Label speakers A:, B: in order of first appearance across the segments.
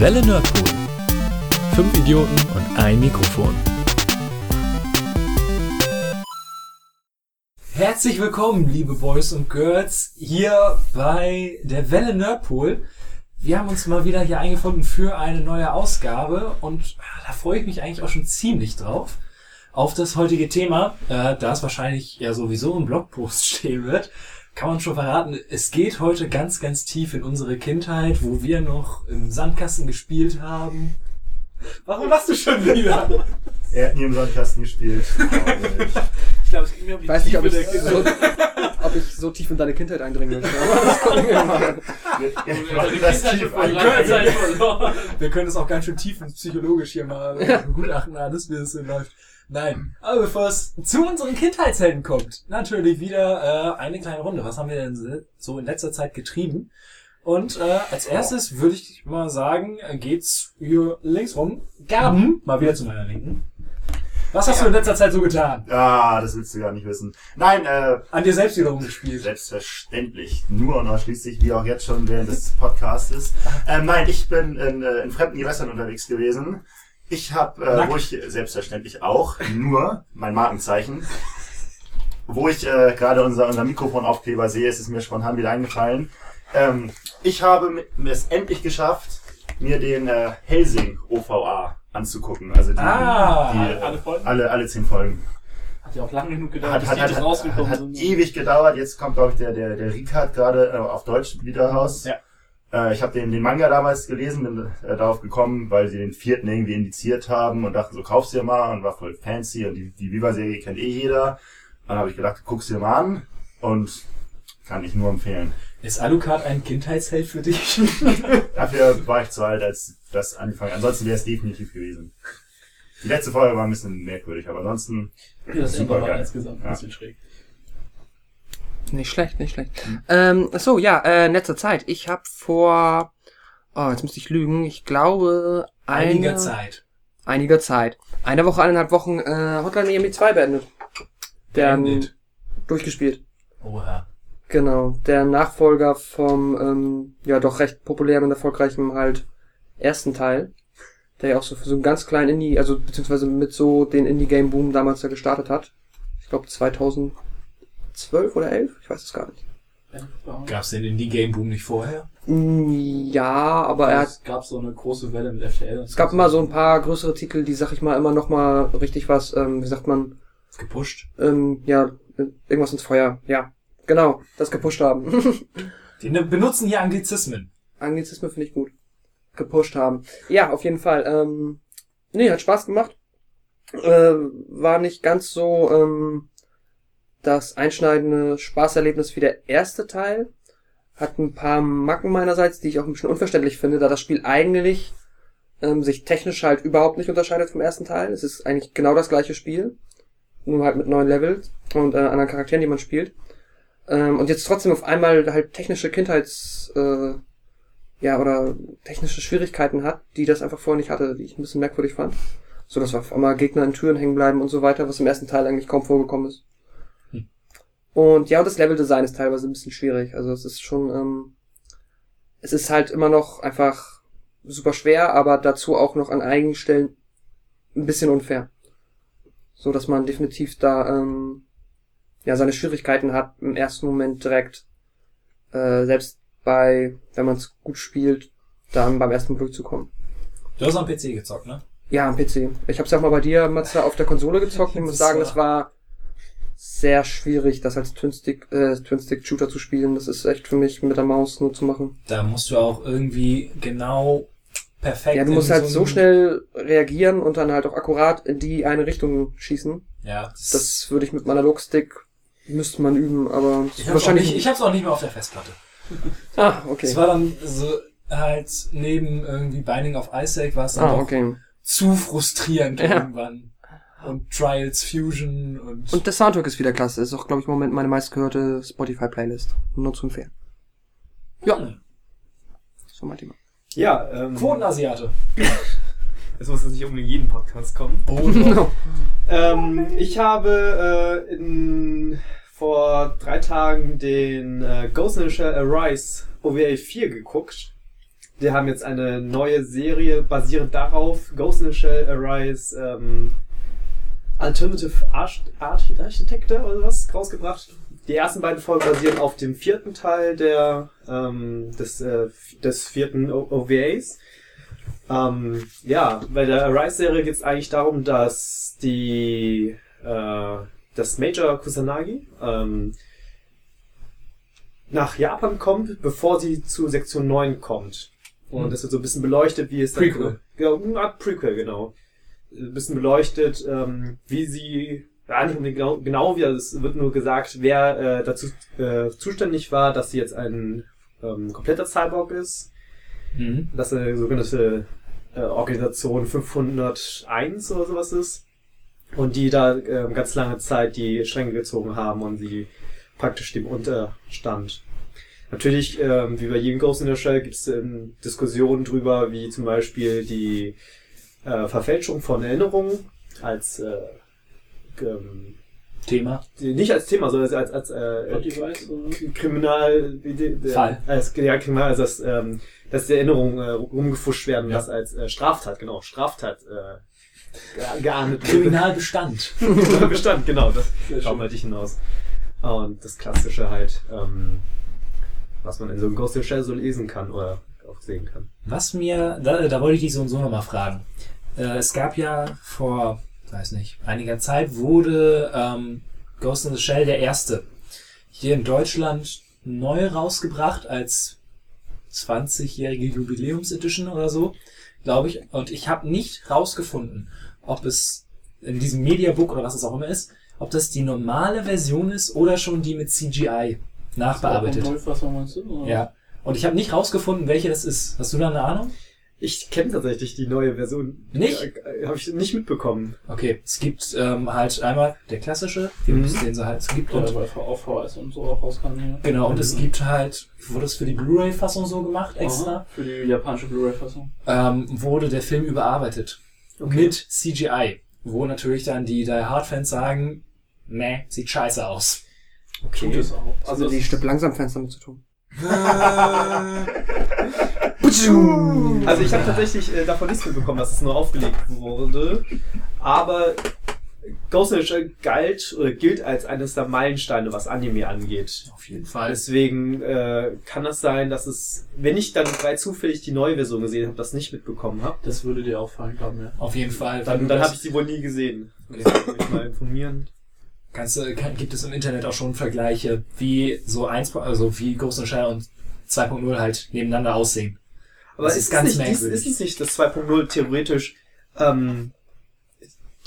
A: Welle Nerdpool. Fünf Idioten und ein Mikrofon.
B: Herzlich willkommen, liebe Boys und Girls, hier bei der Welle Nerdpool. Wir haben uns mal wieder hier eingefunden für eine neue Ausgabe und da freue ich mich eigentlich auch schon ziemlich drauf. Auf das heutige Thema, äh, da es wahrscheinlich ja sowieso im Blogpost stehen wird, kann man schon verraten, es geht heute ganz, ganz tief in unsere Kindheit, wo wir noch im Sandkasten gespielt haben. Warum lachst du schon wieder?
C: Er hat nie im Sandkasten gespielt.
B: Ich glaube, es ging mir um die
D: weiß nicht, ob
B: Tiefe
D: ich, so, ob ich so tief in deine Kindheit eindringen können wir
C: tief
B: können es auch ganz schön tiefenpsychologisch hier mal äh, begutachten, alles wie es so läuft. Nein, aber bevor es zu unseren Kindheitshelden kommt, natürlich wieder äh, eine kleine Runde. Was haben wir denn so in letzter Zeit getrieben? Und äh, als erstes würde ich mal sagen, äh, geht's hier links rum. Gaben, mal wieder zu meiner Linken. Was hast du in letzter Zeit so getan?
C: Ah, das willst du gar nicht wissen. Nein, äh,
B: An dir selbst wieder rumgespielt.
C: selbstverständlich. Nur und ausschließlich, wie auch jetzt schon während des Podcastes. Ähm, nein, ich bin in, äh, in fremden Gewässern unterwegs gewesen. Ich habe, äh, wo ich selbstverständlich auch, nur mein Markenzeichen. Wo ich äh, gerade unser, unser Mikrofonaufkleber sehe, ist es mir spontan wieder eingefallen. Ähm, ich habe mi- es endlich geschafft, mir den äh, Helsing OVA anzugucken. Also die,
B: Ah,
C: die, äh,
E: alle Folgen?
C: alle, alle zehn Folgen.
E: Hat ja auch lange genug gedauert,
C: Hat, hat,
E: die
C: hat, hat,
E: rausgekommen
C: hat
E: sind.
C: ewig gedauert. Jetzt kommt, glaube ich, der, der, der Ricard gerade äh, auf Deutsch wieder raus.
E: Ja.
C: Äh, ich habe den, den Manga damals gelesen, bin äh, darauf gekommen, weil sie den vierten irgendwie indiziert haben und dachten, so kauf's dir mal und war voll fancy und die, die Viva-Serie kennt eh jeder. Dann habe ich gedacht, guck's dir mal an und kann ich nur empfehlen.
B: Ist Alucard ein Kindheitsheld für dich?
C: Dafür war ich zu alt, als das angefangen. Ansonsten wäre es definitiv gewesen. Die letzte Folge war ein bisschen merkwürdig, aber ansonsten
E: Das
C: super
E: war
C: geil.
E: insgesamt ein
C: Ja.
E: bisschen schräg.
D: Nicht schlecht, nicht schlecht. Ähm, ach so, ja, äh, in letzter Zeit. Ich habe vor, oh, jetzt müsste ich lügen, ich glaube, eine,
B: Einiger Zeit.
D: Einiger Zeit. Eine Woche, eineinhalb Wochen äh, Hotline Miami 2 beendet. Der
B: Beendet.
D: durchgespielt.
B: Oha.
D: Genau, der Nachfolger vom, ähm, ja doch recht populären und erfolgreichen halt ersten Teil, der ja auch so für so einen ganz kleinen Indie, also beziehungsweise mit so den Indie-Game-Boom damals ja gestartet hat. Ich glaube 2012 oder 11, ich weiß es gar nicht.
B: Gab's den Indie-Game-Boom nicht vorher?
D: Mm, Ja, aber er hat,
E: Es gab so eine große Welle mit FTL.
D: es gab immer so ein paar größere Titel, die, sag ich mal, immer noch mal richtig was, ähm, wie sagt man,
B: Gepusht.
D: ähm, ja, irgendwas ins Feuer, ja. Genau, das gepusht haben.
B: Die ne- benutzen hier Anglizismen.
D: Anglizismen finde ich gut. Gepusht haben. Ja, auf jeden Fall. Ähm, nee, hat Spaß gemacht. Äh, war nicht ganz so ähm, das einschneidende Spaßerlebnis wie der erste Teil. Hat ein paar Macken meinerseits, die ich auch ein bisschen unverständlich finde, da das Spiel eigentlich ähm, sich technisch halt überhaupt nicht unterscheidet vom ersten Teil. Es ist eigentlich genau das gleiche Spiel. Nur halt mit neuen Levels und äh, anderen Charakteren, die man spielt. Ähm, und jetzt trotzdem auf einmal halt technische Kindheits... Äh, ja, oder technische Schwierigkeiten hat, die das einfach vorher nicht hatte, die ich ein bisschen merkwürdig fand. So, dass auf einmal Gegner in Türen hängen bleiben und so weiter, was im ersten Teil eigentlich kaum vorgekommen ist. Und ja, und das Leveldesign ist teilweise ein bisschen schwierig. Also es ist schon, ähm, es ist halt immer noch einfach super schwer, aber dazu auch noch an einigen Stellen ein bisschen unfair. So, dass man definitiv da, ähm, ja, seine Schwierigkeiten hat, im ersten Moment direkt, äh, selbst bei, wenn man es gut spielt, dann beim ersten Mal durchzukommen.
B: Du hast am PC gezockt, ne?
D: Ja, am PC. Ich habe es ja auch mal bei dir, Matze, auf der Konsole gezockt. Ich muss sagen, das war sehr schwierig, das als Twin-Stick äh, Twin-Stick-Shooter zu spielen. Das ist echt für mich mit der Maus nur zu machen.
B: Da musst du auch irgendwie genau perfekt.
D: Ja, du musst halt
B: so
D: schnell reagieren und dann halt auch akkurat in die eine Richtung schießen.
B: Ja, das,
D: Das würde ich mit meinem Analogstick müsste man üben, aber
B: ich hab's,
D: wahrscheinlich
B: auch nicht, ich hab's auch nicht mehr auf der Festplatte.
D: Ah, okay.
B: Es war dann so halt neben irgendwie Binding of Isaac war es dann
D: Ah,
B: auch
D: okay.
B: zu frustrierend
D: Ja.
B: irgendwann. Und Trials Fusion und,
D: Und der Soundtrack ist wieder klasse. Ist auch, glaube ich, im Moment meine meistgehörte Spotify-Playlist. Nur zu empfehlen. Ja,
B: Hm.
D: so mein Thema.
F: Ja, ähm,
B: Quotenasiate.
F: es muss jetzt nicht unbedingt jeden Podcast kommen.
B: Oh, doch.
F: Ähm, ich habe äh, in, vor drei Tagen den äh, Ghost in the Shell Arise OVA 4 geguckt. Die haben jetzt eine neue Serie basierend darauf, Ghost in the Shell Arise ähm, Alternative Arch Arch Architecture oder was rausgebracht. Die ersten beiden Folgen basieren auf dem vierten Teil der ähm, des, äh, des vierten OVAs. Ähm, ja, bei der Arise-Serie geht es eigentlich darum, dass die äh, das Major Kusanagi ähm, nach Japan kommt, bevor sie zu Sektion 9 kommt. Und
B: Mhm.
F: das wird so ein bisschen beleuchtet, wie es
B: Prequel.
F: Genau, eine Art Prequel, genau. Ein bisschen beleuchtet, ähm, wie sie, ja nicht unbedingt genau, genau wie, also es wird nur gesagt, wer äh, dazu äh, zuständig war, dass sie jetzt ein ähm, kompletter Cyborg ist.
B: Mhm.
F: Dass eine sogenannte äh, Organisation 501 oder sowas ist. Und die da ähm, ganz lange Zeit die Stränge gezogen haben und sie praktisch dem Unterstand. Natürlich, ähm, wie bei jedem the Shell, gibt es ähm, Diskussionen drüber, wie zum Beispiel die äh, Verfälschung von Erinnerungen als äh, ähm,
B: Thema.
F: nicht als Thema, sondern als als äh,
E: oder?
F: K- Kriminal
B: Fall.
F: Als, ja, Kriminal, also dass, ähm, dass die Erinnerungen äh, rumgefuscht werden
B: Ja.
F: das als äh, Straftat, genau, Straftat äh, ge- geahndet wird.
B: Kriminalbestand.
F: Bestand, genau, das Schauen wir dich hinaus. Und das Klassische halt, ähm, was man in so einem Ghost in the Shell so lesen kann oder auch sehen kann.
B: Was mir, da, da wollte ich dich so und so nochmal fragen. Äh, es gab ja vor, weiß nicht, einiger Zeit wurde ähm, Ghost in the Shell der erste hier in Deutschland neu rausgebracht als 20-jährige Jubiläumsedition oder so, glaube ich. Und ich habe nicht rausgefunden, ob es in diesem Mediabook oder was es auch immer ist, ob das die normale Version ist oder schon die mit CGI nachbearbeitet.
E: Nullfassung meinst du? oder?
B: Ja. Und ich habe nicht rausgefunden, welche das ist. Hast du da eine Ahnung?
F: Ich kenne tatsächlich die neue Version.
B: Nicht?
F: Äh, Habe ich nicht mitbekommen.
B: Okay, es gibt ähm, halt einmal der klassische, den,
F: Mhm.
B: den sie halt so gibt. Und,
E: bei auf VHS und so auch rauskam
B: genau, und es gibt halt, wurde das für die Blu-ray-Fassung so gemacht extra,
E: Aha, Für die japanische Blu-ray-Fassung.
B: ähm, wurde der Film überarbeitet. Mit CGI. Wo natürlich dann die Die Hard-Fans sagen, meh, sieht scheiße aus.
E: Tut es auch.
D: Also
E: Also
D: die
E: es-
D: Stück langsam Fans damit zu tun.
F: Also ich habe tatsächlich äh, davon nichts mitbekommen, dass es nur aufgelegt wurde. Aber Ghost in the Shell galt oder gilt als eines der Meilensteine, was Anime angeht.
B: Auf jeden Fall.
F: Deswegen äh, kann es sein, dass es, wenn ich dann bei zufällig die neue Version gesehen habe, das nicht mitbekommen habe,
E: Das würde dir auffallen, glaub mir.
B: Auf jeden Fall.
F: Dann, dann
B: das-
F: habe ich sie wohl nie gesehen.
B: Okay.
F: Das muss ich mal informieren.
B: Kannst, du- kann, gibt es im Internet auch schon Vergleiche, wie so 1, also wie Ghost in the Shell und 2.0 halt nebeneinander aussehen.
F: Aber
B: Das
F: ist,
B: ist ganz
F: es nicht, ist,
B: merkwürdig.
F: ist es nicht das 2.0 theoretisch ähm,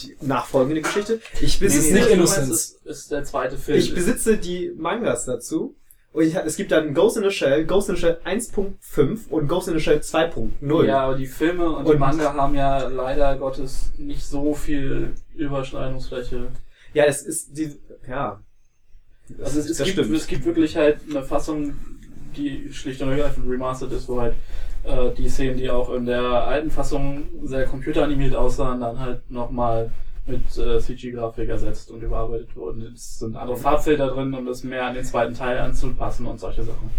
F: die nachfolgende Geschichte? Ich besitze,
B: nee, nicht
E: was du
B: Innocence.
E: Ist, ist der zweite Film.
F: ich besitze die Mangas dazu. Und ich, es gibt dann Ghost in the Shell, Ghost in the Shell 1.5 und Ghost in the Shell 2.0.
E: Ja, aber die Filme und, die
F: Und-
E: Manga haben ja leider Gottes nicht so viel Überschneidungsfläche.
F: ja, es ist die, ja.
E: Also es, es,
F: das
E: gibt,
F: stimmt.
E: es gibt wirklich halt eine Fassung, die schlicht und ergreifend remastered ist, wo halt äh, die Szenen, die auch in der alten Fassung sehr computeranimiert aussahen, dann halt nochmal mit äh, CG-Grafik ersetzt und überarbeitet wurden. Es sind andere Farbfilter drin, um das mehr an den zweiten Teil anzupassen und solche Sachen.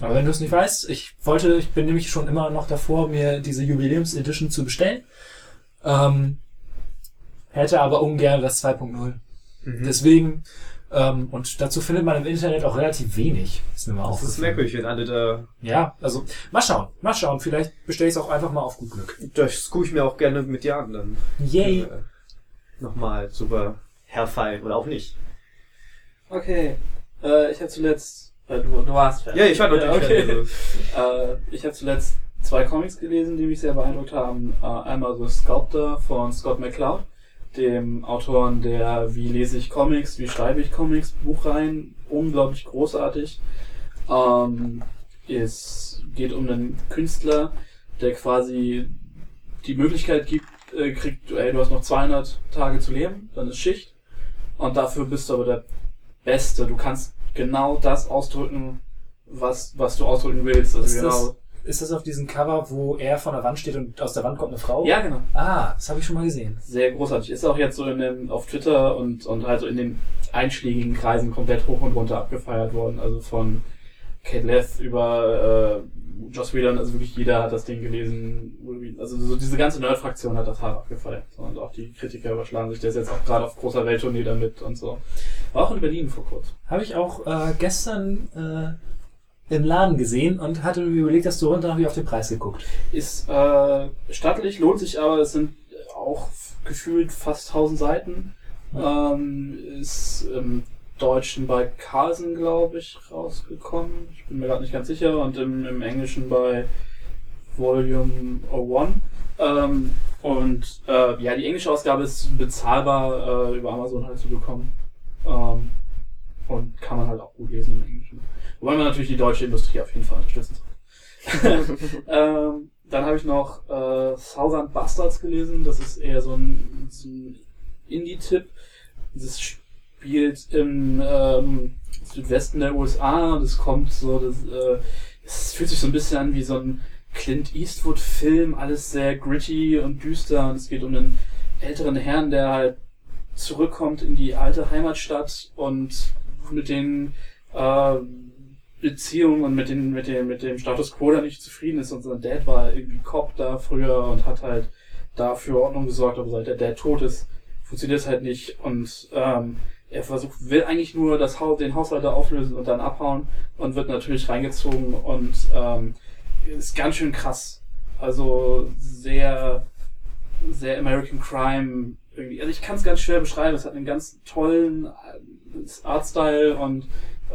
B: Aber wenn du es nicht weißt, ich wollte, ich bin nämlich schon immer noch davor, mir diese Jubiläums-Edition zu bestellen. Ähm, hätte aber ungern das 2.0.
F: Mhm.
B: Deswegen, ähm, und dazu findet man im Internet auch relativ wenig. Ist mir mal
F: Das ist merkwürdig, wenn alle da.
B: Ja, also mal schauen, mal schauen. Vielleicht bestelle ich es auch einfach mal auf gut Glück.
F: Das gucke ich mir auch gerne mit dir an, dann.
B: Yay!
F: Äh, Nochmal super herfallen oder auch nicht.
E: Okay. Äh, ich habe zuletzt. Äh, du, du warst fertig.
F: Ja, ich war noch nicht
E: okay.
F: fertig,
E: Äh, ich habe zuletzt zwei Comics gelesen, die mich sehr beeindruckt haben. Äh, einmal The Sculptor von Scott McCloud, dem Autoren der Wie lese ich Comics, wie schreibe ich Comics Buchreihen. Unglaublich großartig. Ähm, es geht um einen Künstler, der quasi die Möglichkeit gibt, äh, kriegt, ey, du hast noch 200 Tage zu leben, dann ist Schicht. Und dafür bist du aber der Beste. Du kannst genau das ausdrücken, was, was du ausdrücken willst. Also
B: Ist
E: genau.
B: Das- Ist das auf diesem Cover, wo er von der Wand steht und aus der Wand kommt eine Frau?
E: Ja, genau.
B: Ah, das habe ich schon mal gesehen.
E: Sehr großartig. Ist auch jetzt so in den, auf Twitter und, und halt so in den einschlägigen Kreisen komplett hoch und runter abgefeiert worden. Also von Kate Leth über äh, Joss Whedon, also wirklich jeder hat das Ding gelesen. Also so diese ganze Nerd-Fraktion hat das hart abgefeiert. Und auch die Kritiker überschlagen sich. Der ist jetzt auch gerade auf großer Welttournee damit und so. War auch in Berlin vor kurzem.
B: Habe ich auch äh, gestern äh, im Laden gesehen und hatte mir überlegt, dass du runter habe ich auf den Preis geguckt.
E: Ist äh, stattlich, lohnt sich aber, es sind auch gefühlt fast 1000 Seiten. Ähm, ist im Deutschen bei Carlsen, glaube ich, rausgekommen. Ich bin mir gerade nicht ganz sicher. Und im, im Englischen bei Volume 01. Ähm, und äh, ja, die englische Ausgabe ist bezahlbar äh, über Amazon halt zu bekommen. Ähm, und kann man halt auch gut lesen im Englischen. Wobei man natürlich die deutsche Industrie auf jeden Fall unterstützen soll. ähm, dann habe ich noch äh, Thousand Bastards gelesen. Das ist eher so ein, so ein Indie-Tipp. Das spielt im ähm, Südwesten der USA und es kommt so, das, äh, es fühlt sich so ein bisschen an wie so ein Clint Eastwood-Film, alles sehr gritty und düster und es geht um einen älteren Herrn, der halt zurückkommt in die alte Heimatstadt und mit den äh, Beziehungen und mit, den, mit, dem, mit dem Status quo da nicht zufrieden ist und sein Dad war irgendwie Cop da früher und hat halt dafür Ordnung gesorgt, aber seit der Dad tot ist, funktioniert es halt nicht und ähm, er versucht, will eigentlich nur das Haus, den Haushalter auflösen und dann abhauen und wird natürlich reingezogen und ähm, ist ganz schön krass. Also sehr, sehr American Crime irgendwie. Also ich kann es ganz schwer beschreiben. Es hat einen ganz tollen äh, Artstyle und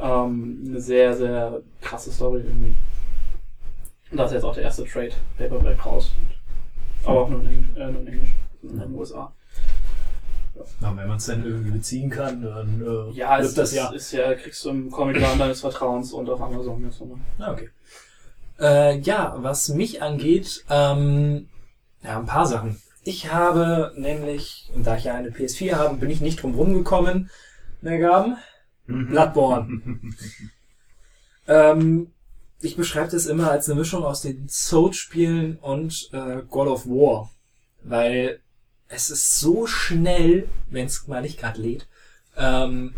E: ähm, eine sehr, sehr krasse Story irgendwie. Und da ist jetzt auch der erste Trade Paperback raus. Aber auch nur in, Engl äh, nur in Englisch. In den USA.
B: Na, wenn man es dann irgendwie beziehen kann, dann äh,
E: Ja, es
B: das
E: ist,
B: ja.
E: ist ja, kriegst du im Comicladen deines Vertrauens und auf Amazon jetzt nochmal.
B: Ah, okay. Äh, ja, was mich angeht, ähm, ja, ein paar Sachen. Ich habe nämlich, und da ich ja eine PS4 habe, bin ich nicht drum rumgekommen, mehr Gaben. Bloodborne. ähm, ich beschreibe das immer als eine Mischung aus den Soul-Spielen und äh, God of War. Weil es ist so schnell, wenn es mal nicht gerade lädt. Ähm,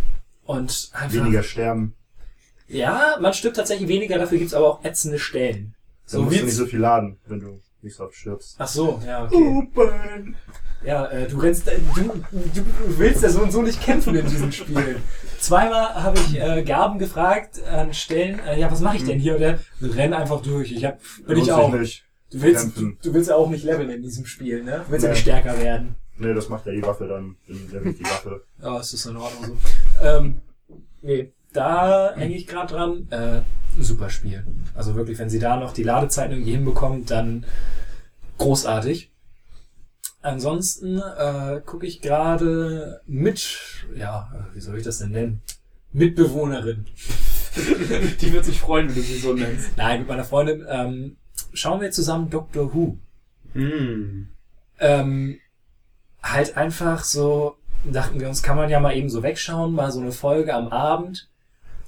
B: und einfach
C: Weniger sterben.
B: ja, man stirbt tatsächlich weniger, dafür gibt's aber auch ätzende Stellen.
C: Dann musst du nicht so viel laden, wenn du nicht so oft stirbst.
B: Ach so, ja, okay. Ja, äh, du rennst, äh, du, du willst ja so und so nicht kämpfen in diesen Spielen. Zweimal habe ich äh, Gaben gefragt an Stellen, äh, ja, was mache ich denn hier? Und der renn einfach durch. Ich hab, bin ich
C: Lohnt sich
B: auch.
C: Nicht.
B: Du willst, du, du willst ja auch nicht leveln in diesem Spiel, ne? Du willst ja
C: Nee.
B: nicht stärker werden.
C: Nee, das macht ja die Waffe dann. Dann levelt die Waffe.
B: Ja, ist das in Ordnung so. Ähm, nee, da hänge ich gerade dran. Äh, super Spiel. Also wirklich, wenn sie da noch die Ladezeiten irgendwie hinbekommt, dann großartig. Ansonsten äh, gucke ich gerade mit, ja, wie soll ich das denn nennen? Mitbewohnerin.
E: Die wird sich freuen, wenn du sie so nennst.
B: Nein, mit meiner Freundin ähm, schauen wir zusammen Doctor Who.
F: Hm.
B: ähm, halt einfach so, dachten wir uns, kann man ja mal eben so wegschauen, mal so eine Folge am Abend.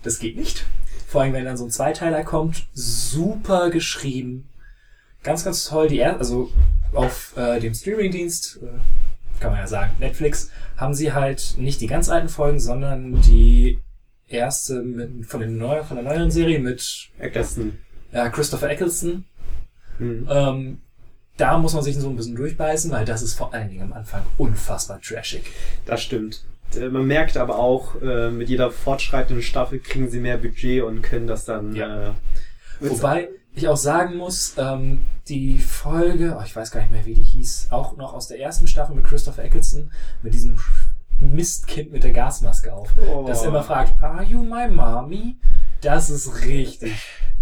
B: Das geht nicht. Vor allem, wenn dann so ein Zweiteiler kommt, super geschrieben. Ganz, ganz toll. Die er also auf äh, dem Streamingdienst, äh, kann man ja sagen, Netflix, haben sie halt nicht die ganz alten Folgen, sondern die erste mit, von, den neu, von der neueren Serie mit
F: Eccleston.
B: ja, Christopher Eccleston.
F: Hm.
B: Ähm, da muss man sich so ein bisschen durchbeißen, weil das ist vor allen Dingen am Anfang unfassbar trashig.
F: Das stimmt. Äh, Man merkt aber auch, äh, mit jeder fortschreitenden Staffel kriegen sie mehr Budget und können das dann.
B: Ja.
F: Äh,
B: Wobei ich auch sagen muss, ähm, die Folge, oh, ich weiß gar nicht mehr, wie die hieß, auch noch aus der ersten Staffel mit Christopher Eccleston, mit diesem Mistkind mit der Gasmaske auf,
F: Oh.
B: das immer fragt, are you my mommy? Das ist richtig.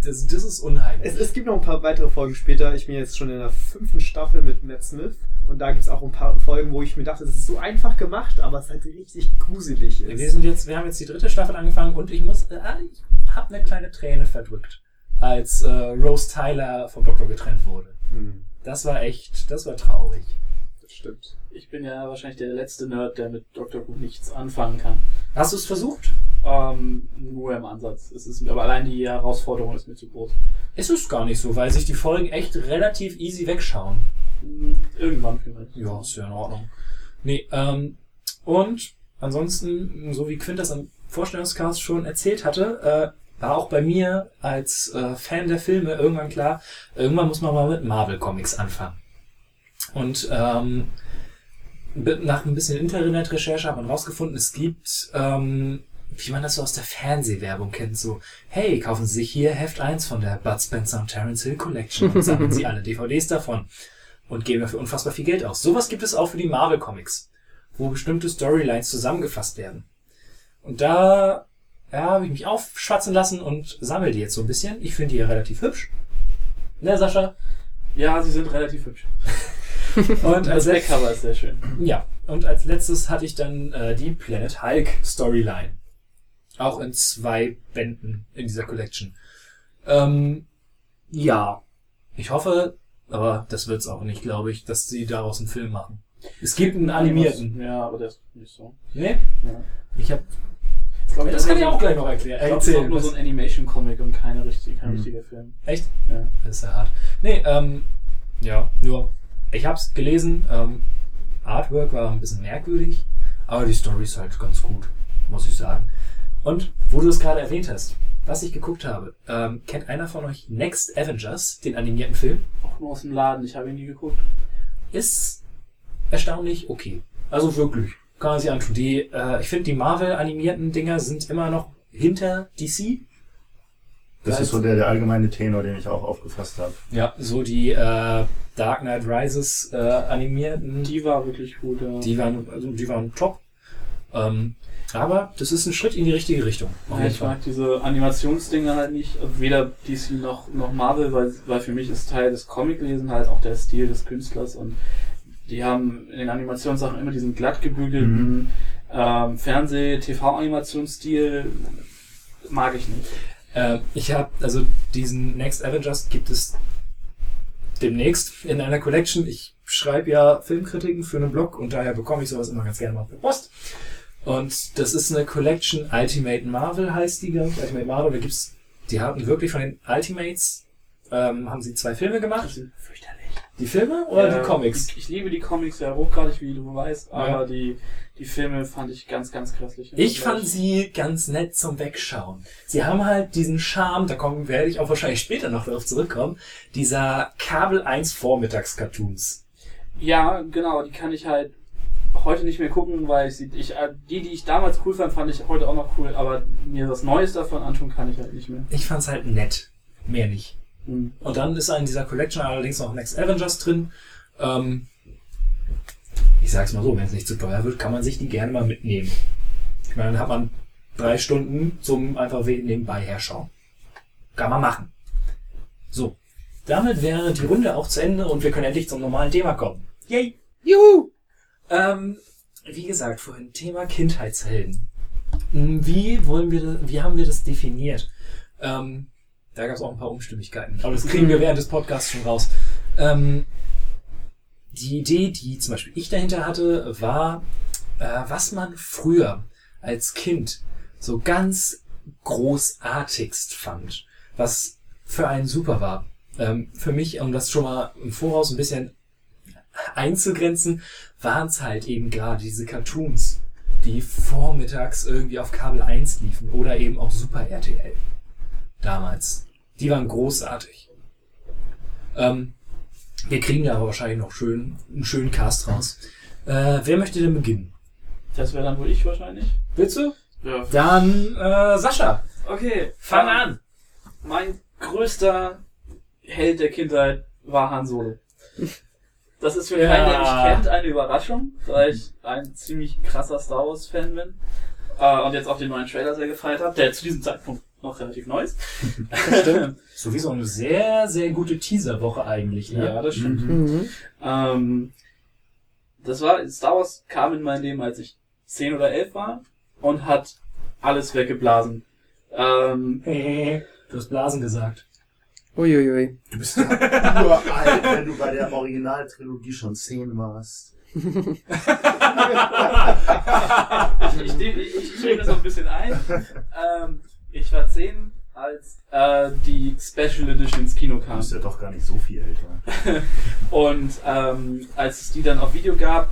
B: Das, das ist unheimlich.
F: Es, es gibt noch ein paar weitere Folgen später. Ich bin jetzt schon in der fünften Staffel mit Matt Smith. Und da gibt es auch ein paar Folgen, wo ich mir dachte, das ist so einfach gemacht, aber es halt richtig gruselig ist.
B: Wir sind jetzt, wir haben jetzt die dritte Staffel angefangen und ich muss, äh, ich habe eine kleine Träne verdrückt, als äh, Rose Tyler vom Doktor getrennt wurde.
F: Hm,
B: Das war echt, das war traurig.
F: das stimmt.
E: Ich bin ja wahrscheinlich der letzte Nerd, der mit Doctor Who nichts anfangen kann.
B: Hast du es versucht?
E: Ähm, nur im Ansatz. Es ist, aber allein die Herausforderung ist mir zu groß.
B: Es ist gar nicht so, weil sich die Folgen echt relativ easy wegschauen.
E: Hm, Irgendwann vielleicht.
B: Ja, ist ja in Ordnung. Nee, ähm, und ansonsten, so wie Quint das am Vorstellungscast schon erzählt hatte, äh, war auch bei mir als äh, Fan der Filme irgendwann klar, irgendwann muss man mal mit Marvel Comics anfangen. Und ähm, nach ein bisschen Internetrecherche hat man rausgefunden, es gibt, ähm, wie man das so aus der Fernsehwerbung kennt, so, hey, kaufen Sie sich hier Heft 1 von der Bud Spencer und Terence Hill Collection und sammeln Sie alle DVDs davon und geben dafür unfassbar viel Geld aus. Sowas gibt es auch für die Marvel Comics, wo bestimmte Storylines zusammengefasst werden. Und da ja, habe ich mich aufschwatzen lassen und sammle die jetzt so ein bisschen. Ich finde die ja relativ hübsch. Ne, Sascha?
E: Ja, sie sind relativ hübsch.
B: Und als,
E: Das Backcover ist sehr schön.
B: ja, und als letztes hatte ich dann äh, die Planet Hulk Storyline. Auch in zwei Bänden in dieser Collection. Ähm, ja, ich hoffe, aber das wird's auch nicht, glaube ich, dass sie daraus einen Film machen. Es gibt einen animierten.
E: Ja, aber der ist nicht so.
B: Ne?
E: Ja.
B: Ich habe
E: Ich glaub,
B: das kann ich auch gleich noch erklären.
E: Ich glaube, das
B: erzählen.
E: nur so ein Animation-Comic und keine richtige, kein
C: Mhm.
E: richtiger Film.
B: Echt?
E: Ja.
B: Das ist ja hart. Nee, ähm, ja, nur, ich hab's gelesen, ähm, Artwork war ein bisschen merkwürdig, aber die Story ist halt ganz gut, muss ich sagen. Und, wo du es gerade erwähnt hast, was ich geguckt habe, ähm, kennt einer von euch Next Avengers, den animierten Film?
E: Auch nur aus dem Laden, ich habe ihn nie geguckt.
B: Ist erstaunlich okay. Also wirklich, kann man sich antun. Die, äh, ich finde, die Marvel-animierten Dinger sind immer noch hinter DC.
C: Das ist so der, der allgemeine Tenor, den ich auch aufgefasst habe.
B: Ja, so die äh, Dark Knight Rises äh, animierten.
E: Die war wirklich gut, ja.
B: Die waren, also die waren top. Ähm, aber das ist ein Schritt in die richtige Richtung.
E: Ja, ich mag diese Animationsdinger halt nicht, weder DC noch, noch Marvel, weil, weil für mich ist Teil des Comiclesen halt auch der Stil des Künstlers und die haben in den Animationssachen immer diesen glatt gebügelten ähm, Fernseh-TV-Animationsstil. Mag ich nicht.
B: Äh, ich habe, also diesen Next Avengers gibt es demnächst in einer Collection. Ich schreibe ja Filmkritiken für einen Blog und daher bekomme ich sowas immer ganz gerne mal per Post. Und das ist eine Collection Ultimate Marvel heißt die, glaube ich. Ultimate Marvel, da gibt's, die hatten wirklich von den Ultimates, ähm, haben sie zwei Filme gemacht.
E: sind fürchterlich.
B: Die Filme oder
E: Ja,
B: die Comics?
E: Ich, ich liebe die Comics ja hochgradig, wie du weißt, aber
B: Ja.
E: die, die Filme fand ich ganz, ganz grässlich.
B: Ich fand sie ganz nett zum Wegschauen. Sie haben halt diesen Charme, da kommen, werde ich auch wahrscheinlich später noch darauf zurückkommen, dieser Kabel 1 Vormittags-Cartoons.
E: Ja, genau, die kann ich halt heute nicht mehr gucken, weil ich, sie- ich äh, die, die ich damals cool fand, fand ich heute auch noch cool, aber mir was Neues davon antun kann ich halt nicht mehr.
B: Ich fand's halt nett. Mehr nicht. Und dann ist in dieser Collection allerdings noch Next Avengers drin. Ähm, ich sag's mal so, wenn es nicht zu teuer wird, kann man sich die gerne mal mitnehmen. Ich meine, dann hat man drei Stunden zum einfach nebenbei herschauen. Kann man machen. So. Damit wäre die Runde auch zu Ende und wir können endlich zum normalen Thema kommen. Yay!
D: Juhu!
B: Ähm, wie gesagt, vorhin Thema Kindheitshelden. Hm, Wie wollen wir das, wie haben wir das definiert? Ähm, da gab es auch ein paar Unstimmigkeiten, aber das kriegen wir während des Podcasts schon raus. Ähm, die Idee, die zum Beispiel ich dahinter hatte, war, äh, was man früher als Kind so ganz großartigst fand, was für einen super war. Ähm, für mich, um das schon mal im Voraus ein bisschen einzugrenzen, waren es halt eben gerade diese Cartoons, die vormittags irgendwie auf Kabel 1 liefen oder eben auf Super RTL. Damals. Die waren großartig. Ähm, wir kriegen da aber wahrscheinlich noch schön, einen schönen Cast raus. Äh, wer möchte denn beginnen?
E: Das wäre dann wohl ich wahrscheinlich.
B: Willst du?
E: Ja.
B: Dann äh, Sascha.
E: Okay,
B: Fang
E: ähm,
B: an.
E: Mein größter Held der Kindheit war Han Solo. Das ist für
B: Ja.
E: keinen, der mich kennt, eine Überraschung, da ich ein ziemlich krasser Star Wars Fan bin. Äh, und jetzt auch den neuen Trailer sehr gefeiert habe, der zu diesem Zeitpunkt noch relativ neu ist.
B: Stimmt. Sowieso eine sehr, sehr gute Teaserwoche eigentlich. Ne?
E: ja, das stimmt.
D: Mhm.
E: Ähm, das war, Star Wars kam in mein Leben, als ich 10 oder 11 war und hat alles weggeblasen. Ähm,
B: Du hast Blasen gesagt.
D: Uiuiui.
C: Du bist ja uralt, wenn du bei der Originaltrilogie schon 10 warst.
E: ich, ich, ich, ich rede das noch ein bisschen ein. Ähm, ich war 10, als äh, die Special Edition ins Kino
C: Du
E: kam.
C: bist ja doch gar nicht so viel älter.
E: Und ähm, als es die dann auf Video gab,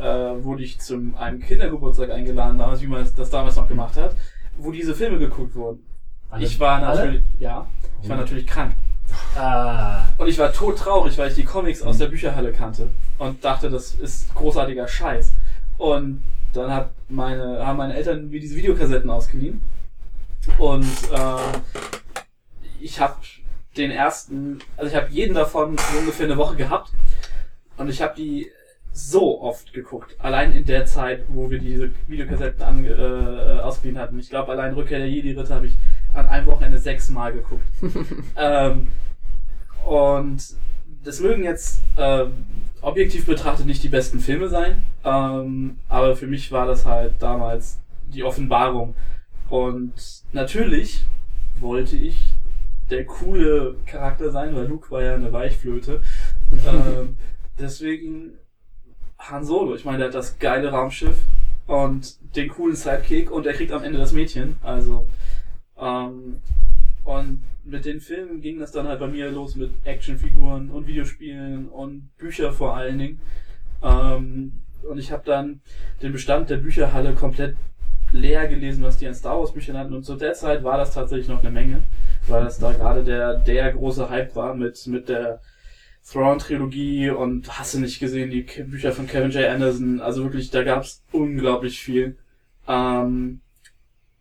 E: äh, wurde ich zum einem Kindergeburtstag eingeladen, damals, wie man das damals noch gemacht hat, wo diese Filme geguckt wurden.
B: Alle-
E: Ich war
B: alle?
E: natürlich, ja, ich war natürlich krank.
B: Ah.
E: Und ich war todtraurig, weil ich die Comics aus der Bücherhalle kannte und dachte, das ist großartiger Scheiß. Und dann hat meine, haben meine Eltern mir diese Videokassetten ausgeliehen. Und äh, ich habe den ersten, also ich habe jeden davon so ungefähr eine Woche gehabt. Und ich habe die so oft geguckt. Allein in der Zeit, wo wir diese Videokassetten ange, äh, ausgeliehen hatten. Ich glaube, allein Rückkehr der Jedi-Ritter habe ich an einem Wochenende sechsmal geguckt. ähm, und das mögen jetzt ähm, objektiv betrachtet nicht die besten Filme sein, ähm, aber für mich war das halt damals die Offenbarung. Und natürlich wollte ich der coole Charakter sein, weil Luke war ja eine Weichflöte. ähm, deswegen Han Solo. Ich meine, der hat das geile Raumschiff und den coolen Sidekick und er kriegt am Ende das Mädchen. Also ähm, und mit den Filmen ging das dann halt bei mir los mit Actionfiguren und Videospielen und Bücher vor allen Dingen. Ähm, und ich habe dann den Bestand der Bücherhalle komplett leer gelesen, was die an Star Wars Büchern hatten. Und zu der Zeit war das tatsächlich noch eine Menge, weil das da gerade der, der große Hype war mit, mit der Thrawn-Trilogie und hast du nicht gesehen, die Bücher von Kevin J. Anderson. Also wirklich, da gab's unglaublich viel. Ähm,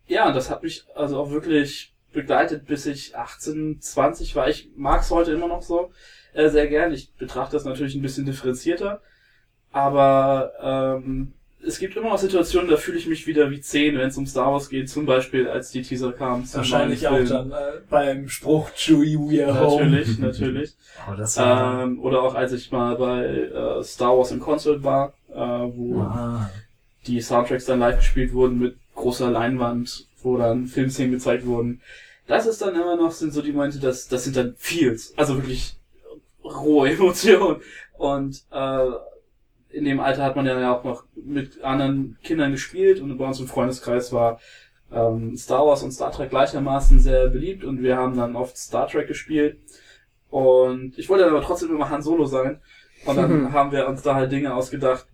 E: ja, das hat mich also auch wirklich begleitet, bis ich 18, 20 war. Ich mag's heute immer noch so äh, sehr gern. Ich betrachte das natürlich ein bisschen differenzierter. Aber ähm, es gibt immer noch Situationen, da fühle ich mich wieder wie 10, wenn es um Star Wars geht. Zum Beispiel, als die Teaser kamen. zum
B: Wahrscheinlich auch dann äh, beim Spruch Chewie We are home.
E: Natürlich, natürlich.
B: Oh, das war
E: Ähm, oder auch als ich mal bei äh, Star Wars im Concert war, äh, wo
B: ah.
E: die Soundtracks dann live gespielt wurden mit großer Leinwand, wo dann Filmszenen gezeigt wurden. Das ist dann immer noch, sind so die Momente, das, das sind dann Feels. Also wirklich rohe Emotionen. Und äh, in dem Alter hat man ja auch noch mit anderen Kindern gespielt und bei uns im Freundeskreis war ähm, Star Wars und Star Trek gleichermaßen sehr beliebt und wir haben dann oft Star Trek gespielt. Und ich wollte dann aber trotzdem immer Han Solo sein. Und dann haben wir uns da halt Dinge ausgedacht,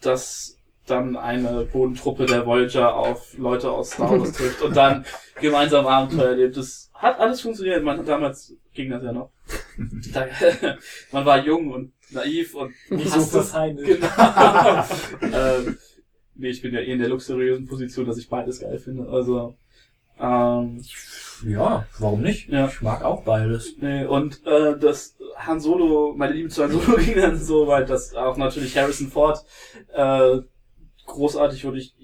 E: dass dann eine Bodentruppe der Voyager auf Leute aus Star Wars trifft und dann gemeinsam Abenteuer erlebt. Das hat alles funktioniert. Man, damals ging das ja noch. Man war jung und naiv und
B: Nicht so verfeindet.
E: Genau. ähm, nee, ich bin ja eh in der luxuriösen Position, dass ich beides geil finde. Also, ähm,
B: Ja, warum nicht?
E: Ja.
B: Ich mag auch beides.
E: nee, und äh, das Han Solo, meine Liebe zu Han Solo ging dann so weit, dass auch natürlich Harrison Ford äh, großartig wurde ich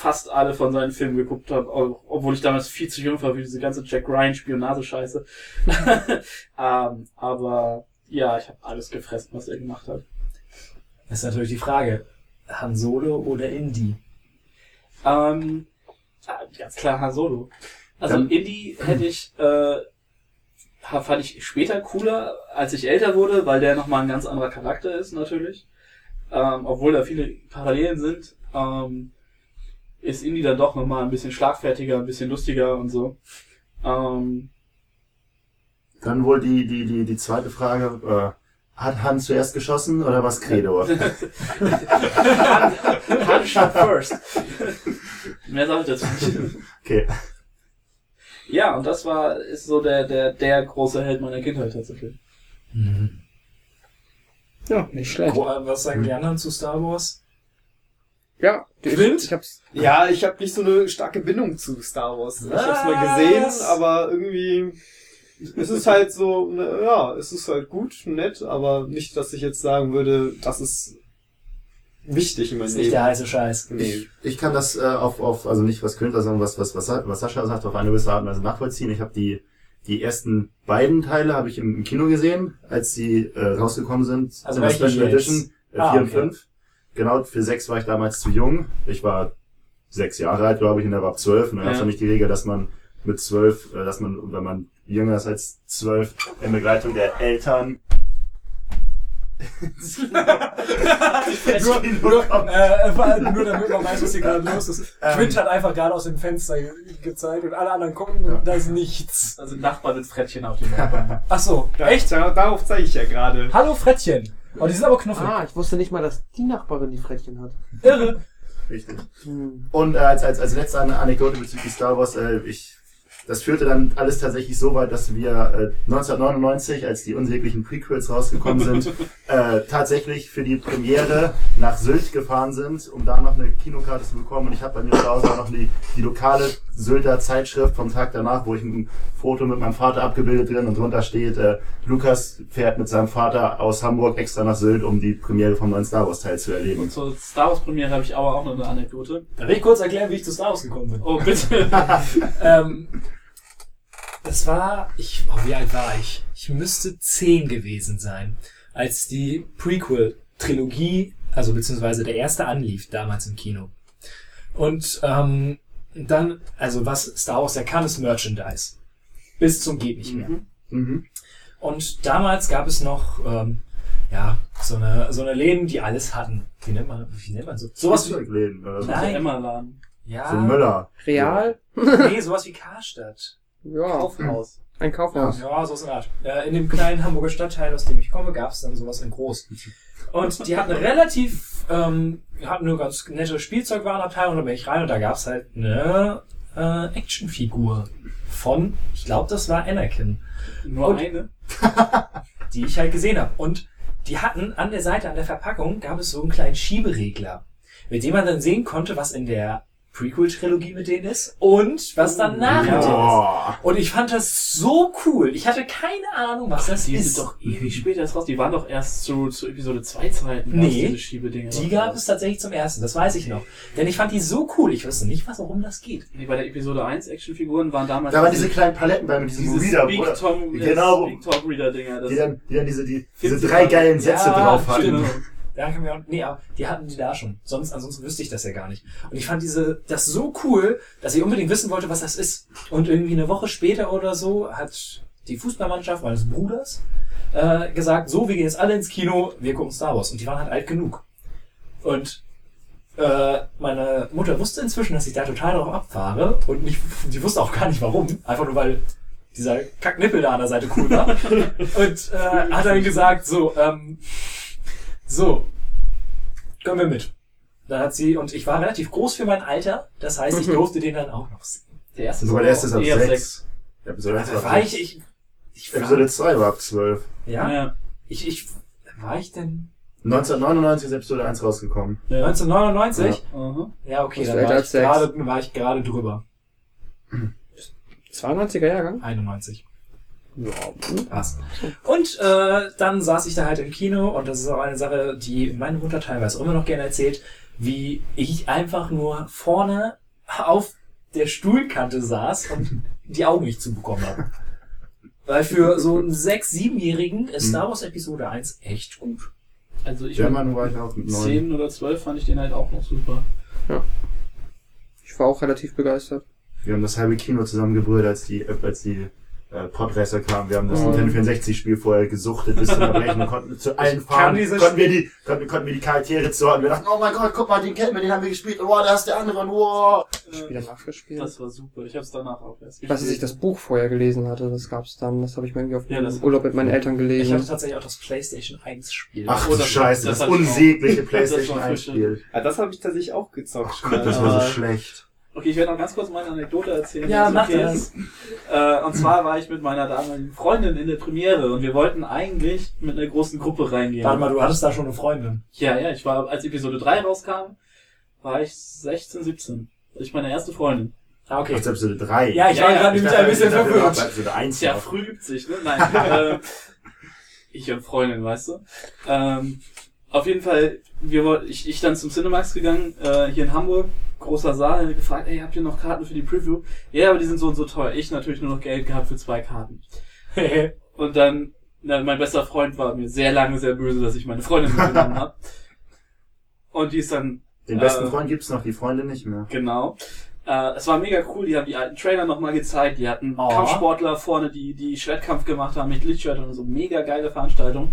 E: fast alle von seinen Filmen geguckt habe, obwohl ich damals viel zu jung war für diese ganze Jack Ryan Spionagescheiße. ähm, aber ja, ich habe alles gefressen, was er gemacht hat.
B: Das ist natürlich die Frage. Han Solo oder Indy?
E: Ähm, ganz klar Han Solo. Also
C: Dann-
E: Indie hätte ich, äh, fand ich später cooler, als ich älter wurde, weil der nochmal ein ganz anderer Charakter ist, natürlich. Ähm, obwohl da viele Parallelen sind, ähm, ist Indie dann doch nochmal ein bisschen schlagfertiger, ein bisschen lustiger und so. Ähm,
C: Dann wohl die, die, die, die zweite Frage, äh, hat Han zuerst geschossen oder was Credo?
E: Han, Han shot first. Mehr sag ich dazu nicht.
C: Okay.
E: Ja, und das war, ist so der, der, der große Held meiner Kindheit tatsächlich.
D: Ja, nicht schlecht.
B: Äh, was sagen die anderen zu Star Wars?
D: Ja, ich,
B: Quint?
D: ich hab's.
F: Ja, ich habe nicht so eine starke Bindung zu Star Wars. Ich hab's mal gesehen, aber irgendwie es ist halt so, na, ja, es ist halt gut, nett, aber nicht, dass ich jetzt sagen würde, das ist wichtig in meinem
B: ist nicht
F: Leben.
B: der heiße Scheiß.
F: Nee.
C: Ich kann das äh, auf, auf, also nicht was Günther, sondern was, was, was, was Sascha sagt, auf eine gewisse Art und Weise nachvollziehen. Ich habe die, die ersten beiden Teile habe ich im, im Kino gesehen, als sie äh, rausgekommen sind.
B: Also
C: in der
B: welche
C: Special
B: jetzt?
C: Edition äh,
B: Ah,
C: 4 und
B: okay.
C: 5. Genau, für 6 war ich damals zu jung. Ich war sechs Jahre alt, glaube ich, und er war ab 12. Und dann
E: Ja.
C: gab es nämlich die Regel, dass man mit 12, äh, dass man, wenn man jünger ist als 12, in Begleitung der Eltern
B: nur, nur, äh, vor allem nur damit man weiß, was hier gerade los ist.
C: Ähm.
B: Quint hat einfach gerade aus dem Fenster ge gezeigt und alle anderen gucken und da ist nichts.
E: Also Nachbarn mit Frettchen auf dem Balkon.
B: Ach so,
F: Da,
B: echt?
F: Da, darauf zeige ich ja gerade.
B: Hallo Frettchen. Oh, die sind aber knuffig.
D: Ah, ich wusste nicht mal, dass die Nachbarin die Frettchen hat.
B: Irre.
C: Richtig.
D: Hm.
C: Und äh, als, als, als letzte An- Anekdote bezüglich Star Wars, äh, ich das führte dann alles tatsächlich so weit, dass wir äh, 1999, als die unsäglichen Prequels rausgekommen sind, äh, tatsächlich für die Premiere nach Sylt gefahren sind, um da noch eine Kinokarte zu bekommen. Und ich habe bei mir zu Hause auch noch die, die lokale Sylter Zeitschrift vom Tag danach, wo ich ein Foto mit meinem Vater abgebildet drin und drunter steht, äh, Lukas fährt mit seinem Vater aus Hamburg extra nach Sylt, um die Premiere vom neuen Star Wars Teil zu erleben.
E: Und zur Star Wars Premiere habe ich aber auch noch eine Anekdote.
B: Da will ich kurz erklären, wie ich zu Star Wars gekommen bin.
E: Oh, bitte.
B: ähm, das war, ich, oh, wie alt war ich? Ich müsste zehn gewesen sein, als die Prequel-Trilogie, also beziehungsweise der erste anlief, damals im Kino. Und ähm, dann, also was Star Wars ja kann, ist Merchandise. Bis zum geht nicht mehr.
E: Mhm.
C: Mhm.
B: Und damals gab es noch, ähm, ja, so eine, so eine Läden, die alles hatten. Wie nennt man, wie nennt man so? Sowas wie,
C: Flugzeugläden oder so.
B: Nein.
E: Der Emma-Laden.
B: ja,
C: So Möller.
D: Real?
B: nee, sowas wie Karstadt.
D: Ja,
E: Kaufhaus.
D: ein Kaufhaus.
B: Ja, so ist eine Art. Äh, in dem kleinen Hamburger Stadtteil, aus dem ich komme, gab es dann sowas in groß. Und die hatten relativ, ähm, hatten nur ganz nette Spielzeugwarenabteilung, da bin ich rein und da gab es halt eine äh, Actionfigur von, ich glaube, das war Anakin,
E: Nur
B: Und-
E: eine.
B: die ich halt gesehen habe. Und die hatten an der Seite, an der Verpackung, gab es so einen kleinen Schieberegler, mit dem man dann sehen konnte, was in der Prequel-Trilogie mit denen ist und was danach mit denen ist. Und ich fand das so cool. Ich hatte keine Ahnung, was das
E: Die
B: ist.
E: sind doch ewig später erst raus. Die waren doch erst zu, zu Episode 2 Zeiten.
B: Nee.
E: diese Schiebedinger.
B: Die gab es tatsächlich zum ersten, das weiß ich noch. Denn ich fand die so cool, ich wusste nicht, was, warum das geht.
E: Nee, bei der Episode 1 Actionfiguren waren damals
C: Da waren diese kleinen Paletten bei mit diesem Reader,
E: Big? Tom,
C: Genau.
E: Big Tom Reader Dinger. Das
C: die dann, die dann diese, die, diese
E: 50
C: drei geilen Sätze
B: Ja,
C: drauf hatten.
E: Genau.
B: Da kann mir auch, nee, aber die hatten die da schon. Sonst, ansonsten wüsste ich das ja gar nicht. Und ich fand diese, das so cool, dass ich unbedingt wissen wollte, was das ist. Und irgendwie eine Woche später oder so hat die Fußballmannschaft meines Bruders äh, gesagt, so, wir gehen jetzt alle ins Kino, wir gucken Star Wars. Und die waren halt alt genug. Und äh, meine Mutter wusste inzwischen, dass ich da total drauf abfahre und nicht, die wusste auch gar nicht warum. Einfach nur, weil dieser Kacknippel da an der Seite cool war. und äh, hat dann gesagt, so, ähm, so, können wir mit. Dann hat sie, und ich war relativ groß für mein Alter, das heißt, ich durfte den dann auch noch sehen.
E: Der erste
C: Sogar der erste ist ab
E: eher
C: 6. Episode 1
B: Also
C: war
B: war ich,
C: 6.
B: ich, ich war,
C: Episode 2 war ab 12.
B: ja,
E: Ja.
B: ich, ich, war ich denn
C: 1999 ist Episode 1 rausgekommen.
E: ja.
B: 1999?
E: Aha.
B: Ja, okay, dann war
D: als
B: ich,
D: sechs?
B: gerade, war ich gerade drüber.
D: 92er Jahrgang?
B: 91.
D: Ja.
B: Passt. Und äh, dann saß ich da halt im Kino und das ist auch eine Sache, die meine Mutter teilweise immer noch gerne erzählt, wie ich einfach nur vorne auf der Stuhlkante saß und die Augen nicht zubekommen habe. Weil für so einen 6-, 7-Jährigen ist Star Wars Episode 1 echt gut.
E: Also ich
C: German war ich auch mit 9.
E: 10 oder 12 fand ich den halt auch noch super.
D: Ich war auch relativ begeistert.
C: Wir haben das halbe Kino zusammengebrüllt, als die, als die äh, Podracer kamen. Wir haben das
D: Mhm.
C: Nintendo 64 Spiel vorher gesucht bis zum Erbrechen und konnten zu allen
B: Ich dieses
C: Konnten wir, die, konnten, konnten wir die Charaktere zuordnen. Wir dachten, oh mein Gott, guck mal, den kennen wir, den haben wir gespielt. Wow, da ist der andere. Wow.
D: Wieder nachgespielt.
E: Das war super. Ich hab's danach auch erst
D: Ich weiß, dass ich das Buch vorher gelesen hatte, das gab's dann. Das habe ich mir irgendwie auf
E: Ja,
D: Urlaub mit meinen Eltern
B: Ich hatte
D: gelesen.
B: tatsächlich auch das PlayStation 1 Spiel.
C: Ach
E: Oh,
C: du
E: das-
C: Scheiße,
E: das
C: das,
E: ich
C: unsägliche
E: Das
C: PlayStation
E: war
C: 1 Spiel.
F: Ah, das habe ich tatsächlich auch gezockt.
C: Oh Gott, das war so schlecht.
E: Okay, ich werde noch ganz kurz meine Anekdote erzählen.
B: Ja, mach
E: okay
B: das.
E: Äh, und zwar war ich mit meiner damaligen Freundin in der Premiere und wir wollten eigentlich mit einer großen Gruppe reingehen.
B: Warte mal, du hattest da schon eine Freundin.
E: Ja, ja, ich war, als Episode 3 rauskam, war ich 16, 17. Das ist meine erste Freundin.
B: Ah, okay.
C: Ist Episode 3.
B: Ja, ich
E: Ja,
B: war
E: ja,
B: gerade nämlich ein bisschen verwirrt.
C: Episode 1
E: Tja,
C: noch.
E: früh gibt's sich, ne? Nein. äh, ich und Freundin, weißt du? Ähm, auf jeden Fall, wir wollten, ich, ich dann zum Cinemax gegangen, äh, hier in Hamburg, großer Saal, gefragt, ey, habt ihr noch Karten für die Preview? Ja, aber die sind so und so teuer. Ich natürlich nur noch Geld gehabt für zwei Karten. Und dann, na, mein bester Freund war mir sehr lange sehr böse, dass ich meine Freundin mitgenommen habe. Und die ist dann
C: Den besten
E: Äh,
C: Freund gibt's noch, die Freunde nicht mehr.
E: Genau. Äh, es war mega cool, die haben die alten Trailer nochmal gezeigt, die hatten
B: Oh.
E: Kampfsportler vorne, die, die Schwertkampf gemacht haben mit Lichtschwert und so, mega geile Veranstaltung.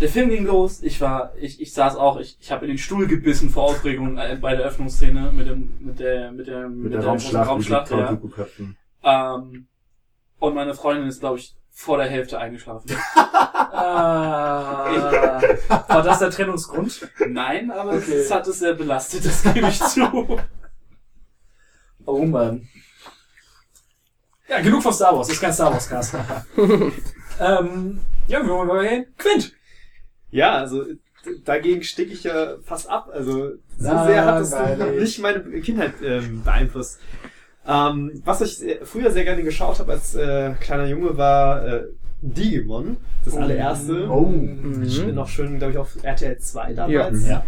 E: Der Film ging los, ich war, ich, ich saß auch, ich, ich habe in den Stuhl gebissen vor Aufregung äh, bei der Öffnungsszene mit dem, mit der, mit der,
C: Mit der
E: großen
C: Raumschlacht,
E: Raumschlacht
C: mit
E: ja. Ähm, Und meine Freundin ist, glaube ich, vor der Hälfte eingeschlafen.
B: Ah, war das der Trennungsgrund?
E: Nein, aber
B: Okay.
E: es hat es sehr belastet, das gebe ich zu.
B: Oh Mann. Ja, genug von Star Wars. Das ist kein Star Wars Cast. ähm, ja, wir wollen mal hin. Quint.
F: Ja, also dagegen stecke ich ja fast ab. Also so
B: Langweilig.
F: sehr hat es nicht meine Kindheit ähm, beeinflusst. Ähm, was ich früher sehr gerne geschaut habe als äh, kleiner Junge war äh, Digimon, das allererste.
C: Oh.
F: Ich bin noch schön, glaube ich, auf RTL 2 damals.
B: Ja. Ja.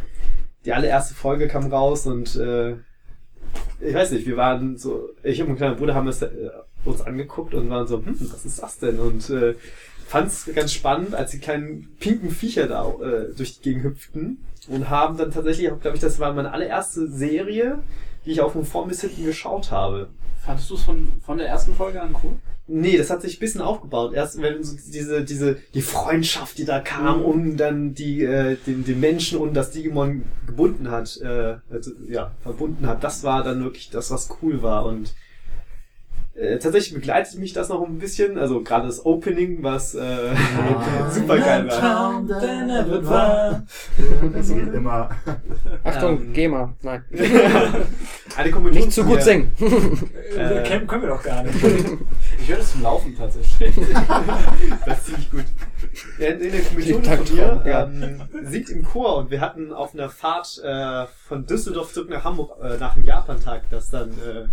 F: Die allererste Folge kam raus und äh, ich weiß nicht, wir waren so, ich und mein kleiner Bruder haben das äh, uns angeguckt und waren so, hm, was ist das denn? Und äh, fand es ganz spannend, als die kleinen pinken Viecher da äh, durch die Gegend hüpften und haben dann tatsächlich, glaube ich, das war meine allererste Serie, die ich auch von vorn bis hinten geschaut habe.
E: Fandest du es von, von der ersten Folge an cool?
F: Nee, das hat sich ein bisschen aufgebaut. Erst wenn so diese, diese, die Freundschaft, die da kam, um dann die, äh, den, den Menschen und das Digimon gebunden hat, äh, also, ja, verbunden hat, das war dann wirklich das, was cool war. Und äh, tatsächlich begleitet mich das noch ein bisschen, also gerade das Opening, was äh, super geil war.
C: Das geht immer.
D: Achtung,
F: Ähm.
D: GEMA. Nein.
F: Eine Kombination
D: Nicht zu gut singen.
B: Äh, können, können wir doch gar nicht.
E: Ich höre das zum Laufen tatsächlich.
F: Das ist ziemlich gut. Ja, in der
D: Klingt
F: von mir ähm, singt im Chor und wir hatten auf einer Fahrt äh, von Düsseldorf zurück nach Hamburg äh, nach dem Japan-Tag das dann äh,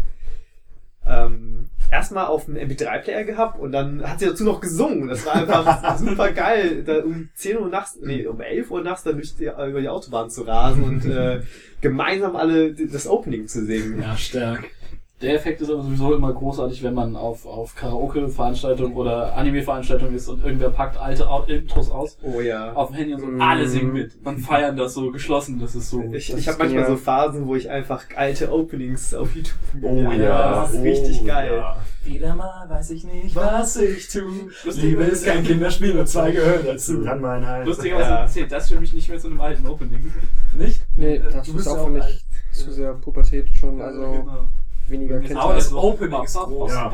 F: ähm, erstmal auf einem MP3-Player gehabt und dann hat sie dazu noch gesungen. Das war einfach super geil, da um 10 Uhr nachts, nee, um 11 Uhr nachts dann durch die, über die Autobahn zu rasen und äh, gemeinsam alle das Opening zu singen.
B: Ja, stark.
E: Der Effekt ist aber sowieso immer großartig, wenn man auf, auf Karaoke-Veranstaltungen oder Anime-Veranstaltungen ist und irgendwer packt alte Intros aus
F: Oh ja.
E: auf dem Handy und so.
D: Mm.
E: Alle singen mit. Man feiern das so geschlossen. Das ist so.
F: Ich, ich habe manchmal so Phasen, wo ich einfach alte Openings auf YouTube
C: Oh
F: mir-
C: ja.
F: Das ist richtig
C: oh,
F: geil.
C: Ja.
B: Wieder mal weiß ich nicht, was ich tu. Liebe ist kein Kinderspiel und zwei gehören dazu.
C: Ran mein Hals.
E: Lustigerweise
F: Ja.
E: zählt das für mich nicht mehr zu einem alten Opening.
B: Nicht?
D: Nee,
B: Äh,
D: das
B: du
D: ist
B: bist
D: auch
B: ja
D: für mich
B: alt.
D: zu sehr Pubertät schon, also
E: Genau.
D: Weniger
E: Aber
D: Kindheit.
B: das Opening ist groß.
C: Ja.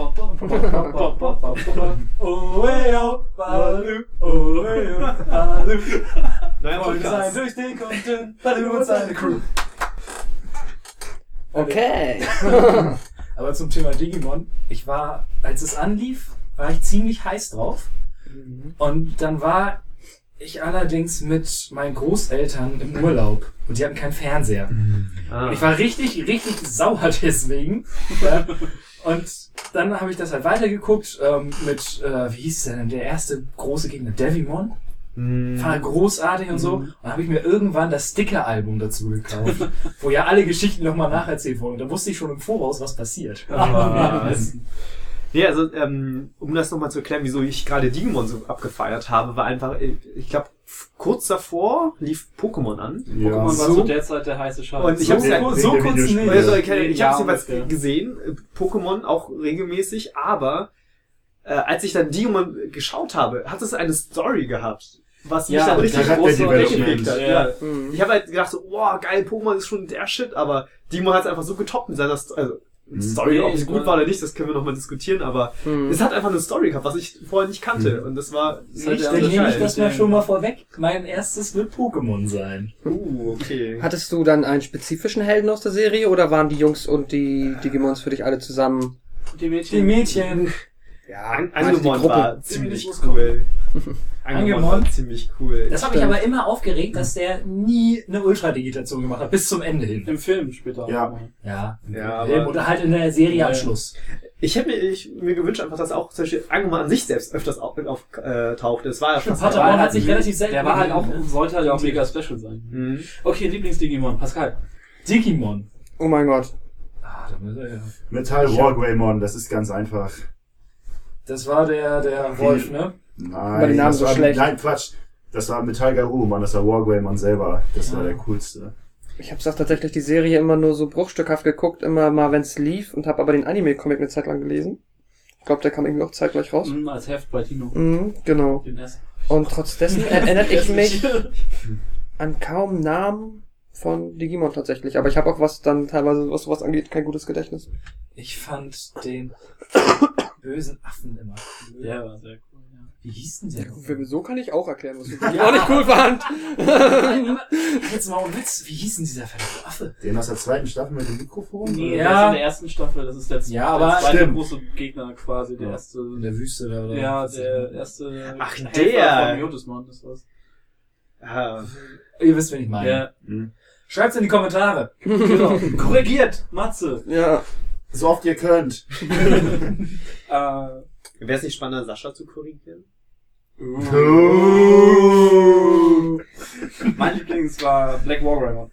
B: Oh, hey, oh, Balu, oh, hey, oh, Balu. Freunde sein durch den Kontinent, Balu und seine Crew.
D: Okay.
B: Aber zum Thema Digimon, ich war, als es anlief, war ich ziemlich heiß drauf. Und dann war ich allerdings mit meinen Großeltern im Urlaub und die hatten keinen Fernseher.
F: Ah.
B: Und ich war richtig, richtig sauer deswegen. ja. Und dann habe ich das halt weitergeguckt ähm, mit, äh, wie hieß der denn, der erste große Gegner, Devimon.
F: Mhm.
B: War großartig und so. Und dann habe ich mir irgendwann das Sticker-Album dazu gekauft, wo ja alle Geschichten nochmal nacherzählt wurden. Und da wusste ich schon im Voraus, was passiert.
F: Ah. Nee, also um um das nochmal zu erklären, wieso ich gerade Digimon so abgefeiert habe, war einfach, ich glaube, kurz davor lief Pokémon an.
C: Ja.
E: Pokémon war
B: So-
E: zu der Zeit der heiße Scheiß.
F: Und ich
B: so,
F: hab's ja-
B: so, so kurz nicht.
F: Also, ich ich
E: Ja,
F: habe es jeweils
E: ungefähr.
F: gesehen, äh, Pokémon auch regelmäßig, aber äh, als ich dann Digimon geschaut habe, hat es eine Story gehabt. Was mich
E: Ja,
F: dann richtig groß weggepickt hat.
E: Ja.
F: Ja.
D: Mhm.
F: Ich habe halt gedacht so, wow, geil, Pokémon ist schon der Shit, aber Digimon hat es einfach so getoppt mit seiner also, Story, ob sie
E: Nee,
F: gut war oder nicht, das können wir nochmal diskutieren, aber
D: Mhm.
F: es hat einfach eine Story gehabt, was ich vorher nicht kannte. Und das war richtig
E: der
B: Dann nehme ich das mal schon mal vorweg. Mein erstes wird Pokémon sein.
F: Uh, okay.
D: Hattest du dann einen spezifischen Helden aus der Serie oder waren die Jungs und die Digimons für dich alle zusammen?
E: die Mädchen.
B: Die Mädchen.
D: Ja,
F: An Angemon war ziemlich cool. Angemon war ziemlich cool.
B: Das hat mich
D: Stimmt.
B: aber immer aufgeregt, dass der nie eine Ultra-Digitation gemacht hat, bis zum Ende hin.
E: Im Film später.
C: Ja.
B: Ja,
F: Ja,
B: Film
F: aber
B: oder halt in der Serie am. Schluss.
F: ich hätte mir, ich, mir gewünscht einfach, dass auch zum Beispiel Angemon an sich selbst öfters auf, auf äh. Das war ja fast
B: Patamon hat sich relativ selten
E: Der war halt auch, sollte halt auch mega special sein.
F: Mhm.
E: Okay, Lieblings-Digimon, Pascal.
B: Digimon.
D: Oh mein Gott.
B: Ah, da muss er ja.
C: Metall Wargreymon, das ist ganz einfach.
B: Das war der, der Wolf, ne?
C: Nein,
D: die Namen
C: das
D: so
C: war,
D: schlecht.
C: Nein, Quatsch. Das war Metall Garurumon, das war Wargreymon selber. Das war
B: Ah.
C: der coolste.
D: Ich habe tatsächlich die Serie immer nur so bruchstückhaft geguckt, immer mal, wenn's lief und habe aber den Anime-Comic eine Zeit lang gelesen. Ich glaube, der kam irgendwie auch zeitgleich raus.
E: Mhm, als Heft bei Tino.
D: Mhm, genau.
E: Den.
D: Und trotz dessen erinnert ich mich an kaum Namen von Digimon tatsächlich. Aber ich habe auch was dann teilweise, was sowas angeht, kein gutes Gedächtnis.
B: Ich fand den bösen Affen immer cool.
E: Der war sehr cool, ja.
B: Wie hieß denn der?
D: Ja, So kann ich auch erklären, was ich auch nicht cool fand.
B: Nein, jetzt mal ohne Witz, wie hieß denn dieser verdammte Affe?
C: Den aus der zweiten Staffel mit dem Mikrofon?
E: Nee,
B: Ja.
E: ist in der ersten Staffel, das ist der,
B: Ja, aber-
E: der zweite
C: Stimmt.
E: große Gegner quasi, der
C: Ja.
E: erste.
B: In der Wüste da, oder?
E: Ja, der erste
F: Ach,
E: Helfer
F: der.
E: von Jotusmond ist das.
F: Ah,
B: Ihr wisst, wen ich meine.
E: Ja,
C: Hm.
B: Schreibt's in die Kommentare.
E: genau. Korrigiert, Matze.
D: Ja.
C: So oft ihr könnt.
E: Äh,
F: Wäre es nicht spannender, Sascha zu korrigieren?
E: mein Lieblings war Black Warhammer.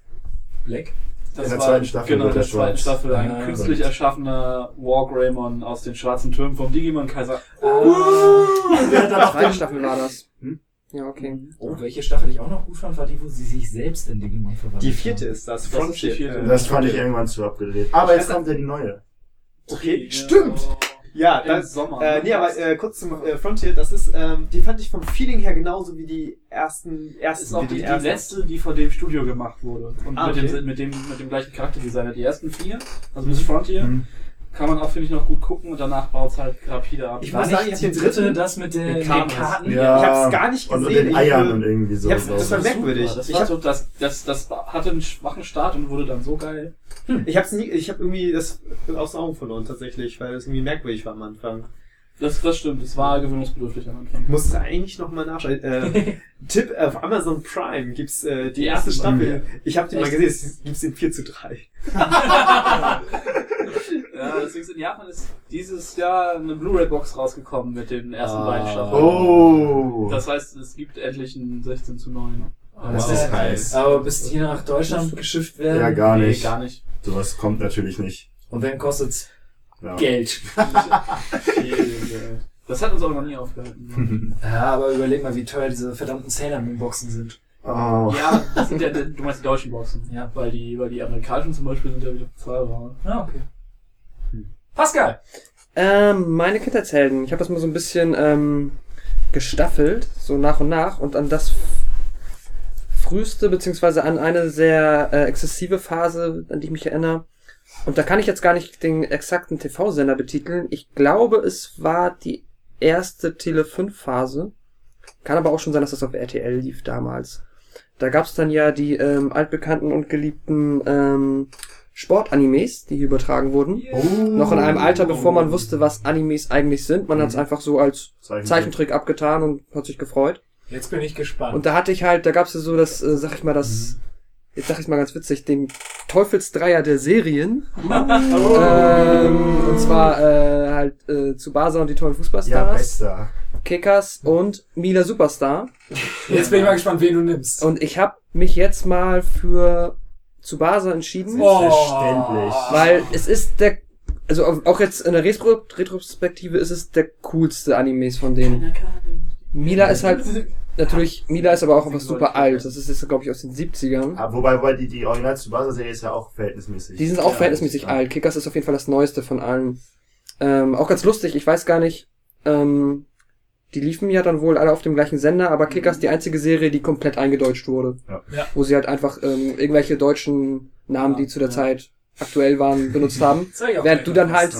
B: Black?
E: Das
C: In der
E: war,
C: zweiten Staffel
E: Genau, in der
C: er
E: zweiten
C: schwarz.
E: Staffel ein
B: Ah,
E: künstlich erschaffener Wargreymon aus den schwarzen Türmen vom Digimon-Kaiser.
C: Wer hat da noch
D: Zweite
C: den
D: Staffel war das.
C: Hm?
D: Ja, okay.
B: Oh, welche Staffel ich auch noch gut fand, war die, wo sie sich selbst in Digimon verwandelt
F: Die vierte
B: haben.
F: ist das,
E: Das ist
F: Frontier.
E: die vierte.
F: Äh,
C: Das fand ich irgendwann zu abgedreht. Aber jetzt kommt ja die neue.
F: Okay, stimmt. Ja,
E: Im
F: das,
E: Sommer.
F: äh, nee, aber äh, kurz zum äh, Frontier, das ist, ähm, die fand ich vom Feeling her genauso wie die ersten, ersten,
E: ist auch die, die
F: ersten.
E: letzte, die von dem Studio gemacht wurde. Und
F: Ah,
E: mit,
F: okay.
E: dem, mit, dem, mit dem gleichen Charakterdesigner. Die ersten vier, also bis Frontier,
C: Mhm.
E: Kann man auch, finde ich, noch gut gucken und danach baut es halt rapide ab.
F: Ich
B: War
F: muss sagen, ich
B: die dritte, das mit den, den
F: Karten.
C: Ja.
F: Ich hab's gar nicht
C: Und, und
F: gesehen.
C: den Eiern und irgendwie so.
F: ich hab's-
C: glaub
F: das war merkwürdig.
E: Das,
F: Ich
E: war so, das, das, das hatte einen schwachen Start und wurde dann so geil.
F: ich hab's nie, ich hab irgendwie das aus den Augen verloren tatsächlich, weil es irgendwie merkwürdig war am Anfang.
E: Das, das stimmt, es war gewöhnungsbedürftig am Anfang.
F: Ich muss es eigentlich nochmal nachschauen. Äh, Tipp, auf Amazon Prime gibt's äh, die erste
E: erste
F: Staffel. Ich habe die mal
E: Echt?
F: gesehen, es gibt's in 4 zu 3.
E: Ja, deswegen ist in Japan ist dieses Jahr eine Blu-ray-Box rausgekommen mit den ersten
B: Ah.
E: beiden Staffeln.
C: Oh.
E: Das heißt, es gibt endlich ein 16 zu 9.
C: Das ist heiß.
B: Aber bis die nach Deutschland geschifft werden.
C: Ja, gar
E: Nee,
C: nicht.
E: gar nicht.
C: Sowas kommt natürlich nicht.
B: Und dann kostet's
C: Ja.
B: Geld.
E: Das hat uns auch noch nie aufgehalten.
B: Ja, aber überleg mal, wie teuer diese verdammten Sailor Moon Boxen sind.
C: Oh.
E: Ja, das sind ja, du meinst die deutschen Boxen.
B: Ja.
E: Weil die, weil die amerikanischen zum Beispiel sind ja wieder bezahlbar.
B: Ah, okay. Pascal!
D: Ähm, meine Kindheitshelden. Ich habe das mal so ein bisschen ähm, gestaffelt, so nach und nach, und an das früheste, beziehungsweise an eine sehr äh, exzessive Phase, an die ich mich erinnere. Und da kann ich jetzt gar nicht den exakten TV-Sender betiteln. Ich glaube, es war die erste Tele 5-Phase. Kann aber auch schon sein, dass das auf RTL lief damals. Da gab's dann ja die ähm, altbekannten und geliebten ähm, Sportanimes, die hier übertragen wurden. Noch in einem Alter, bevor man wusste, was Animes eigentlich sind. Man hat es
C: Mhm.
D: einfach so als
C: Zeichentrick.
D: Zeichentrick abgetan und hat sich gefreut.
B: Jetzt bin ich gespannt.
D: Und da hatte ich halt, da gab's ja so das, äh, sag ich mal, das, jetzt sag ich mal ganz witzig, den Teufelsdreier der Serien. ähm, und zwar äh, halt äh, Tsubasa und die tollen
C: Ja,
D: Fußballstars,
C: bester.
D: Kickers und Mila Superstar.
B: Jetzt bin ich mal gespannt, wen du nimmst.
D: Und ich habe mich jetzt mal für Tsubasa entschieden.
B: Oh.
C: Selbstverständlich.
D: Weil es ist der, also auch jetzt in der Retro Retrospektive ist es der coolste Animes von denen. Mila ist halt, natürlich, Mila ist aber auch einfach super alt. Das ist jetzt, glaube ich, aus den 70ern.
C: Ah, wobei, wobei die, die original Tsubasa-Serie ist ja auch verhältnismäßig.
D: Die sind auch
C: Ja,
D: verhältnismäßig
C: ja.
D: alt. Kickers ist auf jeden Fall das neueste von allen. Ähm, auch ganz lustig, ich weiß gar nicht, ähm, die liefen ja dann wohl alle auf dem gleichen Sender, aber Kickers die einzige Serie, die komplett eingedeutscht wurde.
C: Ja.
B: Ja.
D: Wo sie halt einfach ähm, irgendwelche deutschen Namen, die zu der
E: Ja.
D: Zeit aktuell waren, benutzt haben.
B: Zeig ich auch
D: Während du dann halt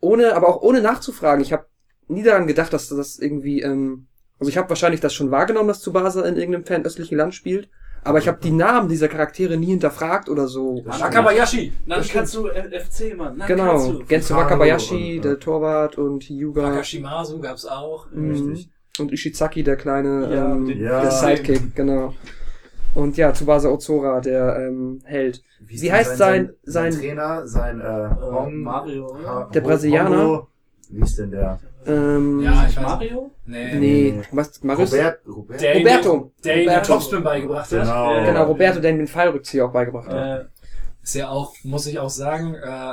D: ohne, aber auch ohne nachzufragen. Ich habe nie daran gedacht, dass das irgendwie, ähm, also ich habe wahrscheinlich das schon wahrgenommen, dass Tsubasa in irgendeinem fernöstlichen Land spielt, aber ich habe die Namen dieser Charaktere nie hinterfragt oder so.
B: Wakabayashi!
E: Du FC, Mann. Dann
D: Genau,
E: kannst du.
D: Genzo
C: Fukano
D: Wakabayashi,
C: und,
D: der
C: äh,
D: Torwart und Hyuga
B: Wakashimasu gab's auch.
D: Mhm.
C: Richtig.
D: und Ishizaki, der kleine,
E: Ja,
D: ähm,
E: den-
C: Ja.
D: der Sidekick, genau. Und ja, Tsubasa Ozora, der ähm, Held.
C: Wie,
D: Wie heißt sein-
C: sein,
D: sein-
C: Trainer, sein äh,
E: Äh,
C: Hong,
E: Mario?
C: Ha-
D: Der Brasilianer?
C: Hongo? Wie ist denn der?
D: Ähm,
B: Ja, ich.
E: Mario?
B: Nee.
D: nee, was, Marius?
C: Robert, Robert?
B: Der
D: Roberto.
B: Der ihnen
D: Roberto.
B: Topspin beigebracht hat.
C: Genau.
D: Genau, Roberto, der ihm den Fallrückzieher auch beigebracht hat.
E: Äh,
B: Ist ja auch, muss ich auch sagen, äh,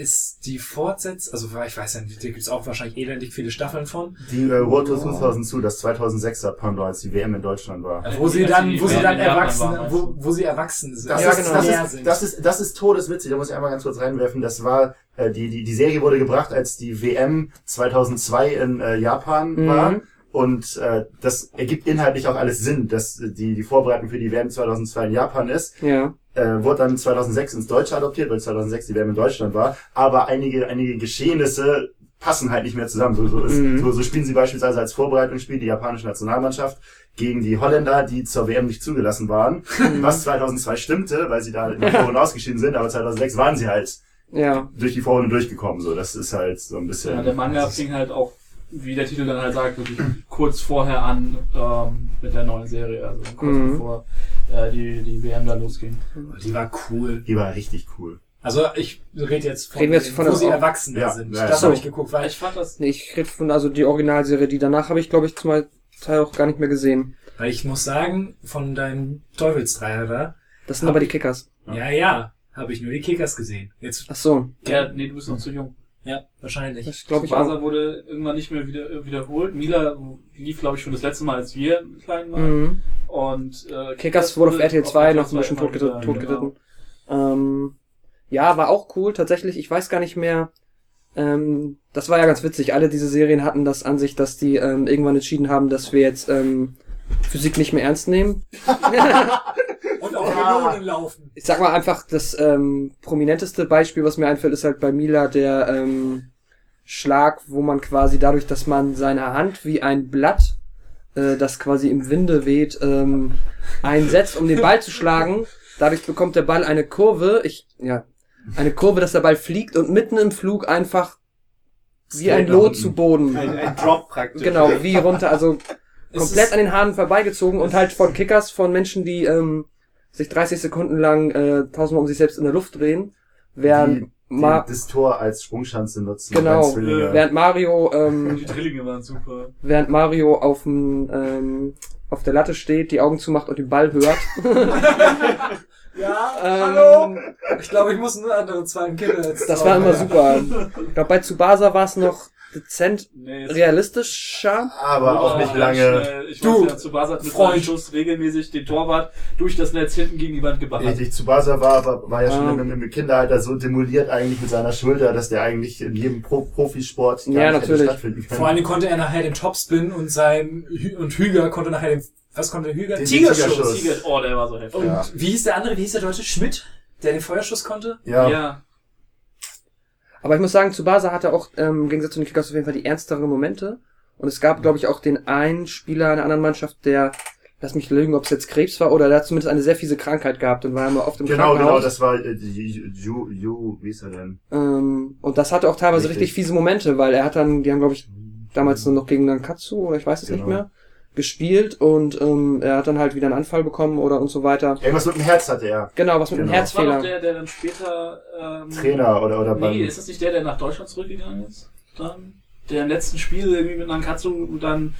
B: ist die Fortsetzung, also ich weiß ja nicht, da gibt's auch wahrscheinlich elendig viele Staffeln von,
C: Die äh, World Tour 2000 zu, das 2006er Pendant, als die WM in Deutschland war.
B: wo sie dann, wo sie dann erwachsen, wo, wo sie erwachsen sind.
C: Das,
D: Ja,
C: ist,
D: genau.
C: das, ist, das, ist, das ist todeswitzig, da muss ich einmal ganz kurz reinwerfen. Das war, äh, die, die, die Serie wurde gebracht, als die WM 2002 in äh, Japan
D: Mhm.
C: war. Und äh, das ergibt inhaltlich auch alles Sinn, dass äh, die, die Vorbereitung für die WM 2002 in Japan ist.
D: Ja.
C: Äh, wurde dann 2006 ins Deutsche adoptiert, weil 2006 die WM in Deutschland war. Aber einige, einige Geschehnisse passen halt nicht mehr zusammen. So, so, ist,
D: Mhm.
C: so, so spielen sie beispielsweise als Vorbereitungsspiel die japanische Nationalmannschaft gegen die Holländer, die zur WM nicht zugelassen waren, was 2002 stimmte, weil sie da in der Vorrunde ausgeschieden sind, aber 2006 waren sie halt
D: Ja.
C: durch die Vorrunde durchgekommen. So, das ist halt so ein bisschen.
E: Ja, der Manga fing halt auch, wie der Titel dann halt sagt, wirklich kurz vorher an ähm, mit der neuen Serie, also kurz
D: Mhm.
E: bevor äh, die, die WM da losging.
B: Die war cool.
C: Die war richtig cool.
B: Also ich rede jetzt von,
D: Reden wir jetzt von
B: wo
D: der-
B: sie erwachsen
C: Ja,
B: sind.
C: ja,
B: das
D: ja.
B: habe ich geguckt, weil
E: Ich fand das,
D: Nee, ich rede von also die Originalserie, die danach habe ich, glaube ich, zum Teil auch gar nicht mehr gesehen.
B: Weil ich muss sagen, von deinem Teufelsdreier da,
D: Das sind aber die Kickers.
B: ja, ja, habe ich nur die Kickers gesehen. Jetzt,
D: Ach so,
E: ja, nee, du bist noch zu jung.
B: Ja, wahrscheinlich.
D: das glaube ich auch.
E: wurde irgendwann nicht mehr wieder, wiederholt. Mila lief, glaube ich, schon das letzte Mal, als wir klein waren.
D: Mhm.
E: Und äh,
D: Kickers wurde auf RTL 2 noch ein bisschen totgeritten.
E: genau.
D: Ähm, ja, war auch cool. Tatsächlich, ich weiß gar nicht mehr. Ähm, das war ja ganz witzig. Alle diese Serien hatten das an sich, dass die ähm, irgendwann entschieden haben, dass wir jetzt ähm, Physik nicht mehr ernst nehmen.
C: Ja.
B: Melonen laufen.
D: Ich sag mal einfach, das ähm, prominenteste Beispiel, was mir einfällt, ist halt bei Mila der ähm, Schlag, wo man quasi dadurch, dass man seine Hand wie ein Blatt, äh, das quasi im Winde weht, ähm, einsetzt, um den Ball zu schlagen. Dadurch bekommt der Ball eine Kurve, ich, ja, eine Kurve, dass der Ball fliegt und mitten im Flug einfach wie ein Lot zu Boden.
F: Ein, ein Drop praktisch.
D: Genau, wie runter, also komplett an den Haaren vorbeigezogen und halt von Kickers, von Menschen, die ähm, sich 30 Sekunden lang äh, tausendmal um sich selbst in der Luft drehen, während,
C: die,
D: Ma
C: das Tor als Sprungschanze nutzen.
D: Genau.
C: Zwillinge.
D: während Mario ähm,
E: Die Drillinge waren super.
D: während Mario auf dem ähm, auf der Latte steht, die Augen zumacht und den Ball hört.
B: Ja,
D: Ähm,
B: hallo. Ich glaube, ich muss einen anderen zweiten Kinder jetzt.
D: Das war immer super. Ich glaube, bei Tsubasa war es noch dezent
E: Nee,
D: realistischer.
C: Aber auch nicht lange.
E: schnell. Ich
B: Du,
E: weiß ja, Tsubasa hat mit
B: Freund.
E: Schuss regelmäßig den Torwart durch das Netz hinten gegen die Wand geballert.
C: Richtig, Tsubasa war, war, war ja schon
D: Ah.
C: im, im Kinderalter so demoliert eigentlich mit seiner Schulter, dass der eigentlich in jedem Pro Profisport gar
D: Ja,
C: nicht hätte
D: natürlich.
C: stattfinden können.
B: Vor allen Dingen konnte er nachher den Topspin und sein Hü und Hüger konnte nachher den was konnte Hüger?
C: Den
B: Tigerschuss.
C: Tigerschuss.
E: Tiger, oh, der war so heftig.
B: Und
C: Ja.
B: wie hieß der andere? Wie hieß der Deutsche? Schmidt, der den Feuerschuss konnte?
C: ja,
E: ja.
D: Aber ich muss sagen, Tsubasa hatte auch ähm, im Gegensatz zu den Kickers auf jeden Fall die ernsteren Momente. Und es gab, glaube ich, auch den einen Spieler einer anderen Mannschaft, der, lass mich lügen, ob es jetzt Krebs war oder der hat zumindest eine sehr fiese Krankheit gehabt und war immer oft im
C: genau, genau,
D: Krankenhaus.
C: das war äh, Ju, Ju, wie ist er denn?
D: Ähm, und das hatte auch teilweise richtig.
C: Richtig.
D: fiese Momente, weil er hat dann, die haben glaube ich damals nur noch gegen Nankatsu oder ich weiß es nicht
C: Genau.
D: mehr, gespielt und ähm, er hat dann halt wieder einen Anfall bekommen oder und so weiter.
C: Irgendwas mit dem Herz hatte er.
D: Genau, was mit
C: Genau.
D: einem
E: Das war doch
D: Herzfehler.
E: der, der dann später... Ähm,
C: Trainer oder, oder
E: Nee, ist das nicht der, der nach Deutschland zurückgegangen ist? Dann? Der im letzten Spiel irgendwie mit Nankatsu dann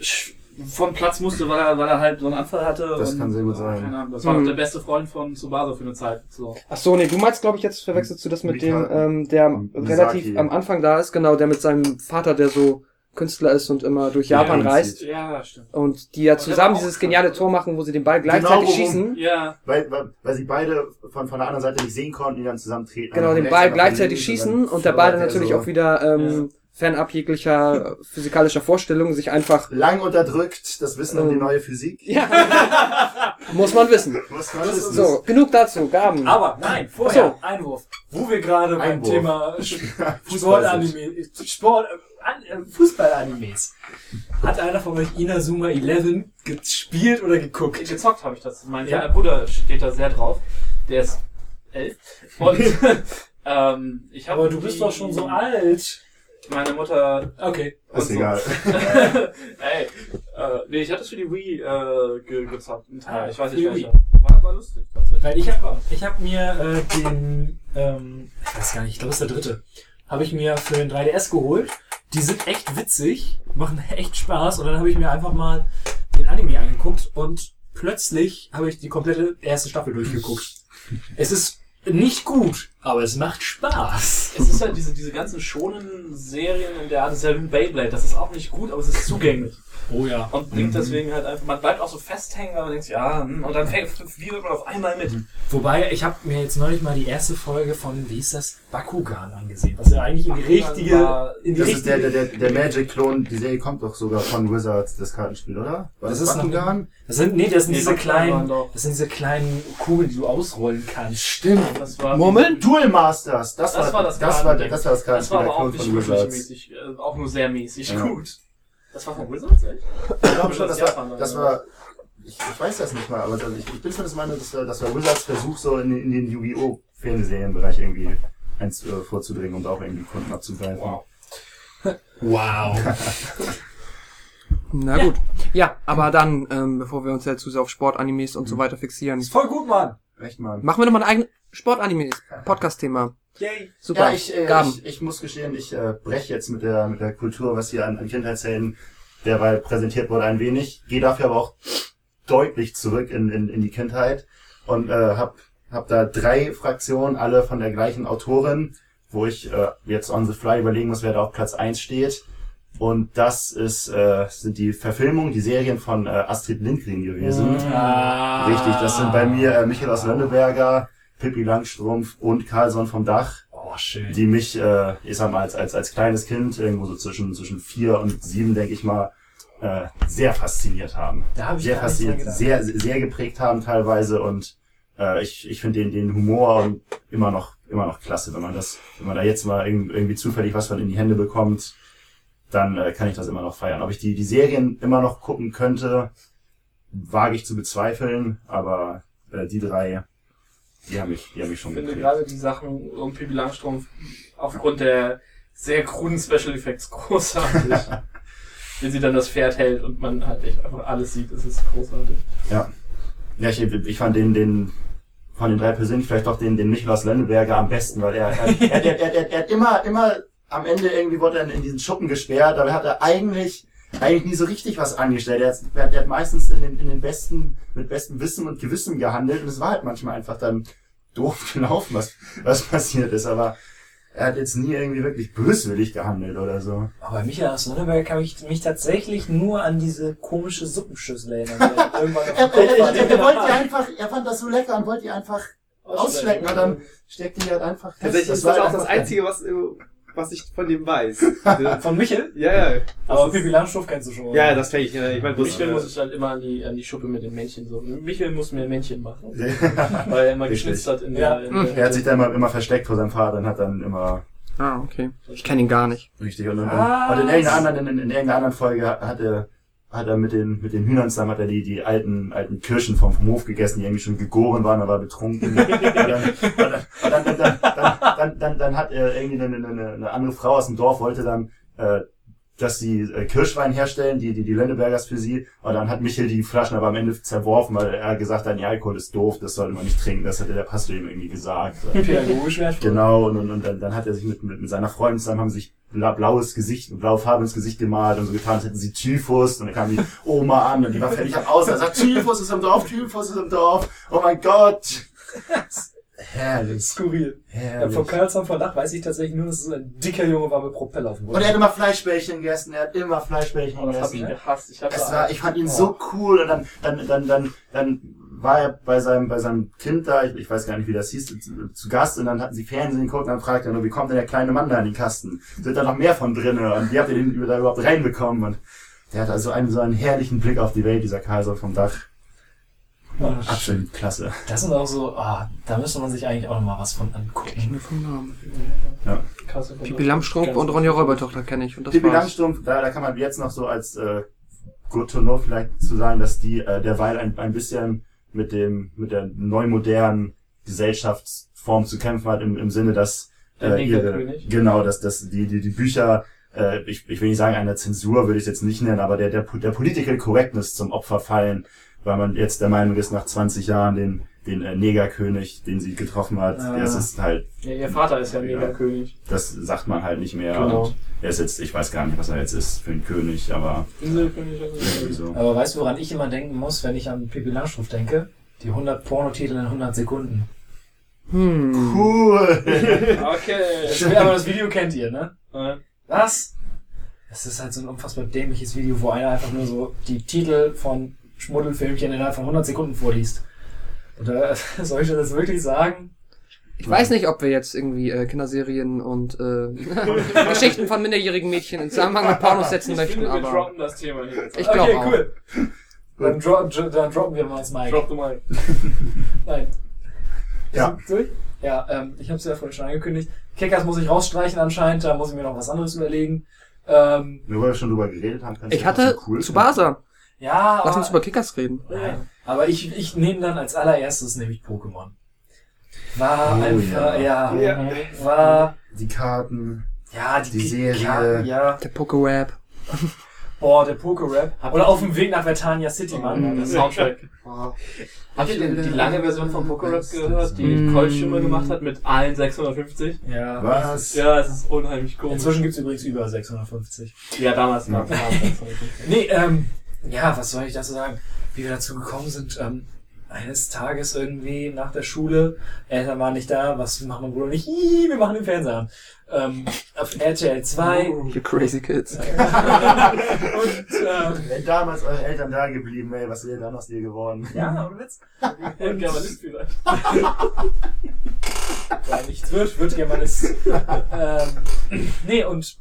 E: sch- vom Platz musste, weil er, weil er halt so einen Anfall hatte.
C: Das
E: und,
C: kann sehr gut sein.
E: Keine Ahnung, das war
D: Mhm.
E: doch der beste Freund von Tsubasa für eine Zeit. So.
D: Ach so, nee, du meinst glaube ich jetzt verwechselst du das mit dem,
C: Mika-
D: ähm, der
C: Misaki.
D: relativ am Anfang da ist, genau, der mit seinem Vater, der so Künstler ist und immer durch
C: Ja,
D: Japan
C: und
D: reist.
E: Ja, stimmt.
D: Und die ja zusammen dieses geniale Tor machen, wo sie den Ball gleichzeitig
C: Genau,
D: schießen.
E: Ja,
C: Weil, weil, weil sie beide von, von der anderen Seite nicht sehen konnten, die dann zusammen treten.
D: Genau,
C: Einer
D: den Ball gleichzeitig schießen
C: dann
D: und der Ball dann natürlich
C: so
D: auch wieder ähm, fernab jeglicher physikalischer Vorstellung sich einfach.
C: Lang unterdrückt, das Wissen um die
D: Ähm,
C: neue Physik.
D: Ja, muss man wissen.
C: Muss man wissen.
D: So, genug dazu, Gaben.
B: Aber nein, vorher
D: Ach
B: Einwurf. Wo wir gerade beim
C: Einwurf.
B: Thema
C: Fußball
B: Sportanime, Sport, äh, an- äh, Fußball-Animes. Hat einer von euch Inazuma 11 gespielt oder geguckt?
E: gezockt habe ich das. Mein
B: Ja.
E: Bruder steht da sehr drauf. Der ist elf. Und ähm, ich
B: Aber du bist doch schon so alt.
E: Meine Mutter
B: Okay.
C: Ist
E: so.
C: egal.
E: Ey, äh, nee, ich hatte es für die Wii äh, ge gezockt. Einen Teil.
B: Ah,
E: ich weiß nicht welcher. War, war lustig tatsächlich.
B: Weil ich habe ich hab mir äh, den, ähm, ich weiß gar nicht, ich glaube es ist der dritte, habe ich mir für den 3DS geholt. Die sind echt witzig, machen echt Spaß und dann habe ich mir einfach mal den Anime angeguckt und plötzlich habe ich die komplette erste Staffel durchgeguckt. Es ist nicht gut, aber es macht Spaß.
E: Es ist halt diese, diese ganzen schonen Serien in der Art, das ist ja wie ein Beyblade, das ist auch nicht gut, aber es ist zugänglich.
B: Oh ja.
E: Und bringt deswegen halt einfach, man bleibt auch so festhängen, aber man denkt, ja, hm, und dann fängt, fiebert man auf einmal mit.
B: Wobei, ich habe mir jetzt neulich mal die erste Folge von, wie ist das? Bakugan angesehen, was ja eigentlich in die
E: Bakugan
B: richtige,
E: war-
B: in die
C: Das ist der,
B: richtige,
C: der, der, der Magic-Klon, die Serie kommt doch sogar von Wizards, das Kartenspiel, oder? War
B: Das
C: das,
B: ist noch-
C: Bakugan?
B: das sind, nee, das sind
E: Nee,
B: diese
E: Bakugan
B: kleinen, das sind diese kleinen Kugeln, die du ausrollen kannst.
C: Stimmt.
E: Das war
D: Murmeln?
C: Duel Masters, das,
E: Das war das
C: das war, das war das
E: Das war
C: Kartenspiel, der
E: aber auch nicht
C: von
E: wirklich
C: Wizards.
E: mäßig, äh, auch nur sehr mäßig
C: Ja.
E: gut. Das war von Wizards, echt?
C: Ich glaube schon, das
E: Japan
C: war, das
E: oder?
C: war, ich, ich weiß das nicht mal, aber ich, ich bin zumindest meine, das war, das war Wizards Versuch, so in, den- in den Yu-Gi-Oh! Fernsehserienbereich irgendwie eins äh, vorzudringen und auch irgendwie Kunden abzugreifen.
B: Wow. Wow.
D: Na gut. Ja, aber dann, ähm, bevor wir uns jetzt zu sehr auf Sportanimes und so weiter fixieren,
B: ist voll gut, Mann.
C: Echt mal.
D: machen wir doch mal ein eigenes Sportanimes-Podcast-Thema.
B: Yay.
D: Super.
C: Ja, ich, äh,
D: Gaben.
C: ich, ich muss gestehen, ich äh, breche jetzt mit der, mit der Kultur, was hier an, an Kindheitshelden derweil präsentiert wurde, ein wenig. Gehe dafür aber auch deutlich zurück in, in, in die Kindheit und äh, hab, hab da drei Fraktionen, alle von der gleichen Autorin, wo ich äh, jetzt on the fly überlegen muss, wer da auf Platz eins steht. Und das ist, äh, sind die Verfilmungen, die Serien von äh, Astrid Lindgren gewesen.
B: Ah.
C: Richtig, das sind bei mir äh, Michael aus Lönneberger, Pippi Langstrumpf und Carlson vom Dach
B: Oh, schön.
C: die mich, äh, ich sag mal, als, als, als kleines Kind, irgendwo so zwischen, zwischen vier und sieben, denke ich mal, äh, sehr fasziniert haben.
B: da habe ich
C: Sehr fasziniert, sehr, sehr geprägt haben teilweise und äh, ich, ich finde den, den Humor und immer noch, immer noch klasse, wenn man das, wenn man da jetzt mal irgend- irgendwie zufällig was von in die Hände bekommt, dann äh, kann ich das immer noch feiern. Ob ich die, die Serien immer noch gucken könnte, wage ich zu bezweifeln, aber äh, die drei, die haben mich, die haben mich schon
E: Ich finde gerade die Sachen um Pippi Langstrumpf aufgrund der sehr kruden Special Effects großartig. Wenn sie dann das Pferd hält und man halt echt einfach alles sieht, ist es großartig.
C: Ja, ich, ich fand den, den von den drei persönlich vielleicht doch den, den Nikolaus Lenneberger am besten, weil er, er, er, er, er, er, er hat immer, immer am Ende irgendwie wurde er in diesen Schuppen gesperrt, aber er hat er eigentlich, eigentlich nie so richtig was angestellt. Er hat, er hat, meistens in den, in den besten, mit bestem Wissen und Gewissen gehandelt und es war halt manchmal einfach dann doof gelaufen, was, was passiert ist, aber er hat jetzt nie irgendwie wirklich böswillig gehandelt oder so.
B: Aber Michael aus Nürnberg kann ich mich tatsächlich nur an diese komische Suppenschüssel erinnern. er
C: Er, er, er, er wollte die einfach, er fand das so lecker und wollte die einfach ausschlecken und dann steckt die halt einfach fest.
F: Tatsächlich ist
C: war
F: das auch das Einzige, was, was ich von dem weiß.
B: Von Michel?
F: ja, ja.
B: Aber
F: Das ist-
B: Pippi Langstrumpf kennst du schon.
F: Ja, das fände ich. Ich meine,
E: Michel
F: äh,
E: muss ich dann immer an die, an die Schuppe mit den Männchen so. Michel muss mir Männchen machen.
C: er
E: Weil er immer geschnitzt hat in
B: Ja.
E: der, in der
C: hat sich da immer, immer versteckt vor seinem Vater und hat dann immer
D: Ah, okay. Ich kenne ihn gar nicht.
C: richtig und, und,
B: Was?
C: und in irgendeiner anderen, in, in irgendeiner anderen Folge hat er hat er mit den mit den Hühnern zusammen hat er die die alten alten Kirschen vom, vom Hof gegessen, die irgendwie schon gegoren waren, er war betrunken. dann, dann, dann, dann hat er irgendwie eine, eine, eine andere Frau aus dem Dorf wollte dann äh, dass sie äh, Kirschwein herstellen, die, die, die Lönnebergers für sie. Und dann hat Michel die Flaschen aber am Ende zerworfen, weil er gesagt hat, ja, Alkohol ist doof, das sollte man nicht trinken. Das hatte der Pastor ihm irgendwie gesagt.
B: Pädagogisch wertvoll.
C: Genau, und, und, und dann, dann hat er sich mit, mit, mit seiner Freundin zusammen, haben sich bla- blaues Gesicht, blaue Farbe ins Gesicht gemalt und so getan, als hätten sie Typhus. Und dann kam die Oma an und die war völlig am Aus. Er sagt, Typhus ist im Dorf, Typhus ist im Dorf. Oh mein Gott. Herrlich.
B: Skurril. Ja,
C: Herrlich.
B: von Karlsson von Dach weiß ich tatsächlich nur, dass es ein dicker Junge war mit Propeller auf dem
C: Und er hat immer Fleischbällchen gegessen, er hat immer Fleischbällchen
E: Oh, das hab ich
C: gegessen.
E: gehasst. Ich hab
C: Es war, ich fand ihn so cool und dann, dann, dann, dann, dann war er bei seinem, bei seinem Kind da, ich, ich weiß gar nicht, wie das hieß, zu, zu Gast und dann hatten sie Fernsehen geguckt und dann fragte er nur, wie kommt denn der kleine Mann da in den Kasten? Sind da noch mehr von drinne? Und wie habt ihr den über- da überhaupt reinbekommen? Und der hat also einen, so einen herrlichen Blick auf die Welt, dieser Kaiser vom Dach. Absolut klasse.
B: Das sind auch so, ah, da müsste man sich eigentlich auch noch mal was von angucken.
D: Nur vom Namen.
E: Krasse
D: Pippi Langstrumpf und Ronja Räubertochter kenne ich. Und das
C: Pippi
D: war's.
C: Langstrumpf, da, da kann man jetzt noch so als äh, Good to know vielleicht zu sagen, dass die äh, derweil ein, ein bisschen mit dem mit der neu modernen Gesellschaftsform zu kämpfen hat im, im Sinne, dass
E: Der
C: äh, ihre genau, dass dass die die die Bücher äh, ich, ich will nicht sagen einer Zensur würde ich es jetzt nicht nennen, aber der der der Political Correctness zum Opfer fallen, weil man jetzt der Meinung ist nach 20 Jahren den den äh, Negerkönig, den sie getroffen hat,
B: Ah.
C: das ist halt
E: Ja, ihr Vater ist ja
C: Ja.
E: Negerkönig.
C: das sagt man halt nicht mehr
E: Genau.
C: und er ist jetzt ich weiß gar nicht, was er jetzt ist für ein König, aber
E: Inselkönig.
C: irgendwie so.
B: Aber weißt du, woran ich immer denken muss, wenn ich an Pippi Langstrumpf denke? Die 100 Pornotitel in 100 Sekunden.
D: Hm.
C: Cool.
E: Okay.
B: Aber das Video kennt ihr, ne? Was? Das ist halt so ein unfassbar dämliches Video, wo einer einfach nur so die Titel von Schmuddelfilmchen innerhalb von 100 Sekunden vorliest. Und da soll ich das wirklich sagen?
D: Ich weiß nicht, ob wir jetzt irgendwie äh, Kinderserien und äh, Geschichten von minderjährigen Mädchen in Zusammenhang mit Pornos setzen
E: ich
D: möchten,
E: finde, wir
D: aber
E: droppen das Thema hier jetzt.
D: ich glaube
B: okay,
D: auch.
B: cool. Dann, dro dro dann droppen wir mal das Mic.
E: Drop the mic.
B: Nein. Wir
C: Ja.
B: durch? Ja, ähm, ich habe es ja vorhin schon angekündigt. Kickers muss ich rausstreichen anscheinend, da muss ich mir noch was anderes überlegen. Ähm,
C: Nur weil wir schon drüber geredet haben, kannst
D: Ich
C: du
D: hatte
C: trotzdem cool
D: Tsubasa.
B: Ja,
D: Lass
B: aber,
D: uns über Kickers reden.
B: Nein. aber ich, ich nehme dann als allererstes nämlich Pokémon. War
C: Oh,
B: einfach, ja,
E: Ja.
B: war,
C: Die Karten.
B: ja, die,
C: Die Serie.
B: Ja, ja,
D: Der Poké-Rap.
B: boah, der Poké-Rap. Oder auf dem Weg nach Vertania City, Mann.
E: Der
B: Das
E: Soundtrack. Habt ihr denn die lange Version von Pokerap gehört, die
D: Mm.
E: Colt Stimme gemacht hat mit allen 650?
B: ja.
C: Was?
E: Ja, es ist unheimlich komisch.
B: Inzwischen gibt's übrigens über 650.
E: Ja, damals gab es 650.
B: Nee, ähm, ja, was soll ich dazu sagen? Wie wir dazu gekommen sind, ähm, eines Tages irgendwie nach der Schule, Eltern waren nicht da, was machen wir wohl nicht? Ih, wir machen den Fernseher an. Ähm, auf RTL 2
D: You crazy kids.
B: und ähm,
C: Wenn damals eure Eltern da geblieben, ey, was wäre dann aus dir geworden?
B: ja, ohne Witz.
E: Und Germanist vielleicht.
B: Weil nichts wird, wird Germanist. ähm, nee, und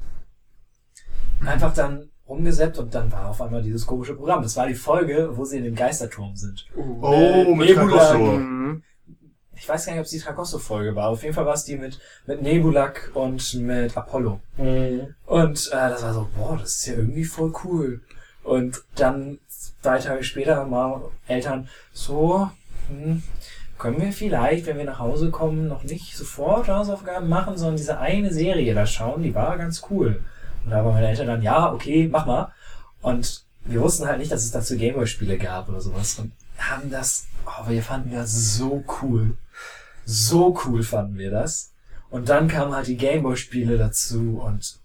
B: einfach dann rumgesäppt und dann war auf einmal dieses komische Programm. Das war die Folge, wo sie in dem Geisterturm sind.
C: Oh, mit
B: Nebula.
C: Tragosso.
D: Mhm.
B: Ich weiß gar nicht, ob es die Tragosso-Folge war. Auf jeden Fall war es die mit, mit Nebulak und mit Apollo. Und äh, das war so, boah, das ist ja irgendwie voll cool. Und dann drei Tage später mal Eltern so, hm, können wir vielleicht, wenn wir nach Hause kommen, noch nicht sofort Hausaufgaben machen, sondern diese eine Serie da schauen, die war ganz cool. Und da waren meine Eltern dann, ja, okay, mach mal. Und wir wussten halt nicht, dass es dazu Gameboy-Spiele gab oder sowas. Und haben das, oh, wir fanden das so cool. So cool fanden wir das. Und dann kamen halt die Gameboy-Spiele dazu und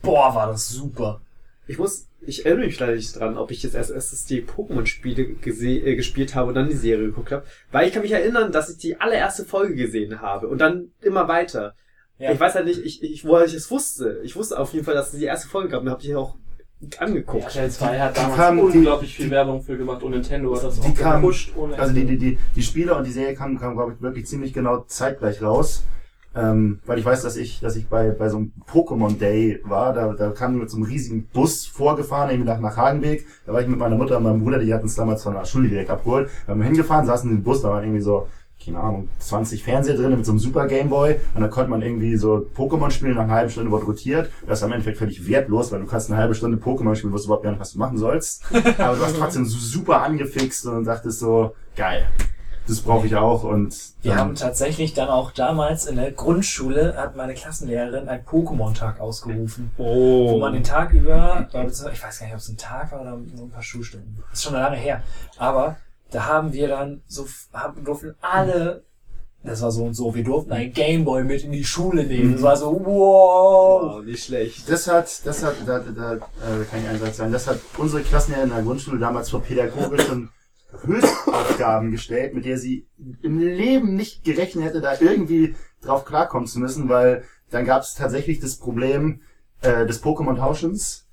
B: boah, war das super.
F: Ich muss, ich erinnere mich leider nicht dran, ob ich jetzt als erstes die Pokémon-Spiele äh, gespielt habe und dann die Serie geguckt habe. Weil ich kann mich erinnern, dass ich die allererste Folge gesehen habe und dann immer weiter.
B: Ja.
F: Ich weiß halt nicht, ich, ich, woher ich es wusste. Ich wusste auf jeden Fall, dass es die erste Folge gab und habe die auch angeguckt.
E: RTL 2 hat damals
C: die-
E: unglaublich viel Werbung für gemacht und Nintendo hat das
C: Die
E: auch
C: kamen-
E: gepusht ohne
C: Also die, die, die, die Spiele und die Serie kamen, kamen glaube ich, wirklich ziemlich genau zeitgleich raus. Ähm, weil ich weiß, dass ich, dass ich bei, bei so einem Pokémon Day war, da, da kam wir mit so einem riesigen Bus vorgefahren, irgendwie nach, nach Hagenweg. Da war ich mit meiner Mutter und meinem Bruder, die hatten uns damals von der Schule direkt abgeholt. Da haben wir hingefahren, saßen in dem Bus, da waren irgendwie so, keine Ahnung, 20 Fernseher drin mit so einem Super Gameboy und da konnte man irgendwie so Pokémon spielen, nach einer halben Stunde wurde rotiert. Das ist am Endeffekt völlig wertlos, weil du kannst eine halbe Stunde Pokémon spielen, wusstest überhaupt gar nicht, was du machen sollst. Aber du warst trotzdem so super angefixt und dachtest so, geil. Das brauche ich auch und
B: Wir haben tatsächlich dann auch damals in der Grundschule hat meine Klassenlehrerin einen Pokémon-Tag ausgerufen.
F: Oh.
B: Wo man den Tag über, ich weiß gar nicht, ob es ein Tag war oder nur ein paar Schulstunden. Das ist schon lange her. Aber da haben wir dann so, haben, durften alle, das war so und so, wir durften einen Gameboy mit in die Schule nehmen. Das war so, wow.
F: Oh, nicht schlecht.
C: Das hat, das hat, da, da äh, kann ich einen Satz sagen, das hat unsere Klassenlehrerin in der Grundschule damals vor pädagogischen Höchstaufgaben gestellt, mit der sie im Leben nicht gerechnet hätte, da irgendwie drauf klarkommen zu müssen, weil dann gab es tatsächlich das Problem äh, des Pokémon-Tauschens.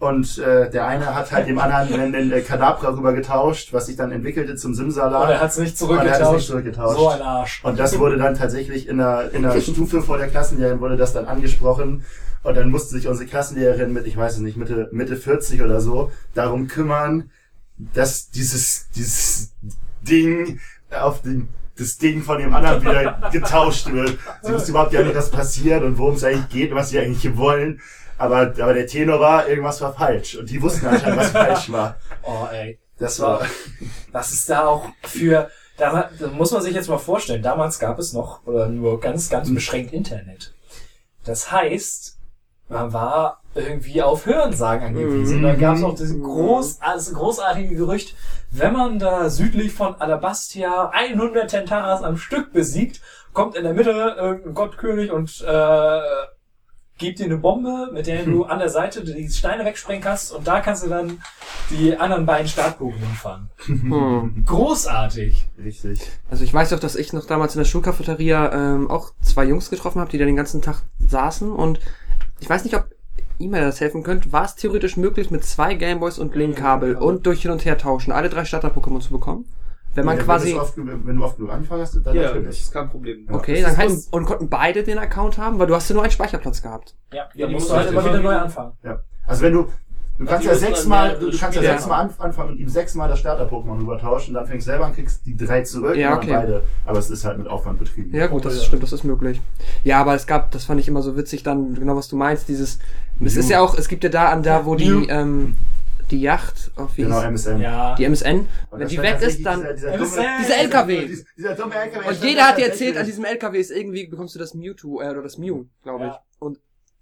C: Und äh, der eine hat halt dem anderen einen äh, Kadabra rüber getauscht, was sich dann entwickelte zum Simsala.
B: Und er hat es nicht
C: Und er hat es nicht
B: zurückgetauscht.
C: zurückgetauscht.
B: So ein Arsch.
C: Und das wurde dann tatsächlich in der, in der Stufe vor der Klassenlehrerin wurde das dann angesprochen. Und dann musste sich unsere Klassenlehrerin mit, ich weiß es nicht, Mitte, Mitte 40 oder so, darum kümmern, dass dieses, dieses Ding auf den, das Ding von dem anderen wieder getauscht wird. Sie wusste überhaupt gar nicht, was passiert und worum es eigentlich geht und was sie eigentlich wollen. Aber, aber der Tenor war, irgendwas war falsch. Und die wussten anscheinend, was falsch war.
B: Oh, ey.
C: Das war,
B: Was ist da auch für, da, da muss man sich jetzt mal vorstellen, damals gab es noch, oder nur ganz, ganz beschränkt Internet. Das heißt, man war irgendwie auf Hörensagen angewiesen. Da gab es auch das, groß, das großartige Gerücht, wenn man da südlich von Alabastia 100 Tentaras am Stück besiegt, kommt in der Mitte irgendein Gottkönig und äh, gibt dir eine Bombe, mit der du an der Seite die Steine wegsprengen kannst und da kannst du dann die anderen beiden Start-Pokémon fangen.
D: Hm.
B: Großartig.
C: richtig.
D: Also ich weiß doch, dass ich noch damals in der Schulcafeteria ähm, auch zwei Jungs getroffen habe, die da den ganzen Tag saßen und ich weiß nicht, ob ihr mir das helfen könnt. War es theoretisch möglich, mit zwei Gameboys und Link-Kabel und durch hin und her tauschen alle drei Starter-Pokémon zu bekommen? Wenn man
C: Wenn
D: quasi,
C: du oft, wenn du oft genug angefangen hast, dann
F: Ja, das
C: natürlich.
F: ist kein Problem.
C: Ja.
D: okay,
F: Das
D: dann
F: ist
D: heißt, und konnten beide den Account haben, weil du hast ja nur einen Speicherplatz gehabt.
B: Ja,
E: Ja,
B: dann
E: die
B: musst du halt
E: du
B: immer
E: halt
B: wieder neu anfangen.
C: Ja. Also wenn du, du kannst ja sechsmal, du, kannst ja sechsmal an, anfangen und ihm sechsmal das Starter-Pokémon rübertauschen, dann fängst du selber an, kriegst die drei zurück
D: Ja,
C: und dann
D: okay.
C: beide. Aber es ist halt mit Aufwand betrieben.
D: Ja gut, das
B: ja.
D: stimmt, das ist möglich. Ja, aber es gab, das fand ich immer so witzig, dann genau was du meinst, dieses, es ist ja auch, es gibt ja da an da, wo die, ähm, die Yacht, auf wie
C: Genau, MSN.
B: Ja.
D: die MSN,
C: Und
D: wenn die weg ist, dann,
C: Dieser, dieser,
B: MSN.
C: dumme,
D: Dieser LKW.
C: Dieser, dieser dumme LKW.
D: und jeder hat dir erzählt, an diesem LKW ist irgendwie, bekommst du das Mewtwo, äh, oder das Mew, glaube ich.
B: Ja.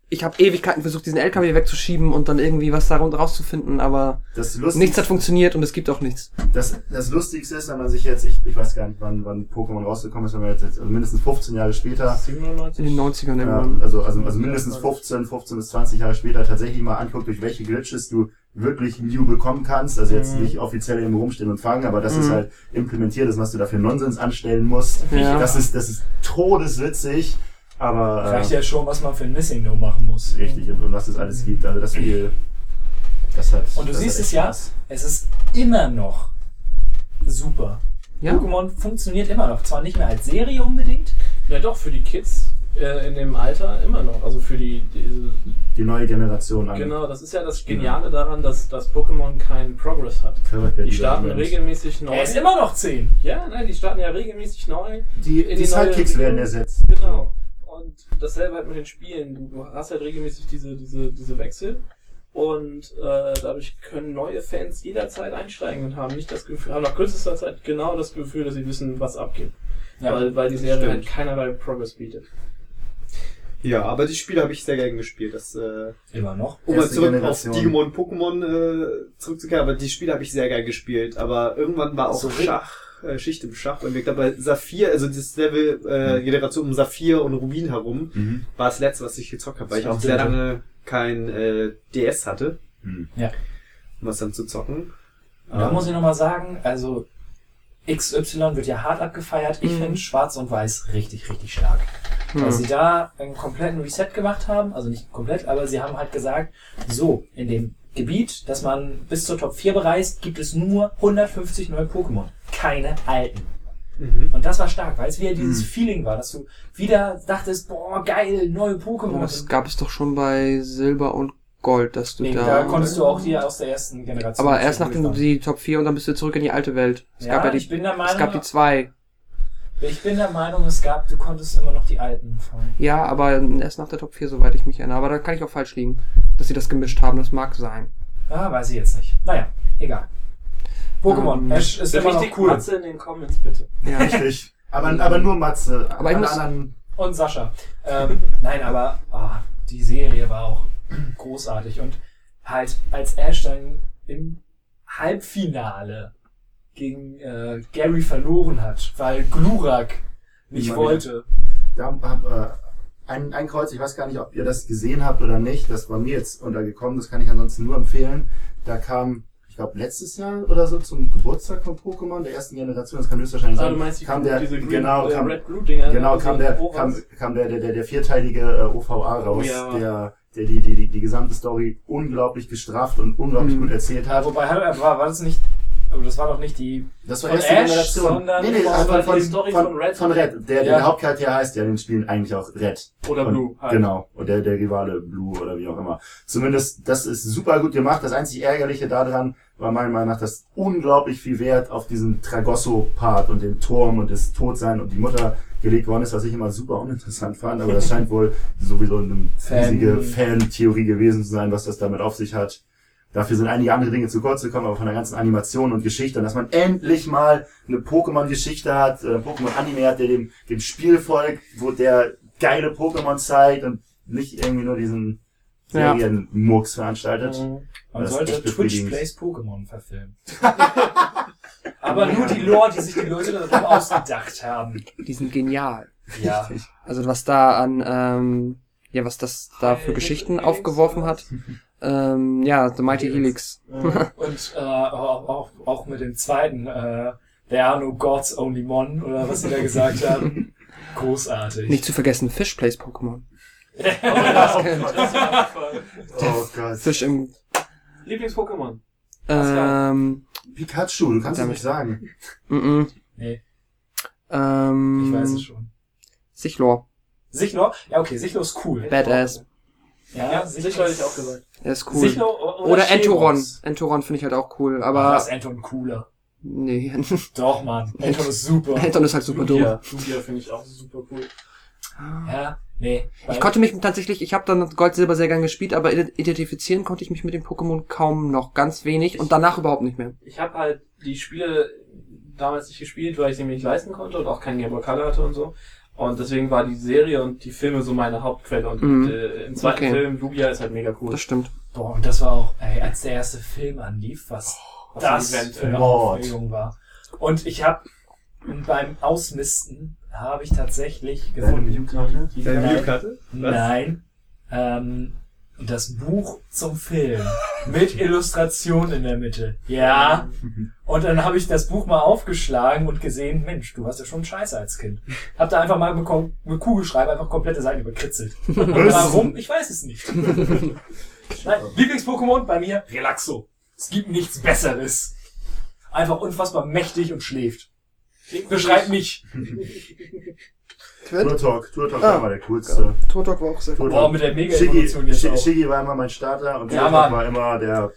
D: Ich habe Ewigkeiten versucht, diesen LKW wegzuschieben und dann irgendwie was darum rauszufinden, aber
C: Das
D: nichts hat funktioniert und es gibt auch nichts.
C: das, das Lustigste ist, wenn man sich jetzt, ich, ich weiß gar nicht, wann, wann Pokémon rausgekommen ist, wenn man jetzt, jetzt also mindestens 15 Jahre später,
E: 97?
D: In den 90ern
C: ja, also, also, also mindestens 15, 15 bis 20 Jahre später tatsächlich mal anguckt, durch welche Glitches du wirklich Mew bekommen kannst. Also jetzt
B: Mhm.
C: nicht offiziell irgendwo rumstehen und fangen, aber das
D: Mhm.
C: ist halt implementiert ist, was du dafür Nonsens anstellen musst.
D: Ja.
C: Das ist, das ist todeswitzig, aber
B: Reicht
C: äh,
B: ja schon, was man für ein Missing No machen muss.
C: richtig und, was es alles gibt. Also das Spiel, das hat.
B: Und du siehst es ja,
C: Spaß.
B: es ist immer noch super.
D: Ja.
B: Pokémon funktioniert immer noch. Zwar nicht mehr als Serie unbedingt.
E: Ja doch, für die Kids äh, in dem Alter immer noch. Also für die, die
C: Die neue Generation an
E: genau, das ist ja das Geniale daran, dass das Pokémon keinen Progress hat. Die starten regelmäßig neu.
B: Er ist immer noch 10.
E: ja, nein, die starten ja regelmäßig neu.
C: Die, die
E: die
C: Sidekicks werden ersetzt.
E: Genau. Und dasselbe halt mit den Spielen. Du, hast halt regelmäßig diese, diese, diese Wechsel. Und äh, dadurch können neue Fans jederzeit einsteigen und haben nicht das Gefühl, haben nach kürzester Zeit genau das Gefühl, dass sie wissen, was abgeht.
B: Ja.
E: weil, weil die Serie
F: stimmt.
E: halt keinerlei Progress bietet.
F: Ja, aber die Spiele habe ich sehr gerne gespielt. Das, äh,
B: Immer noch.
F: um mal zurück
C: Generation.
F: auf Digimon, Pokémon äh, zurückzukehren, aber die Spiele habe ich sehr gerne gespielt. Aber irgendwann war auch
B: So,
F: Schach, äh, Schicht im Schach. Und ich glaube, bei Saphir, also das Level, äh, Generation um Saphir und Rubin herum,
C: Mhm.
F: war das letzte, was ich gezockt habe, weil ich auch sehr lange kein äh, DS hatte,
C: Mhm.
F: um das dann zu zocken.
B: Und da
F: Ähm,
B: muss ich nochmal sagen, also XY wird ja hart abgefeiert. Ich
D: Mhm.
B: finde Schwarz und Weiß richtig, richtig stark. Weil
D: Hm.
B: sie da einen kompletten Reset gemacht haben. Also nicht komplett, aber sie haben halt gesagt, so, in dem Gebiet, das man bis zur Top 4 bereist, gibt es nur 150 neue Pokémon. Keine alten.
F: Mhm.
B: Und das war stark, weil es wieder dieses
C: Mhm.
B: Feeling war, dass du wieder dachtest, boah, geil, neue Pokémon.
D: Das gab es doch schon bei Silber und Gold, dass du
B: nee,
D: da...
B: da konntest du auch hier aus der ersten Generation.
D: aber erst nachdem du
B: zugreifen.
D: die Top 4 und dann bist du zurück in die alte Welt. Es
B: Ja,
D: gab ja die,
B: ich bin der
D: es
B: Meinung,
D: gab die zwei.
B: ich bin der Meinung, es gab, du konntest immer noch die alten fangen.
D: Ja, aber erst nach der Top 4, soweit ich mich erinnere. Aber da kann ich auch falsch liegen, dass sie das gemischt haben. Das mag sein.
B: Ah, weiß ich jetzt nicht. Naja, egal. Pokémon,
D: Ähm,
B: Ash ist immer noch cool.
E: Matze in den Comments bitte.
D: Ja.
C: Richtig. Aber, aber nur Matze.
D: Aber ich muss-
C: anderen
B: Und Sascha. Ähm, nein, aber ah, die Serie war auch großartig. Und halt, als Ash dann im Halbfinale gegen äh, Gary verloren hat, weil Glurak nicht wollte.
C: Da hab, äh, ein, ein Kreuz, ich weiß gar nicht, ob ihr das gesehen habt oder nicht, das war mir jetzt untergekommen, das kann ich ansonsten nur empfehlen. Da kam, ich glaube, letztes Jahr oder so zum Geburtstag von Pokémon, der ersten Generation, das kann höchstwahrscheinlich
E: Ah,
C: sein.
E: du meinst die,
C: kam der,
E: Green,
C: genau,
E: äh,
C: kam,
E: Red Blue Dinger.
C: genau, kam der, kam, kam der, der, der, der vierteilige äh, OVA raus,
E: Oh ja.
C: der, der die, die, die, die gesamte Story unglaublich gestrafft und unglaublich
D: Mhm.
C: gut erzählt hat.
B: wobei, war, war das nicht, aber das war doch nicht die,
C: Das war erste
B: Ash,
C: Generation.
B: sondern
C: nee, nee,
B: von-
C: also
E: von-
C: von,
E: die Story
C: von,
E: von Red.
C: Von Red. Der, der,
B: Ja.
C: der Hauptcharakter heißt ja in den Spielen eigentlich auch Red.
E: Oder
C: Und-
E: Blue. Halt.
C: Genau. Und der, der Rivale Blue oder wie auch immer. Zumindest, das ist super gut gemacht. Das einzig Ärgerliche daran war meiner Meinung nach, dass unglaublich viel Wert auf diesen Tragosso-Part und den Turm und das Todsein und die Mutter gelegt worden ist, was ich immer super uninteressant fand. Aber das scheint wohl sowieso eine
B: Fan-
C: riesige Fan-Theorie gewesen zu sein, was das damit auf sich hat. Dafür sind einige andere Dinge zu kurz gekommen, aber von der ganzen Animation und Geschichte, und dass man endlich mal eine Pokémon-Geschichte hat, äh, Pokémon-Anime hat, der dem, dem Spiel folgt, wo der geile Pokémon zeigt und nicht irgendwie nur diesen. Serienmurks veranstaltet.
B: man
C: Das ist
B: sollte Twitch. Plays Pokémon verfilmen. aber nur die Lore, die sich die Leute darum ausgedacht haben.
D: Die sind genial.
B: Ja.
D: Also was da an, ähm, ja, was das da für
B: Äh,
D: Geschichten
B: Helix
D: aufgeworfen hat. Ähm, ja, The Mighty Helix.
B: Und äh, auch, auch, auch mit dem zweiten, äh, There are no gods, only Mon, oder was sie da gesagt haben. Großartig.
D: Nicht zu vergessen, Fish Plays Pokémon.
E: Das war voll.
C: Oh Gott.
D: Fisch im,
E: Lieblings-Pokémon.
D: Ähm,
C: Pikachu, du kannst es
D: Damit.
C: nicht sagen.
D: mm -mm.
B: Nee,
D: Ähm,
B: ich weiß es schon.
D: Sichlor.
B: Sichlor? Ja, okay, Sichlor ist cool.
D: Badass.
B: Ja,
E: Ja, sicher hätte ich auch gesagt.
D: Er ist cool.
B: Sichlor oder,
D: Oder Entoron. Entoron finde ich halt auch cool,
B: Aber ist Anton cooler.
D: nee.
B: Doch, Mann. Anton ist super.
D: Anton ist halt super dumm.
E: Lugia, Lugia finde ich auch super cool.
B: Ja, nee.
D: Ich konnte mich tatsächlich, ich habe dann Gold, Silber sehr gern gespielt, aber identifizieren konnte ich mich mit dem Pokémon kaum noch, ganz wenig und danach überhaupt nicht mehr.
E: Ich habe halt die Spiele damals nicht gespielt, weil ich sie mir nicht leisten konnte und auch kein Game Boy Color hatte und so. Und deswegen war die Serie und die Filme so meine Hauptquelle. Und
D: Mhm.
E: äh, im zweiten
D: Okay.
E: Film, Lugia ist halt mega cool.
D: Das stimmt.
B: Boah, und das war auch, ey, als der erste Film anlief, was
E: was
B: das für eine. Aufregung war. Und ich habe beim Ausmisten habe ich tatsächlich gefunden,
C: Videokarte?
B: die
F: Deine
B: drei-
F: Videokarte? Was?
B: Nein, ähm, das Buch zum Film mit Illustration in der Mitte. Ja. Und dann habe ich das Buch mal aufgeschlagen und gesehen, Mensch, du hast ja schon Scheiße als Kind. Hab da einfach mal mit, mit Kugelschreiber einfach komplette Seiten überkritzelt. Und warum? Ich weiß es nicht. Nein, Lieblings-Pokémon bei mir, Relaxo. Es gibt nichts Besseres. Einfach unfassbar mächtig und schläft. Beschreib mich.
C: Tour Talk, Tour Talk
D: Ah.
C: war immer der coolste.
D: Totok war auch sehr
C: Tour
B: Boah, mit der
C: Shiggy,
B: Mega-Evolution jetzt
C: Shi-
B: auch.
C: Shiggy war immer mein Starter und
B: Ja,
C: Tour. Talk war immer der.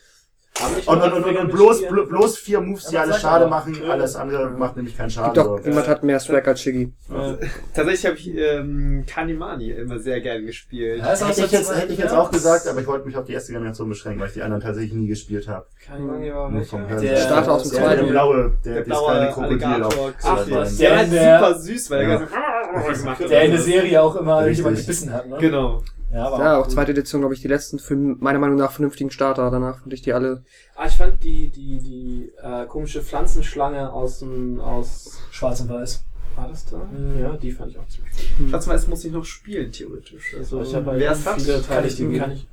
C: Und, und, und, und bloß, bloß vier Moves, die alles
B: sag
C: schade machen, alles andere macht nämlich keinen Schaden.
D: Doch,
C: so.
D: jemand hat mehr Swag als Shiggy.
E: Äh,
F: Tatsächlich habe ich ähm, Kanimani immer sehr gern gespielt.
B: Ja, ist auch
C: Hätte ich, jetzt, hätte ich jetzt auch gesagt, aber ich wollte mich auf die erste Generation beschränken, weil ich die anderen tatsächlich nie gespielt habe.
E: Kanimani war Der-.
D: Starter aus dem
C: Der,
D: zweiten.
C: der blaue, der,
F: Der
C: der
F: blaue
C: kleine Krokodil
F: Alligator.
C: auf.
E: Ach.
F: Der war
B: Der-
F: super süß, weil
C: Ja.
F: er ganz gemacht hat.
B: Der in der Serie auch immer jemand gebissen hat, ne?
F: Genau.
B: Ja, aber
D: Ja, auch
B: cool.
D: zweite Edition, glaube ich, die letzten für meiner Meinung nach vernünftigen Starter. Danach fand ich die alle.
E: Ah, ich fand die, die, die äh, komische Pflanzenschlange aus dem, aus,
B: Schwarz und Weiß.
E: war das da?
B: Mhm.
E: Ja, die fand ich auch ziemlich cool.
F: Schwarzweiß muss ich noch spielen, theoretisch. Also,
E: ich habe
F: wer
E: halt
F: es hat, kann ich
E: die
F: dir
E: kann ich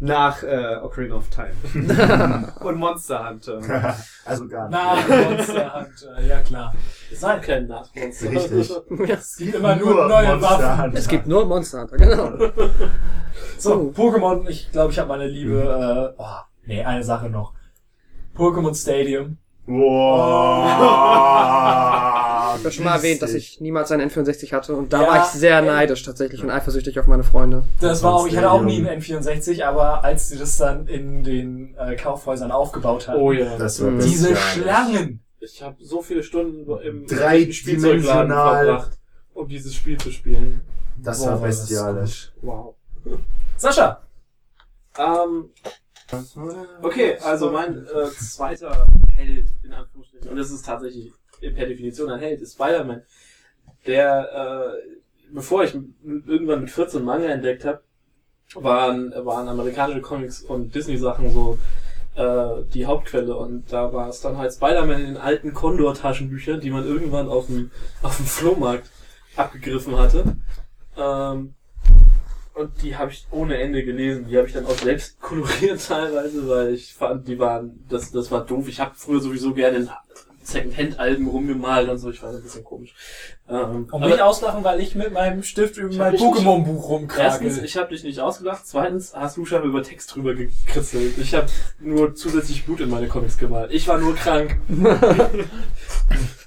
F: Nach äh, Ocarina of Time. Und Monster Hunter.
C: also gar nicht.
B: Na, Monster Hunter, ja klar.
E: Es gibt kein Nachmonster.
C: Richtig.
B: Es gibt immer nur, neue
C: Monster
B: Waffen.
C: Hunter.
D: Es gibt nur Monster Hunter, genau.
B: So, Pokémon, ich glaube, ich habe meine Liebe, äh, oh, nee, eine Sache noch. Pokémon Stadium.
C: Wow.
D: Ich habe schon mal erwähnt, dass ich niemals einen N64 hatte und da
B: Ja,
D: war ich sehr neidisch tatsächlich und eifersüchtig auf meine Freunde.
B: Das war auch, ich hatte auch nie einen N64, aber als sie das dann in den äh, Kaufhäusern aufgebaut hatten,
E: Oh ja.
C: Das war
D: Mhm.
B: diese
C: bestialisch.
B: Schlangen.
E: Ich habe so viele Stunden im
C: Dreidimensional.
E: Spielzeugladen verbracht, um dieses Spiel zu spielen.
C: Das
B: Boah,
C: war
B: war das
C: bestialisch.
E: Wow.
B: Sascha.
E: Ähm, okay, also mein äh, zweiter Held, in Anführungsstrichen, und das ist tatsächlich per Definition ein Held, ist Spider-Man. Der, äh, bevor ich irgendwann mit 14 Manga entdeckt habe, waren, waren amerikanische Comics und Disney-Sachen so äh, die Hauptquelle. Und da war es dann halt Spider-Man in den alten Condor-Taschenbüchern, die man irgendwann auf dem, auf dem Flohmarkt abgegriffen hatte. Ähm, und die habe ich ohne Ende gelesen. Die habe ich dann auch selbst koloriert teilweise, weil ich fand, die waren, das, das war doof. Ich habe früher sowieso gerne Second-Hand-Alben rumgemalt und so. Ich fand das ein bisschen komisch. Ähm,
B: Und mich auslachen, weil ich mit meinem Stift über mein Pokémon-Buch rumkrake.
E: erstens, ich habe dich nicht ausgelacht. Zweitens, hast du schon über Text drüber gekritzelt. Ich habe nur zusätzlich Blut in meine Comics gemalt. Ich war nur krank.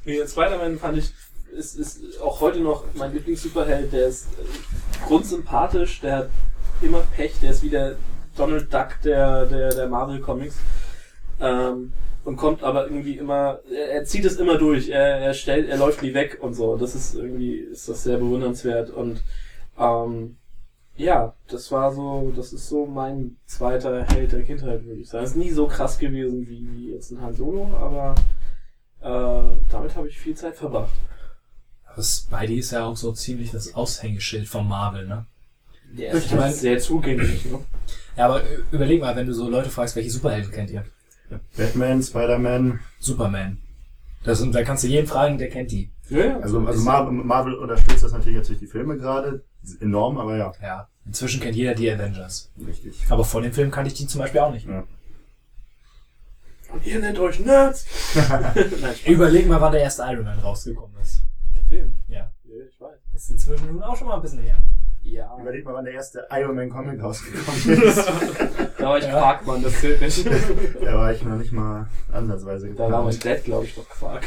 E: Nee, Spider-Man fand ich, ist, ist auch heute noch mein Lieblings-Superheld. Der ist äh, grundsympathisch, der hat immer Pech, der ist wie der Donald Duck der, der, der Marvel-Comics. Ähm, und kommt aber irgendwie immer, er, er zieht es immer durch, er, er stellt, er läuft nie weg und so. Das ist irgendwie, ist das sehr bewundernswert und ähm, ja, das war so, das ist so mein zweiter Held der Kindheit, würde ich sagen. Ist nie so krass gewesen wie, jetzt ein Han Solo, aber äh, damit habe ich viel Zeit verbracht.
B: Aber Spidey ist ja auch so ziemlich das Aushängeschild von Marvel, ne?
E: Der
B: Ich mein-
E: sehr zugänglich, ne?
B: Ja, aber ü- überleg mal, wenn du so Leute fragst, welche Superhelden kennt ihr?
C: Batman, Spider-Man.
B: Superman. Das, und da kannst du jeden fragen, der kennt die.
E: Ja.
C: Also, also Marvel, Marvel unterstützt das natürlich jetzt durch die Filme gerade. Enorm, aber ja.
B: Ja. Inzwischen kennt jeder die Avengers.
C: Richtig.
B: Aber vor dem Film kannte ich die zum Beispiel auch nicht.
C: Ja.
E: Und ihr nennt euch Nerds! Nein.
B: Überleg mal, wann der erste Iron Man rausgekommen ist.
E: Der Film.
B: Ja.
E: Ja, ich weiß.
B: Ist inzwischen nun auch schon mal ein bisschen her.
E: Ja.
C: Überleg mal, wann der erste Iron Man Comic rausgekommen ist.
E: Da war ich
B: Ja.
E: Quarkmann, das zählt nicht.
C: da war ich noch nicht mal ansatzweise
E: Da war mein
C: geplant.
E: Dad, glaube ich, noch Quark.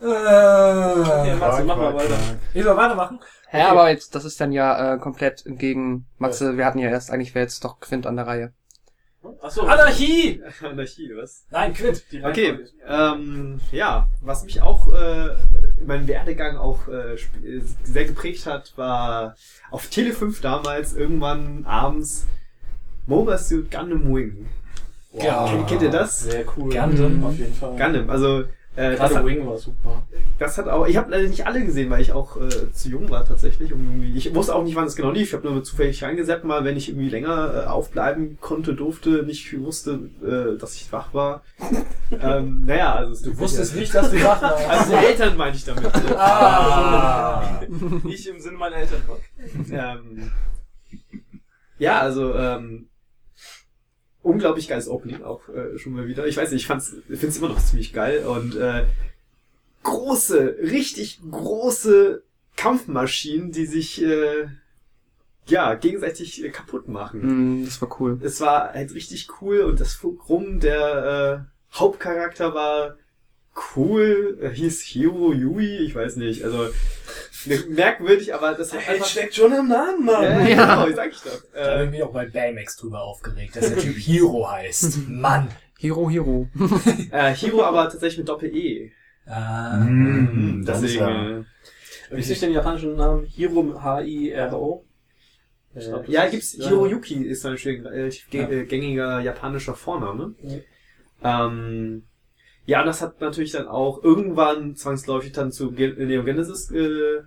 B: Äh,
E: Ja, Matze, mach mal
C: Quark,
E: weiter.
C: Quark.
B: ich soll weitermachen?
D: Ja, aber jetzt, das ist dann ja äh, komplett gegen Matze. Wir hatten ja erst, eigentlich wäre jetzt doch Quint an der Reihe.
E: Achso.
B: Anarchie!
F: Anarchie, was?
B: Nein, Quint.
E: Die
F: Okay, ähm, ja, was mich auch äh, in meinem Werdegang auch äh, äh, sehr geprägt hat, war auf Tele 5 damals irgendwann abends Mobile Suit Gundam Wing.
B: Ja.
F: Kennt, kennt ihr das?
E: Sehr cool.
B: Gundam.
E: Auf jeden Fall.
F: Gundam, also äh, das,
E: Gerade
F: hat,
E: Wing war super.
F: das hat auch, ich habe leider nicht alle gesehen, weil ich auch äh, zu jung war tatsächlich. Um irgendwie, ich wusste auch nicht, wann es genau lief. Ich habe nur zufällig reingesetzt, mal wenn ich irgendwie länger äh, aufbleiben konnte, durfte, nicht wusste, äh, dass ich wach war. ähm, naja, also
B: Du wusstest nicht, dass du wach warst.
F: Also die Eltern meine ich damit.
B: Ah.
E: Nicht im Sinne meiner Eltern.
F: ähm, ja, also ähm, unglaublich geiles Opening auch äh, schon mal wieder. Ich weiß nicht, ich fand's, finde es immer noch ziemlich geil und äh, große, richtig große Kampfmaschinen, die sich äh, ja gegenseitig äh, kaputt machen.
D: Hm, das war cool.
F: Es war halt richtig cool und das rum. Der äh, Hauptcharakter war cool, er hieß Hiro Yui, ich weiß nicht, also merkwürdig, aber das hat einfach...
E: steckt schon im Namen,
F: Ja,
E: Mann.
F: ja. genau, sag ich doch.
B: Da habe ich
F: Äh,
B: mich auch bei Baymax drüber aufgeregt, dass der Typ Hero heißt. Mann.
D: Hero, Hero.
F: äh, Hiro aber tatsächlich mit Doppel-E.
B: Ah.
C: Mm, das ist
F: Deswegen,
C: ja,
F: äh,
E: Wie ist den japanischen Namen? Hiro H-I-R-O. Ich glaub,
F: ja,
E: ist-
F: gibt's
E: ja.
F: Hiroyuki ist ein relativ
B: Ja.
F: äh, gängiger japanischer Vorname.
E: Ja.
F: Ähm, ja, das hat natürlich dann auch irgendwann zwangsläufig dann zu Ge- Neon Genesis äh,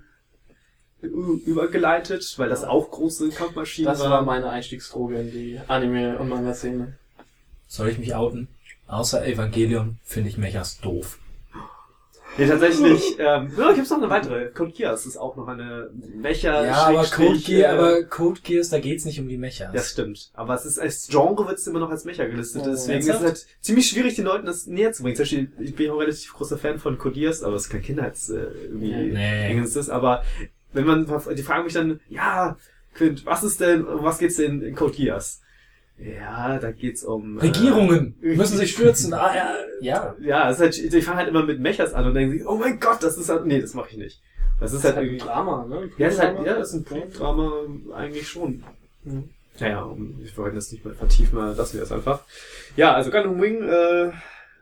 F: übergeleitet, weil das auch große Kampfmaschinen
E: Das
F: waren.
E: war meine Einstiegsdroge in die Anime- und Manga-Szene.
B: Soll ich mich outen? Außer Evangelion finde ich Mechas doof.
F: Nee, tatsächlich, ähm, ja, gibt's noch eine weitere. Code Geass ist auch noch eine Mecha.
B: Ja, aber Code, Gear,
F: äh,
B: aber Code Geass, da geht's nicht um die Mechas.
F: Das stimmt. Aber es ist als Genre wird es immer noch als Mecha gelistet.
E: Oh,
F: Deswegen ist es halt ziemlich schwierig, den Leuten das näher zu bringen. Zum Beispiel, ich bin auch relativ großer Fan von Codiers, aber es ist kein Kindheits äh, irgendwie
B: Nee.
F: Ist. Aber wenn man, die fragen mich dann, ja, Quint, was ist denn, um was geht's denn in Code Geass? Ja, da geht's um äh,
B: Regierungen müssen sich stürzen. Ah, ja, ja.
F: Ja, es ist halt, die fangen halt immer mit Mechas an und denken sich, oh mein Gott, das ist halt, nee, das mache ich nicht. Das ist
E: Das ist
F: halt
E: halt ein
F: irgendwie,
E: Drama, ne?
F: ja, das ist halt,
E: Drama.
F: ja, das ist ein Plot-Drama eigentlich schon.
E: Mhm.
F: Naja, ich wollte das nicht mehr vertiefen, mal lassen wir das einfach. Ja, also Gundam Wing, äh,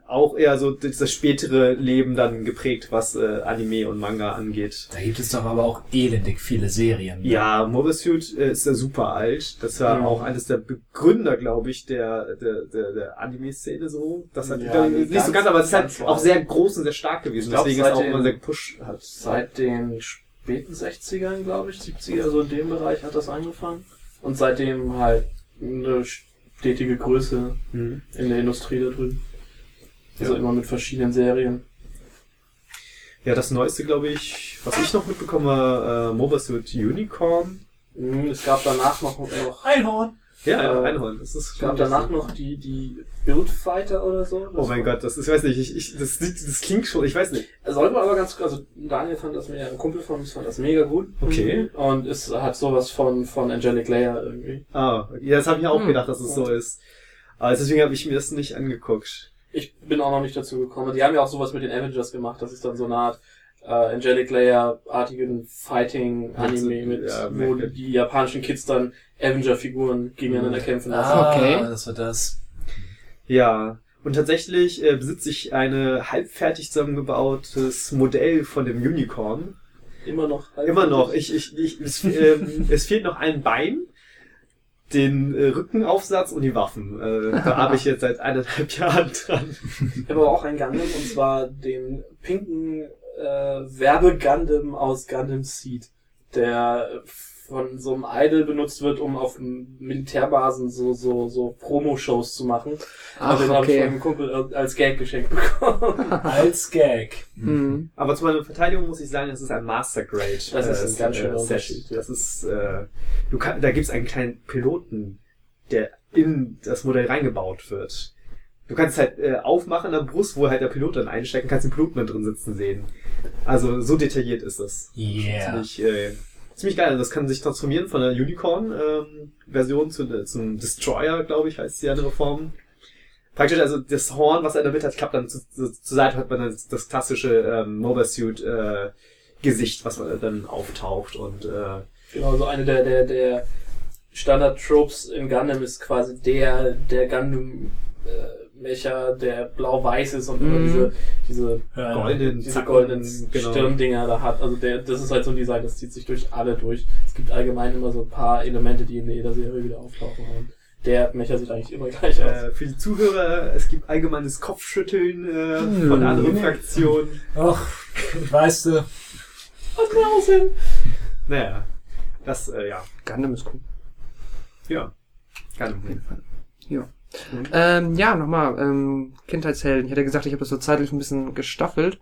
F: auch eher so das spätere Leben dann geprägt, was äh, Anime und Manga angeht.
B: Da gibt es doch aber auch elendig viele Serien.
F: Ja, Mobile Suit äh, ist ja super alt. Das war
E: Mhm.
F: auch eines der Begründer, glaube ich, der, der, der, der Anime-Szene so. Das hat
E: Ja,
F: nicht
E: ganz-
F: so ganz, aber es ist halt
E: ganz
F: auch sehr groß und sehr stark gewesen.
E: Glaub,
F: Deswegen ist
E: seit
F: auch
E: den-
F: immer sehr gepusht hat.
E: Seit den späten 60ern, glaube ich, 70er, so in dem Bereich hat das angefangen. Und seitdem halt eine stetige Größe
F: Mhm.
E: in der Industrie da drüben. Also
F: Ja.
E: immer mit verschiedenen Serien.
F: Ja, das Neueste, glaube ich, was ich noch mitbekomme, äh, Mobile Suit Unicorn.
E: Mhm, Es gab danach noch, noch
B: Einhorn.
F: Ja, ja,
E: Äh,
F: Einhorn. Das ist
E: es gab danach noch die, die Buildfighter oder so.
F: Oh mein Gott, das ist, ich weiß nicht, ich, ich, das, das klingt schon, ich weiß nicht.
E: Sollte man aber ganz, also Daniel fand das mega, ein Kumpel von uns fand das mega gut.
F: Okay.
E: Und es hat sowas von, von Angelic Layer irgendwie.
F: Ah, ja, das habe ich auch
D: Hm.
F: gedacht, dass es so ist. Aber deswegen habe ich mir das nicht angeguckt.
E: Ich bin auch noch nicht dazu gekommen. Die haben ja auch sowas mit den Avengers gemacht. Das ist dann so eine Art äh, Angelic Layer-artigen Fighting-Anime mit,
F: Ja,
E: wo die japanischen Kids dann Avenger-Figuren gegeneinander kämpfen lassen.
B: Ah,
D: Okay.
B: das war das.
F: Ja. Und tatsächlich äh, besitze ich eine halbfertig zusammengebautes Modell von dem Unicorn.
E: Immer noch.
F: Immer noch. Ich, ich, ich, es, ähm, es fehlt noch ein Bein, den äh, Rückenaufsatz und die Waffen. Äh, da habe ich jetzt seit eineinhalb Jahren dran.
E: Ich habe aber auch ein Gundam und zwar den pinken äh, Werbe-Gundam aus Gundam Seed, der von so einem Idol benutzt wird, um auf Militärbasen so so so Promo-Shows zu machen.
D: Ach,
E: und den habe ich von
D: okay.
E: einem Kumpel als Gag geschenkt bekommen.
B: Als Gag.
D: Hm.
F: Aber zu meiner Verteidigung muss ich sagen, es ist ein Master Grade.
E: Das ist ein ganz schöner
F: Set.
E: Unterschied, ja.
F: Das ist, äh, du kann, da gibt's einen kleinen Piloten, der in das Modell reingebaut wird. du kannst halt äh, aufmachen an der Brust, wo halt der Pilot dann einstecken, kannst den Piloten dann drin sitzen sehen. Also so detailliert ist das.
B: Yeah.
F: Ziemlich, äh, ziemlich geil. Also das kann sich transformieren von der Unicorn-Version zu, äh, zum Destroyer, glaube ich, heißt die andere Form. Praktisch, also das Horn, was er in der Mitte hat, klappt dann zu, zu, zur Seite, hat man dann das, klassische ähm, Mobile Suit äh, Gesicht, was man dann auftaucht und äh,
E: Genau, so eine der, der, der Standard-Tropes in Gundam ist quasi der, der Gundam-Mecher, der blau-weiß ist und immer
D: Mhm.
E: diese, diese,
B: Ja,
F: goldenen,
E: diese goldenen
F: genau.
E: Stirndinger da hat. Also der, das ist halt so ein Design, das zieht sich durch alle durch. Es gibt allgemein immer so ein paar Elemente, die in jeder Serie wieder auftauchen. Und der Mecher sieht eigentlich immer gleich aus.
F: Äh, für die Zuhörer, es gibt allgemeines Kopfschütteln äh, von anderen Fraktionen.
B: Ach, weißt du,
E: Was mir aussehen?
F: Naja, das, äh, ja.
D: Gundam ist cool.
F: Ja. Kann
D: Auf jeden Fall. Ja. Ähm, ja, nochmal, ähm, Kindheitshelden. Ich hatte gesagt, ich habe das so zeitlich ein bisschen gestaffelt.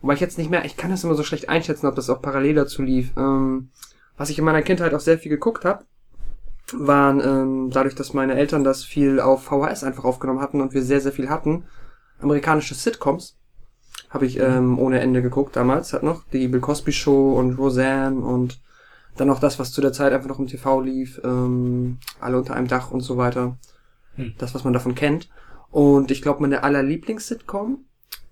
D: Wobei ich jetzt nicht mehr, ich kann das immer so schlecht einschätzen, ob das auch parallel dazu lief. Ähm, was ich in meiner Kindheit auch sehr viel geguckt habe, waren ähm, dadurch, dass meine Eltern das viel auf VHS einfach aufgenommen hatten und wir sehr, sehr viel hatten, amerikanische Sitcoms. Habe ich ähm, ohne Ende geguckt damals, hat noch die Bill Cosby Show und Roseanne und dann noch das, was zu der Zeit einfach noch im TV lief, ähm, alle unter einem Dach und so weiter.
B: Hm.
D: Das, was man davon kennt. Und ich glaube, meine aller Lieblings-Sitcom,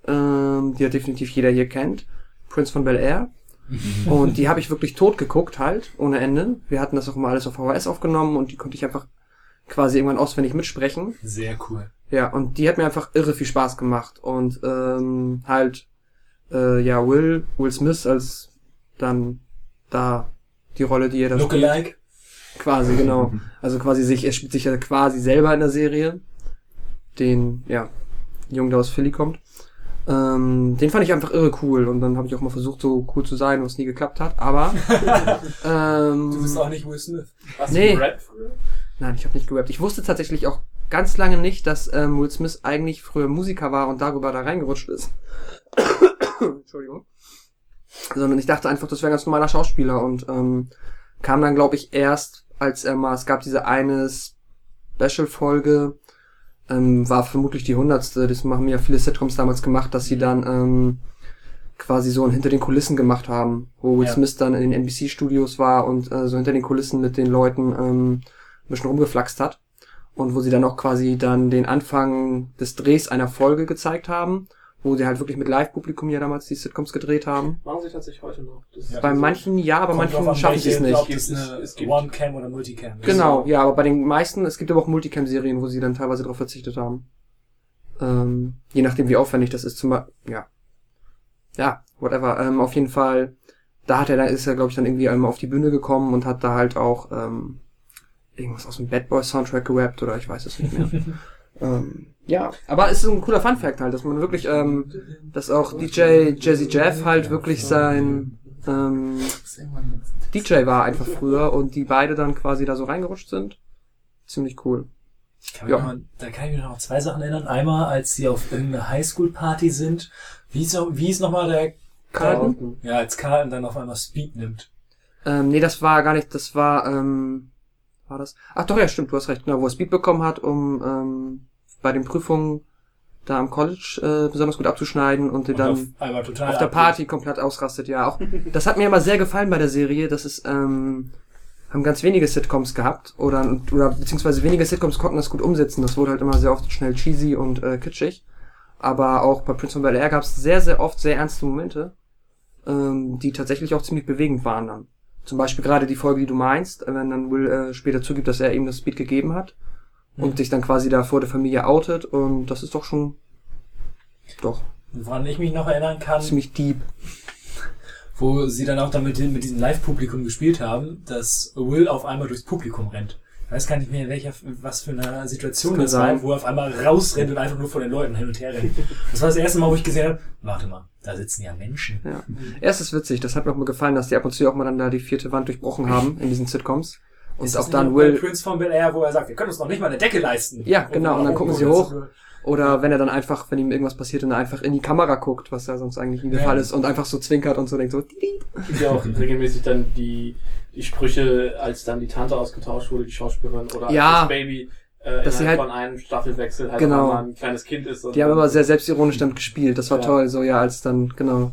D: ähm, die ja definitiv jeder hier kennt, Prince von Bel Air. und die habe ich wirklich tot geguckt halt, ohne Ende. Wir hatten das auch immer alles auf VHS aufgenommen und die konnte ich einfach quasi irgendwann auswendig mitsprechen.
B: sehr cool.
D: Ja, und die hat mir einfach irre viel Spaß gemacht. Und ähm, halt, äh, ja, Will, Will Smith als dann da die Rolle, die er da spielt.
B: Lookalike.
D: Quasi, genau. Also quasi sich, er spielt sich ja quasi selber in der Serie. Den, ja, Jungen, der aus Philly kommt. Ähm, den fand ich einfach irre cool und dann habe ich auch mal versucht, so cool zu sein, was nie geklappt hat. Aber ähm,
B: Du bist auch nicht Will Smith.
E: Hast
D: Nee.
E: du Rap früher?
D: Nein, ich habe nicht gerappt. Ich wusste tatsächlich auch ganz lange nicht, dass ähm, Will Smith eigentlich früher Musiker war und darüber da reingerutscht ist. Entschuldigung. Sondern ich dachte einfach, das wäre ein ganz normaler Schauspieler und ähm, kam dann, glaube ich, erst, als er mal, es gab diese eine Special-Folge, ähm, war vermutlich die hundertste, das haben ja viele Sitcoms damals gemacht, dass sie dann ähm, quasi so ein hinter den Kulissen gemacht haben, wo Will
B: Ja.
D: Smith dann in den NBC-Studios war und äh, so hinter den Kulissen mit den Leuten ähm, ein bisschen rumgeflaxt hat. Und wo sie dann auch quasi dann den Anfang des Drehs einer Folge gezeigt haben, wo sie halt wirklich mit Live-Publikum ja damals die Sitcoms gedreht haben.
E: Machen sie tatsächlich heute noch. Das
B: Ja.
D: Bei manchen ja, aber manchen
B: an,
D: schaffen sie es nicht.
E: Es-
B: eine
E: es gibt-
B: One-Cam oder Multicam.
D: Genau, ja, aber bei den meisten, es gibt aber auch Multicam-Serien, wo sie dann teilweise darauf verzichtet haben. Ähm, je nachdem, wie aufwendig das ist, zum Beispiel, ja. Ja, whatever. Ähm, auf jeden Fall, da hat er, da ist er, glaube ich, dann irgendwie einmal auf die Bühne gekommen und hat da halt auch ähm, irgendwas aus dem Bad Boy Soundtrack gerappt oder ich weiß es nicht mehr. ähm, ja, aber es ist ein cooler Fun-Fact halt, dass man wirklich, ähm, dass auch DJ Jazzy Jeff halt wirklich sein ähm, DJ war einfach früher und die beide dann quasi da so reingerutscht sind. Ziemlich cool.
B: Ich kann mich
D: Ja.
B: noch, da kann ich mich noch zwei Sachen erinnern. Einmal, als sie auf irgendeiner Highschool-Party sind. Wie ist, noch- wie ist nochmal der
D: Carlton?
B: Ja, als Carlton dann auf einmal Speed nimmt.
D: Ähm, nee, das war gar nicht, das war, ähm, war das? Ach doch, ja, stimmt, du hast recht, genau, wo er Speed bekommen hat, um ähm, bei den Prüfungen da am College äh, besonders gut abzuschneiden und,
B: Und
D: dann
B: auf
D: auf der
B: abgeht.
D: Party komplett ausrastet, ja. Auch das hat mir immer sehr gefallen bei der Serie. Das ist ähm, haben ganz wenige Sitcoms gehabt oder oder beziehungsweise wenige Sitcoms konnten das gut umsetzen. Das wurde halt immer sehr oft schnell cheesy und äh, kitschig. Aber auch bei Prince of Bel Air gab es sehr sehr oft sehr ernste Momente, ähm, die tatsächlich auch ziemlich bewegend waren dann. Zum Beispiel gerade die Folge, die du meinst, äh, wenn dann Will äh, später zugibt, dass er ihm das Speed gegeben hat und
B: Mhm.
D: sich dann quasi da vor der Familie outet und das ist doch schon doch
B: Woran ich mich noch erinnern kann,
D: ziemlich deep.
B: wo sie dann auch damit mit diesem Live-Publikum gespielt haben, dass Will auf einmal durchs Publikum rennt. Ich weiß gar nicht mehr, welcher, was für eine Situation das
D: sein.
B: war, wo er auf einmal rausrennt und einfach nur vor den Leuten hin und her rennt. Das war das erste Mal, wo ich gesehen habe, warte mal, da sitzen ja Menschen.
D: Ja. Erst ist witzig, das hat mir auch mal gefallen, dass die ab und zu auch mal dann da die vierte Wand durchbrochen haben in diesen Sitcoms. Und
B: Ist
D: auch
B: das
D: dann Will,
B: Prince von Bel Air, wo er sagt, wir können uns noch nicht mal eine Decke leisten.
D: Ja, genau, und dann gucken sie hoch. Oder wenn er dann einfach, wenn ihm irgendwas passiert und er einfach in die Kamera guckt, was ja sonst eigentlich nie der
B: Ja.
D: Fall ist, und einfach so zwinkert und so denkt so,
E: gibt ja auch regelmäßig dann die, die Sprüche, als dann die Tante ausgetauscht wurde, die Schauspielerin, oder
D: Ja.
E: das Baby äh,
D: Dass sie halt-
E: von einem Staffelwechsel halt
D: Genau.
E: ein kleines Kind ist.
D: Die haben immer sehr selbstironisch damit gespielt. Das war
E: Ja.
D: toll, so ja, als dann, genau.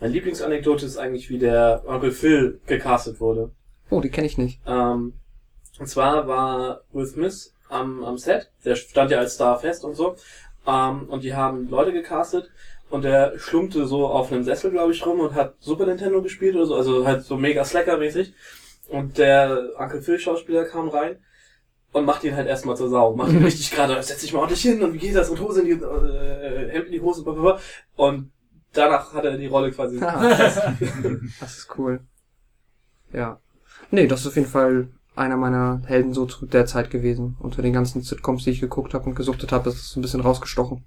E: Meine Lieblingsanekdote ist eigentlich, wie der Onkel Phil gecastet wurde.
D: Oh, die kenne ich nicht.
E: Ähm, und zwar war Will Smith am, am Set, der stand ja als Star fest und so. Ähm, und die haben Leute gecastet und der schlumpte so auf einem Sessel, glaube ich, rum und hat Super Nintendo gespielt oder so, also halt so mega Slacker-mäßig. Und der Uncle Phil Schauspieler kam rein und macht ihn halt erstmal zur Sau. Macht ihn richtig gerade, setz dich mal ordentlich hin und wie geht das und Hose in die, äh, Hemd in die Hose, blablabla. und danach hat er die Rolle quasi.
D: Ah, das ist cool. Ja. Nee, das ist auf jeden Fall einer meiner Helden so zu der Zeit gewesen. Unter den ganzen Sitcoms, die ich geguckt habe und gesuchtet habe, ist es ein bisschen rausgestochen.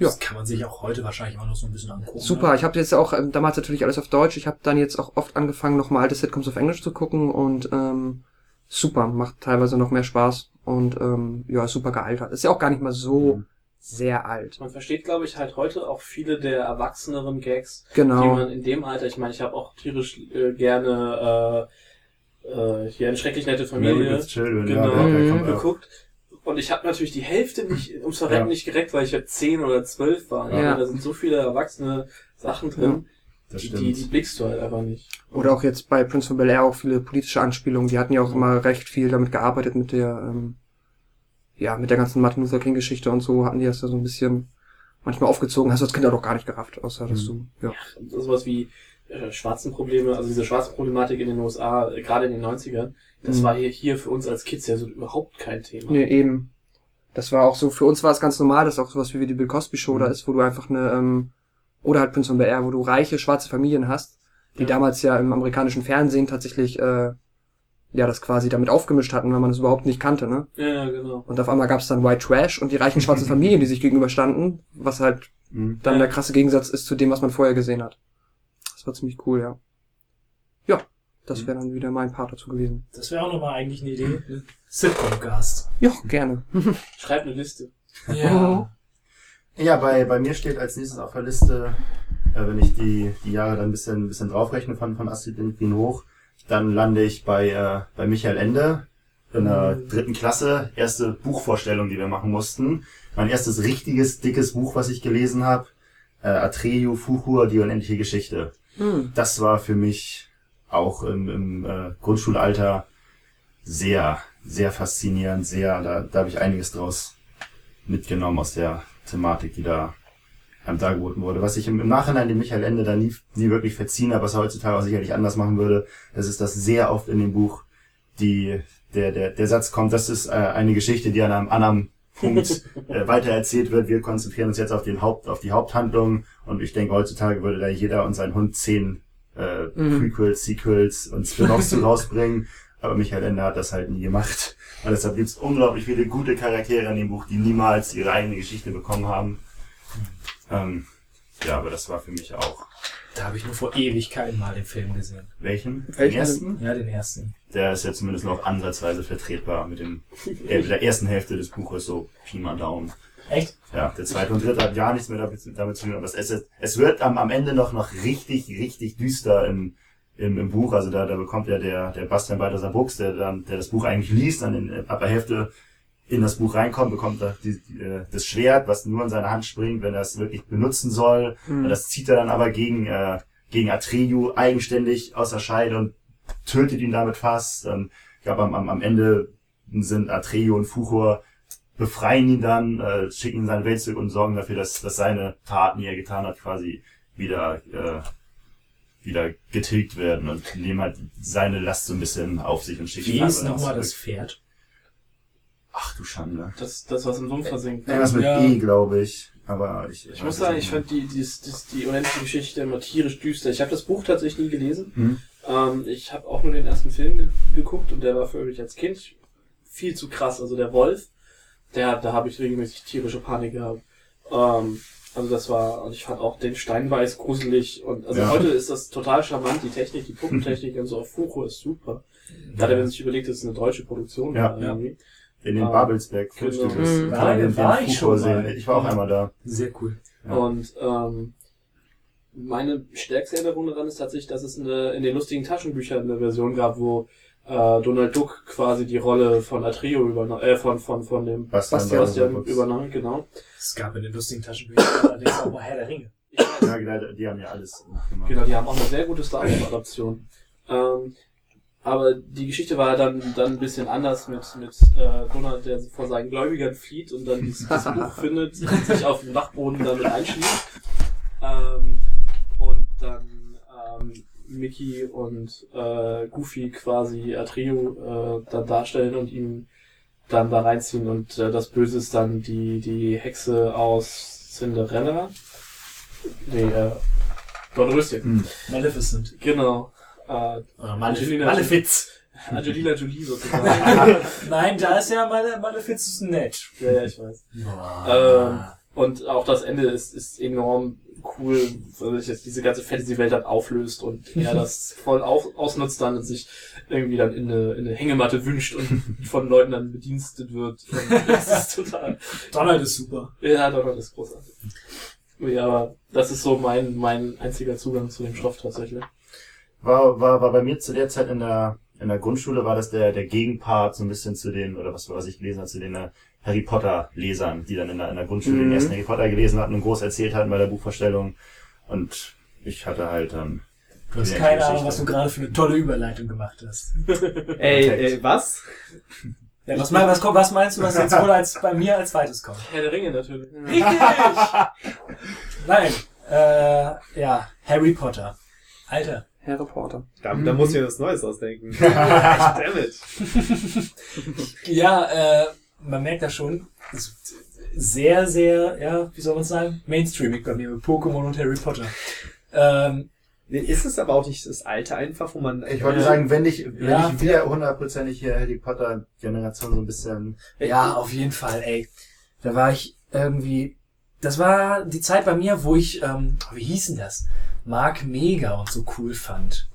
D: Ja.
B: Das kann man sich auch heute wahrscheinlich auch noch so ein bisschen angucken.
D: Super,
B: Ne?
D: ich habe jetzt auch ähm, damals natürlich alles auf Deutsch. Ich habe dann jetzt auch oft angefangen, nochmal alte Sitcoms auf Englisch zu gucken und ähm, super, macht teilweise noch mehr Spaß und ähm, ja, super gealtert. Ist ja auch gar nicht mal so
C: Mhm.
D: sehr alt.
E: Man versteht, glaube ich, halt heute auch viele der erwachseneren Gags, die
D: Genau.
E: man in dem Alter, ich meine, ich habe auch tierisch äh, gerne äh, äh, hier eine schrecklich nette Familie
C: Children,
E: genau,
C: ja,
D: Mhm.
C: auch.
E: geguckt. Und ich habe natürlich die Hälfte nicht ums Verrecken
C: Ja.
E: nicht gereckt, weil ich ja zehn oder zwölf war.
D: Ja.
E: Ja. Da sind so viele erwachsene Sachen drin, die, die, die blickst du halt einfach nicht.
D: Oder auch jetzt bei Prince von Bel Air auch viele politische Anspielungen. Die hatten ja auch immer recht viel damit gearbeitet mit der, ähm, ja, mit der ganzen Martin Luther King Geschichte und so hatten die das da so ein bisschen manchmal aufgezogen. Hast du als Kind auch gar nicht gerafft, außer dass du, ja.
E: Und sowas wie schwarzen Probleme, also diese schwarzen Problematik in den USA, äh, gerade in den 90ern, das
D: Mhm.
E: war hier, hier für uns als Kids ja so überhaupt kein Thema.
D: Nee, eben. Das war auch so, für uns war es ganz normal, dass auch sowas wie die Bill Cosby Show da ist, wo du einfach eine, ähm, oder halt Prince von Bel Air, wo du reiche schwarze Familien hast, die
E: Ja.
D: damals ja im amerikanischen Fernsehen tatsächlich, äh, ja, das quasi damit aufgemischt hatten, weil man das überhaupt nicht kannte, ne?
E: Ja, ja, genau.
D: Und auf einmal gab es dann White Trash und die reichen schwarzen Familien, die sich gegenüberstanden, was halt
C: Mhm.
D: dann
E: Ja.
D: der krasse Gegensatz ist zu dem, was man vorher gesehen hat. Das war ziemlich cool, ja. Ja, das wäre dann wieder mein Part dazu gewesen.
B: Das wäre auch nochmal eigentlich eine Idee. Ne? Sitcom-Cast.
D: Ja, gerne.
E: Schreib eine Liste.
B: Ja.
C: Ja, bei, bei mir steht als nächstes auf der Liste, äh, wenn ich die, die Jahre dann ein bisschen, ein bisschen draufrechne von, von Astrid Lindgren hoch, dann lande ich bei, äh, bei Michael Ende in der dritten Klasse. Erste Buchvorstellung, die wir machen mussten. Mein erstes richtiges, dickes Buch, was ich gelesen habe. Äh, Atreyu Fuchur, die unendliche Geschichte.
D: Hm.
C: Das war für mich auch im, im äh, Grundschulalter sehr, sehr faszinierend, sehr, da, da habe ich einiges draus mitgenommen aus der Thematik, die da einem dargeboten wurde. Was ich im, im Nachhinein dem Michael Ende da nie, nie wirklich verziehen habe, was er heutzutage auch sicherlich anders machen würde, das ist, dass sehr oft in dem Buch die, der, der, der Satz kommt, das ist äh, eine Geschichte, die an einem anderen Punkt äh, weiter erzählt wird. Wir konzentrieren uns jetzt auf den Haupt, auf die Haupthandlung und ich denke, heutzutage würde da jeder und sein Hund zehn äh,
D: Mhm.
C: Prequels, Sequels und Spin-offs zu rausbringen. Aber Michael Ende hat das halt nie gemacht. Und deshalb gibt es unglaublich viele gute Charaktere in dem Buch, die niemals ihre eigene Geschichte bekommen haben. Ähm, ja, aber das war für mich auch.
B: Da habe ich nur vor Ewigkeiten mal den Film gesehen.
C: Welchen? Den
D: Welchen?
C: ersten?
B: Ja, den ersten.
C: Der ist ja zumindest noch ansatzweise vertretbar mit dem, äh, mit der ersten Hälfte des Buches, so Pi mal Daumen.
B: Echt?
C: Ja, der zweite und dritte hat gar nichts mehr damit, damit zu tun. Aber es, es, es wird am, am Ende noch, noch richtig, richtig düster im, im, im Buch. Also da, da bekommt ja der, der Bastian Balthasar Buchs, der dann, der das Buch eigentlich liest, dann in, ab der Hälfte in das Buch reinkommt, bekommt er die, die, äh, das Schwert, was nur in seine Hand springt, wenn er es wirklich benutzen soll.
D: Hm.
C: Das zieht er dann aber gegen, äh, gegen Atreyu eigenständig aus der Scheide und tötet ihn damit fast. Und ich glaube, am, am, am Ende sind Atreyu und Fuchur befreien ihn dann, äh, schicken ihn in seine Welt zurück und sorgen dafür, dass, dass seine Taten, die er getan hat, quasi wieder, äh, wieder getilgt werden und nehmen halt seine Last so ein bisschen auf sich und schicken
B: Wie
C: ihn
B: ist
C: dann
B: nochmal das Pferd?
C: Ach du Schande.
E: Das, das was im Sumpf versinkt.
C: Irgendwas mit
B: Ja.
C: E, glaube ich. Aber ich,
E: Ich muss sagen, ich fand die, die, die, die unendliche Geschichte immer tierisch düster. Ich habe das Buch tatsächlich nie gelesen.
C: Hm?
E: Ähm, ich habe auch nur den ersten Film ge geguckt und der war für mich als Kind viel zu krass. Also der Wolf, der, da habe ich regelmäßig tierische Panik gehabt. Ähm, also das war, und ich fand auch den Steinbeiß gruselig. Und also
C: Ja.
E: heute ist das total charmant, die Technik, die Puppentechnik und so auf Fucho ist super. Gerade wenn man sich überlegt, das ist eine deutsche Produktion.
C: Ja.
E: irgendwie.
C: In den
E: Ah,
C: Babelsberg
E: genau.
C: Fundstückes.
D: Mhm.
C: Kann man den-
B: War
C: den
B: ich schon mal.
C: sehen. Ich war auch einmal da.
B: Sehr cool.
C: Ja.
E: Und ähm, meine stärkste Erinnerung daran ist tatsächlich, dass es eine, in den lustigen Taschenbüchern eine Version gab, wo äh, Donald Duck quasi die Rolle von Atrio übernahm, äh, von, von, von dem
C: Bastian,
D: Bastian
E: Bastian
C: Bastian
E: übernahm, genau.
B: Es gab in den lustigen Taschenbüchern allerdings auch mal Herr der Ringe.
C: Ja, genau, die haben ja alles gemacht.
E: Genau, die haben auch eine sehr gute Star Wars-Adaption. Ähm, aber die Geschichte war dann, dann ein bisschen anders mit, mit äh, Donald, der vor seinen Gläubigern flieht und dann dieses, das Buch findet und sich auf dem Dachboden damit einschließt. Ähm, und dann ähm, Mickey und äh, Goofy quasi Atrio äh, dann darstellen und ihn dann da reinziehen und äh, das Böse ist dann die, die Hexe aus Cinderella. Nee, äh, Dornröschen.
C: Hm.
B: Maleficent.
E: Genau. Äh, Angelina
B: Malefiz.
E: Angelina Jolie sozusagen.
B: Nein, da ist ja Male Malefiz nett.
E: ja, ja, ich weiß.
B: Ähm,
E: Ähm, und auch das Ende ist, ist enorm cool, weil sich jetzt diese ganze Fantasy-Welt dann auflöst und er das voll auf, ausnutzt dann und sich irgendwie dann in eine, in eine Hängematte wünscht und von Leuten dann bedienstet wird. Und das ist total.
B: Donald ist super.
E: Ja, das ist großartig. Ja, aber das ist so mein, mein einziger Zugang zu dem Stoff tatsächlich.
C: War, war, war bei mir zu der Zeit in der, in der Grundschule war das der, der Gegenpart so ein bisschen zu den, oder was, was ich gelesen habe, zu den äh, Harry Potter Lesern, die dann in der, in der Grundschule
D: Mhm.
C: den ersten Harry Potter gelesen hatten und groß erzählt hatten bei der Buchvorstellung. Und ich hatte halt dann,
B: Du hast keine
C: Geschichte.
B: Ahnung, was du gerade für eine tolle Überleitung gemacht hast.
F: Ey, ey, was?
B: Ja, was, mein, was, kommt, was meinst du, was jetzt wohl als bei mir als zweites kommt?
E: Herr der Ringe natürlich.
B: Richtig! Nein, äh, ja, Harry Potter. Alter.
D: Harry Potter.
F: Da, da muss ich mir was Neues ausdenken. Damn it.
B: Ja, äh, man merkt das schon. Sehr, sehr, ja, wie soll man sagen? Mainstreamig bei mir mit Pokémon und Harry Potter. Ähm,
F: Nee, Ist es aber auch nicht das Alte einfach, wo man...
C: ich wollte
B: Ja.
C: sagen, wenn ich, wenn
B: Ja.
C: ich wieder hundertprozentig hier Harry Potter Generation so ein bisschen,
B: Ja, auf jeden Fall, ey. Da war ich irgendwie. Das war die Zeit bei mir, wo ich, ähm, wie hieß denn das? Mark Mega und so cool fand.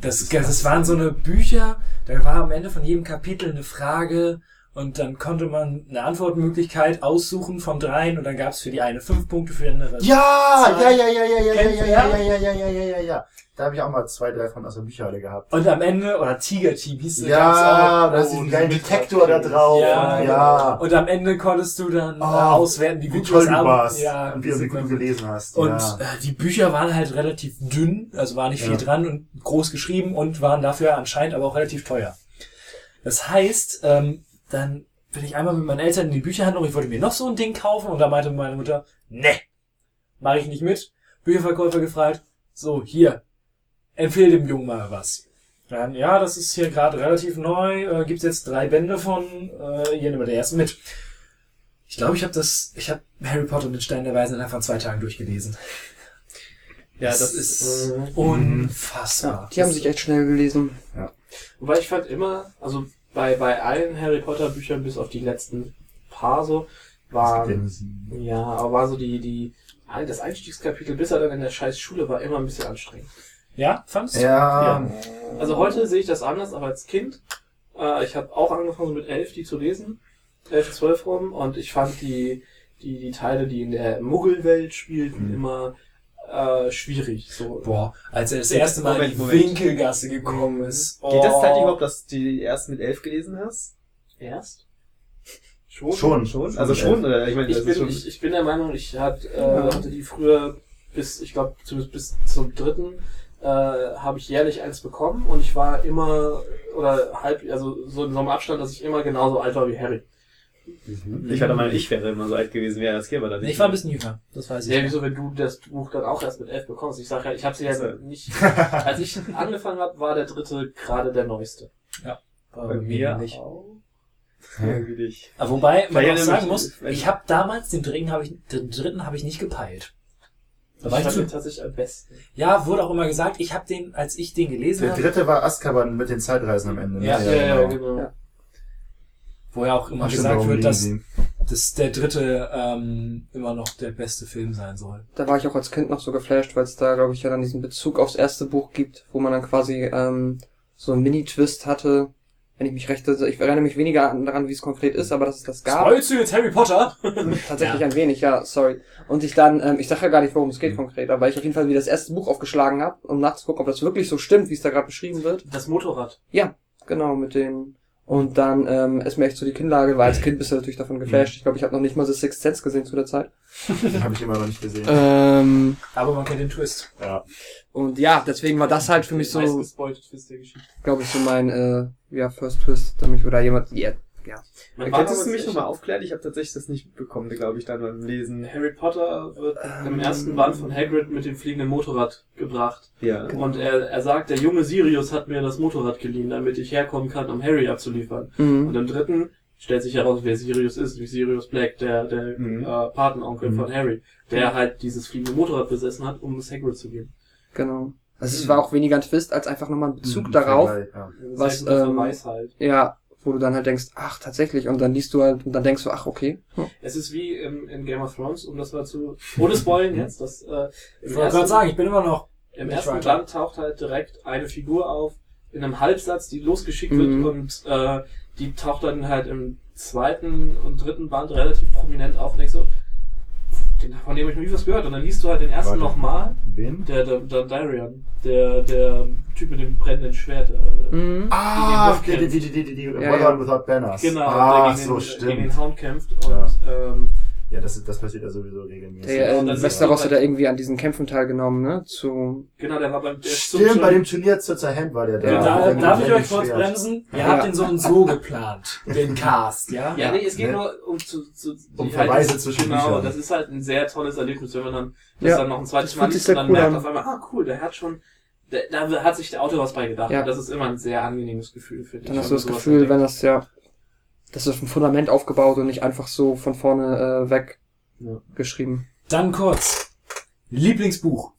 B: Das, das waren so eine Bücher, da war am Ende von jedem Kapitel eine Frage und dann konnte man eine Antwortmöglichkeit aussuchen von dreien und dann gab es für die eine fünf Punkte, für die andere.
C: ja,
B: Zwei.
C: ja, ja, ja, ja, ja, ja, ja, ja,
B: ja?
C: ja, ja, ja, ja, ja, ja. Da habe ich auch mal zwei, drei von aus der Bücherhalle gehabt.
B: Und am Ende, oder Tiger Team hieß es, gab's
C: Ja,
B: auch.
C: da ist geilen
E: mit
C: Detektor da drauf.
B: Ja,
C: und ja.
B: Und am Ende konntest du dann äh,
C: Oh,
B: auswerten, wie gut
C: du warst.
B: Ja,
C: und wie, wie gut du gelesen hast.
B: Und
C: ja.
B: äh, die Bücher waren halt relativ dünn, also war nicht viel
C: Ja.
B: dran und groß geschrieben und waren dafür anscheinend aber auch relativ teuer. Das heißt, ähm, dann bin ich einmal mit meinen Eltern in die Bücherhandlung, ich wollte mir noch so ein Ding kaufen und da meinte meine Mutter, ne, mache ich nicht mit. Bücherverkäufer gefragt, so, hier, empfehle dem Jungen mal was. Dann, ja, das ist hier gerade relativ neu, äh, gibt's jetzt drei Bände von, äh, hier nehmen wir den ersten mit. Ich glaube, ich habe das, ich habe Harry Potter und den Stein der Weisen innerhalb von zwei Tagen durchgelesen.
F: Ja, das ist...
E: Äh,
B: unfassbar.
D: Die haben sich echt schnell gelesen.
E: Wobei ich fand immer, also bei, bei allen Harry Potter Büchern bis auf die letzten paar so, war, ja, aber war so die, die, das Einstiegskapitel, bis er dann in der scheiß Schule war, immer ein bisschen anstrengend.
B: Ja, fandst du?
C: Ja,
E: Also heute sehe ich das anders, aber als Kind, äh, ich habe auch angefangen so mit elf die zu lesen, elf, zwölf rum, und ich fand die, die, die Teile, die in der Muggelwelt spielten,
C: Mhm.
E: immer äh, schwierig. So.
B: Boah, als er das erste Mal in
F: Moment,
B: die
F: Moment.
B: Winkelgasse gekommen ist. Oh.
F: Geht das halt überhaupt, dass du die erst mit elf gelesen hast?
E: Erst? Schon?
C: schon.
F: Schon? Also schon? Oder? Ich meine,
E: Ich bin,
F: schon...
E: ich, ich bin der Meinung, ich hat, äh, hatte die früher bis, ich glaube, zumindest bis zum dritten, äh, habe ich jährlich eins bekommen und ich war immer, oder halb, also so in so einem Abstand, dass ich immer genauso alt war wie Harry.
F: Ich war der Meinung, ich wäre immer so alt gewesen wie das aber dann nicht.
B: ich war ein bisschen jünger, das weiß ich.
E: Ja, wieso, wenn du das Buch dann auch erst mit elf bekommst? Ich sag ja, ich habe sie ja
F: Also-
E: nicht, als ich angefangen habe, war der dritte gerade der neueste.
B: War
F: bei mir
B: nicht.
F: auch. Irgendwie nicht.
B: Aber wobei man
F: Ja,
B: auch
F: ja,
B: sagen muss, ich habe damals den dritten habe ich den dritten habe ich nicht gepeilt. Da war
E: ich
B: ich zu,
E: tatsächlich am besten.
B: ja, wurde auch immer gesagt, ich habe den, als ich den gelesen
C: Der
B: habe,
C: dritte war Azkaban mit den Zeitreisen am Ende. ne?
B: Ja,
E: genau.
D: Ja.
B: Wo ja auch immer
C: Ach,
B: gesagt wird, dass, dass der dritte ähm, immer noch der beste Film sein soll.
D: Da war ich auch als Kind noch so geflasht, weil es da, glaube ich, ja dann diesen Bezug aufs erste Buch gibt, wo man dann quasi ähm, so einen Mini-Twist hatte. Wenn ich mich recht, also ich erinnere mich weniger an- daran, wie es konkret ist, aber dass es das gab.
B: Spoilst du jetzt Harry Potter?
D: Tatsächlich
B: Ja.
D: ein wenig, ja, sorry. Und ich dann, ähm, ich sage ja gar nicht, worum es geht konkret, aber ich auf jeden Fall wieder das erste Buch aufgeschlagen habe, um nachzugucken, ob das wirklich so stimmt, wie es da gerade beschrieben wird.
E: Das Motorrad.
D: Ja, Genau, mit den. Und dann ähm, ist mir echt so die Kinnlage, weil als Kind bist du natürlich davon geflasht. Ich glaube, ich habe noch nicht mal The Sixth Sense gesehen zu der Zeit.
C: Habe ich immer noch nicht gesehen.
D: Ähm,
B: Aber man kennt den Twist.
C: ja.
D: und ja, deswegen war das halt für mich so,
E: gespoiltet Twist der Geschichte.
D: glaube ich, so mein äh, ja, First Twist, mich oder jemand. Ja, ja.
E: Mein
F: Könntest du mich nochmal aufklären? Ich habe tatsächlich das nicht mitbekommen, glaube ich, dann beim Lesen.
E: Harry Potter wird im
D: Ähm.
E: ersten Band von Hagrid mit dem fliegenden Motorrad gebracht.
F: Ja.
E: Und er, er sagt, der junge Sirius hat mir das Motorrad geliehen, damit ich herkommen kann, um Harry abzuliefern. Und
D: Mhm.
E: im dritten stellt sich heraus, wer Sirius ist, nämlich Sirius Black, der, der
F: Mhm.
E: äh, Patenonkel
C: Mhm.
E: von Harry, der halt dieses fliegende Motorrad besessen hat, um es Hagrid zu geben.
D: Genau. Also es war auch weniger ein Twist als einfach nochmal ein Bezug
C: Mhm,
D: darauf.
C: Ja.
D: Was,
E: halt
D: ähm. Ja, wo du dann halt denkst, ach tatsächlich, und dann liest du halt und dann denkst du, ach okay. Hm.
E: Es ist wie im, in Game of Thrones, um das mal zu, ohne Spoilen jetzt, das, äh,
B: Ich
E: im
B: wollte gerade sagen, ich bin immer noch.
E: Im ersten. Band taucht halt direkt eine Figur auf, in einem Halbsatz, die losgeschickt
D: Mhm.
E: wird und äh, die taucht dann halt im zweiten und dritten Band relativ prominent auf und denkst so, den, von dem hab ich noch nie was gehört. Und dann liest du halt den ersten nochmal,
C: Wen?
E: der, der, der Darian, der, der Typ mit dem brennenden Schwert. Äh,
D: Mhm.
C: Ah, die, die, die, die, die, die
D: Ja.
C: Without Banners.
E: Genau,
C: ah,
E: der gegen,
C: so
E: den,
C: stimmt.
E: gegen den Hound kämpft und
C: Ja.
E: ähm,
C: Ja, das, das passiert ja sowieso regelmäßig.
D: Der
E: siehst
D: Westeros hat
E: halt-
D: er irgendwie an diesen Kämpfen teilgenommen, ne? Zu.
E: genau, der war beim der
C: Stimmt, bei dem Turnier zur Hand war der da.
B: Da,
C: Mit dem
B: darf ich euch kurz bremsen? Ihr
D: Ja.
B: habt den so und so geplant. Den Cast, ja?
E: Ja, nee, es geht
C: Ne?
E: nur um zu, zu
C: Um
E: die halt-
C: Verweise zwischen
E: Genau,
C: Büchern.
E: das ist halt ein sehr tolles Erlebnis, wenn man dann das
D: Ja,
E: dann noch ein zweites Mal liest und dann
D: cool
E: merkt
D: an.
E: auf einmal, ah cool, der hat schon, der, da hat sich der Autor was bei gedacht.
D: Ja.
E: Und das ist immer ein sehr angenehmes Gefühl, finde ich.
D: Dann hast du das Gefühl, wenn das ja. Das ist auf dem Fundament aufgebaut und nicht einfach so von vorne äh, weg
E: Ja.
D: geschrieben.
B: Dann kurz. Lieblingsbuch.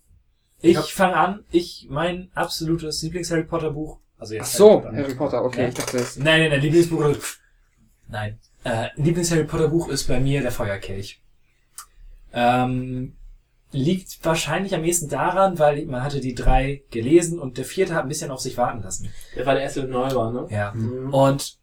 B: Ich
C: Ja.
B: fange an. Ich, mein absolutes Lieblings-Harry Potter Buch. Also
D: Ach
B: jetzt
D: so,
B: Harry
D: Harry Potter, okay,
B: Ja.
D: ich dachte jetzt.
B: Nein, nein, nein, Lieblingsbuch. Nein. Äh, Lieblings-Harry Potter Buch ist bei mir der Feuerkelch. Ähm, liegt wahrscheinlich am ehesten daran, weil man hatte die drei gelesen und der vierte hat ein bisschen auf sich warten lassen.
E: Der war der erste, der neu war, ne?
B: Ja.
E: Mhm.
B: Und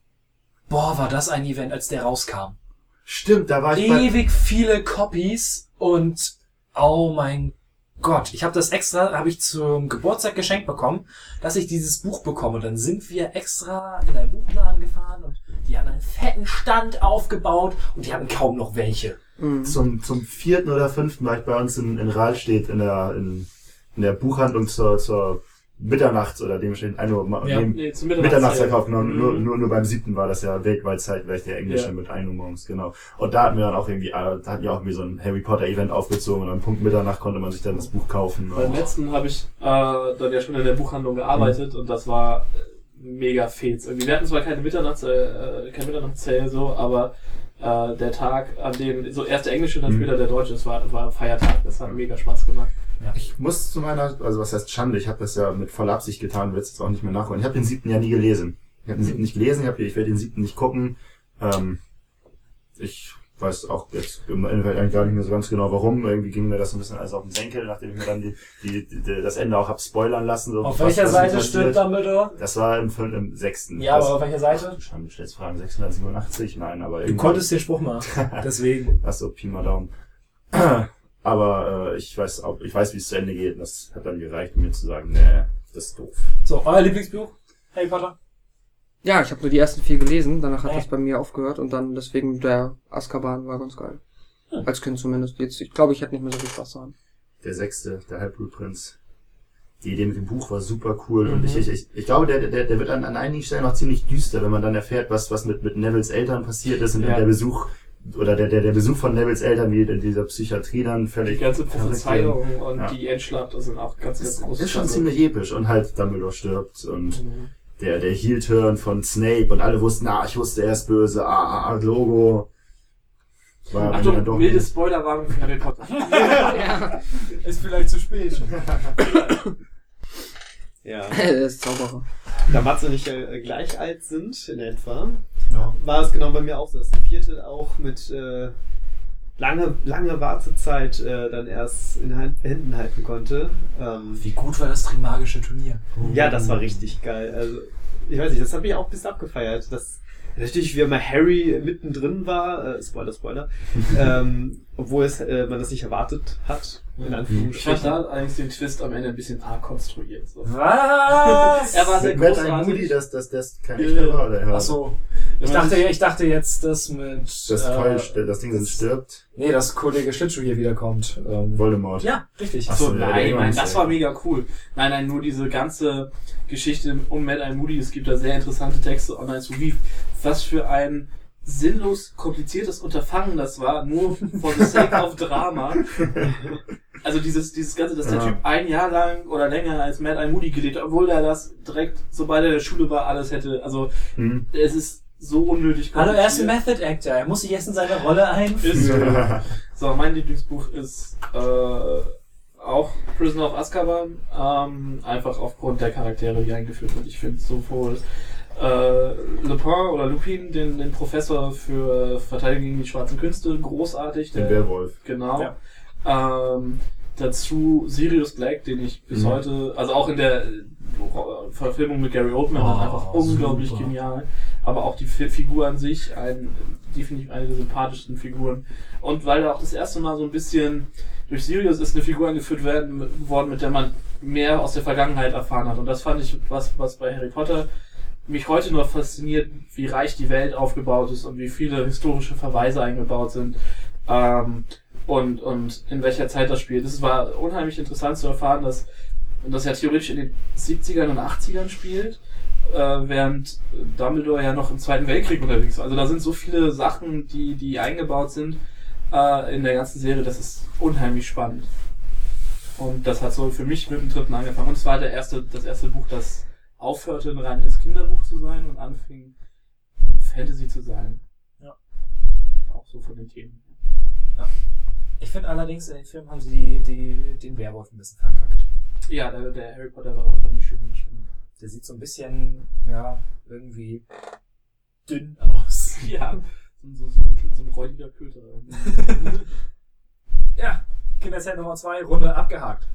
B: boah, war das ein Event, als der rauskam.
C: Stimmt, da war ich bei,
B: Ewig viele Copies und oh mein Gott, ich habe das extra, habe ich zum Geburtstag geschenkt bekommen, dass ich dieses Buch bekomme. Und dann sind wir extra in einen Buchladen gefahren und die haben einen fetten Stand aufgebaut und die hatten kaum noch welche.
D: Mhm.
C: zum, zum vierten oder fünften war ich bei uns in, in Rahlstedt in der, in, in der Buchhandlung zur, zur Mitternachts- oder dementsprechend 1 Uhr,
B: Ja.
C: nee,
E: Nee, zum
C: Mitternachtsverkauf, genau,
E: Mhm.
C: nur, nur, nur beim siebten war das ja es halt, weil ich der Englische
E: Ja.
C: mit 1 Uhr morgens, genau. Und da hatten wir dann auch irgendwie, äh, da hatten wir auch irgendwie so ein Harry Potter Event aufgezogen und am Punkt Mitternacht konnte man sich dann das Buch kaufen.
E: Beim letzten habe ich äh, dann ja schon in der Buchhandlung gearbeitet und das war äh, mega. Irgendwie, wir hatten zwar keine Mitternachts, äh, kein Mitternachtszähl so, aber äh, der Tag, an dem so erst der englische und dann
C: Mhm.
E: später der deutsche, das war, war Feiertag. Das hat mega Spaß gemacht.
C: Ich muss zu meiner, also was heißt Schande, ich habe das ja mit voller Absicht getan, will es jetzt auch nicht mehr nachholen. Ich habe den siebten ja nie gelesen. Ich habe den siebten nicht gelesen, ich, hab, ich werde den siebten nicht gucken. Ähm, ich weiß auch jetzt im Endeffekt eigentlich gar nicht mehr so ganz genau warum. Irgendwie ging mir das ein bisschen alles auf den Senkel, nachdem ich mir dann die, die, die, das Ende auch hab spoilern lassen. So,
B: Auf
C: was-
B: welcher
C: was
B: Seite stirbt Dumbledore?
C: Das war im, im sechsten.
B: Ja,
C: das,
B: aber auf welcher Seite?
C: Schande, du stellst Fragen 687, nein, aber
B: Du konntest den Spruch machen. Deswegen.
C: Ach so, Pi mal Daumen. Aber äh, ich weiß auch, ich weiß, wie es zu Ende geht. Und das hat dann gereicht, um mir zu sagen, nee, das ist doof.
B: So, euer Lieblingsbuch? Harry Potter?
D: Ja, ich habe nur die ersten vier gelesen, danach hat
B: Ja.
D: das bei mir aufgehört und dann deswegen der Azkaban war ganz geil. Als Kind zumindest. Jetzt, ich glaube, ich hätte nicht mehr so viel Spaß daran.
C: Der sechste, der Halbblutprinz. Die Idee mit dem Buch war super cool und ich, ich, ich, ich glaube, der, der, der wird an, an einigen Stellen noch ziemlich düster, wenn man dann erfährt, was, was mit, mit Nevils Eltern passiert ist und
E: Ja.
C: der Besuch oder der, der, der Besuch von Nevils Eltern, wie in dieser Psychiatrie dann
E: Die
C: völlig
E: ganze
C: verrückt
E: Prophezeiung und
C: Ja.
E: die Endschlacht das sind auch ganz, ganz große
C: ist schon ziemlich episch und halt Dumbledore stirbt und
E: Mhm.
C: der, der Heel-Turn von Snape und alle wussten, ah, ich wusste, er ist böse, ah, ah, ah, Logo. War
E: Achtung,
C: doch
E: milde
C: nicht.
E: Spoilerwarnung für Harry Potter.
D: ja.
B: Ist vielleicht zu spät.
F: Ja.
D: er ist Zauberer.
F: Da Matze nicht äh, gleich alt sind, in etwa,
B: Ja.
F: war es genau bei mir auch so, dass der vierte auch mit äh, lange, lange Wartezeit äh, dann erst in Händen halten konnte. Ähm,
B: Wie gut war das Trimagische Turnier?
F: ja, das war richtig geil. Also, ich weiß nicht, das habe ich auch bis abgefeiert. Das natürlich wie immer Harry mittendrin war, äh, Spoiler, Spoiler, ähm, obwohl es, äh, man das nicht erwartet hat, in
E: Ich fand
F: Anführungsstrichen.
E: da allerdings den Twist am Ende ein bisschen arg konstruiert. So.
B: Was?
E: Er war sehr großartig.
C: Moody, dass, dass das kein echter war, oder? Ja.
B: Achso. Ich dachte, ich dachte jetzt, dass mit.
C: Das,
B: äh,
C: Keul stirbt, das Ding
B: das-
C: stirbt.
B: Nee, dass Kollege Schlittschuh hier wiederkommt. Ähm,
C: Voldemort.
B: ja, richtig.
C: Ach
E: Achso,
C: so, ja, der
E: nein, nein, das war mega cool. Nein, nein, nur diese ganze Geschichte um Mad Eye Moody. Es gibt da sehr interessante Texte online zu, wie, was für ein sinnlos kompliziertes Unterfangen das war, nur for the sake of Drama. Also dieses, dieses Ganze, dass der
C: Ja.
E: Typ ein Jahr lang oder länger als Mad Eye Moody gelebt hat, obwohl er das direkt, sobald er in der Schule war, alles hätte. Also
C: Hm.
E: es ist so unnötig
B: Hallo, er ist ein. Method Actor. Er muss sich erst in seine Rolle einführen.
E: Ist so. So, mein Lieblingsbuch ist äh, auch Prisoner of Azkaban, ähm, einfach aufgrund der Charaktere, die eingeführt sind. Ich finde sowohl äh, Lupin oder Lupin, den, den Professor für Verteidigung gegen die schwarzen Künste, großartig.
C: Den
E: Der,
C: Werwolf.
E: genau.
B: Ja.
E: Ähm, dazu Sirius Black, den ich bis
C: Mhm.
E: heute, also auch in der Verfilmung mit Gary Oldman,
B: Oh,
E: einfach unglaublich
B: super.
E: genial. Aber auch die Fi- Figur an sich, ein, definitiv eine der sympathischsten Figuren. Und weil da auch das erste Mal so ein bisschen durch Sirius ist eine Figur angeführt werden, worden, mit der man mehr aus der Vergangenheit erfahren hat. Und das fand ich was, was bei Harry Potter mich heute noch fasziniert, wie reich die Welt aufgebaut ist und wie viele historische Verweise eingebaut sind. Ähm, und, und in welcher Zeit das spielt. Es war unheimlich interessant zu erfahren, dass das ja theoretisch in den 70ern und 80ern spielt, äh, während Dumbledore ja noch im Zweiten Weltkrieg unterwegs war. Also da sind so viele Sachen, die, die eingebaut sind äh, in der ganzen Serie, das ist unheimlich spannend. Und das hat so für mich mit dem dritten angefangen. Und es war der erste, das erste Buch, das aufhörte, ein reines Kinderbuch zu sein und anfing, Fantasy zu sein.
B: Ja.
E: Auch so von den Themen.
B: Ich finde allerdings, in den Film haben sie die, die, den Werwolf ein bisschen verkackt.
E: Ja, der, der Harry Potter war einfach nicht schön. das stimmt.
B: Der sieht so ein bisschen, ja, irgendwie dünn aus.
E: Ja, so, so, so, ein- so ein räudiger Köter.
B: Ja, Kinderzeit Nummer 2, Runde abgehakt.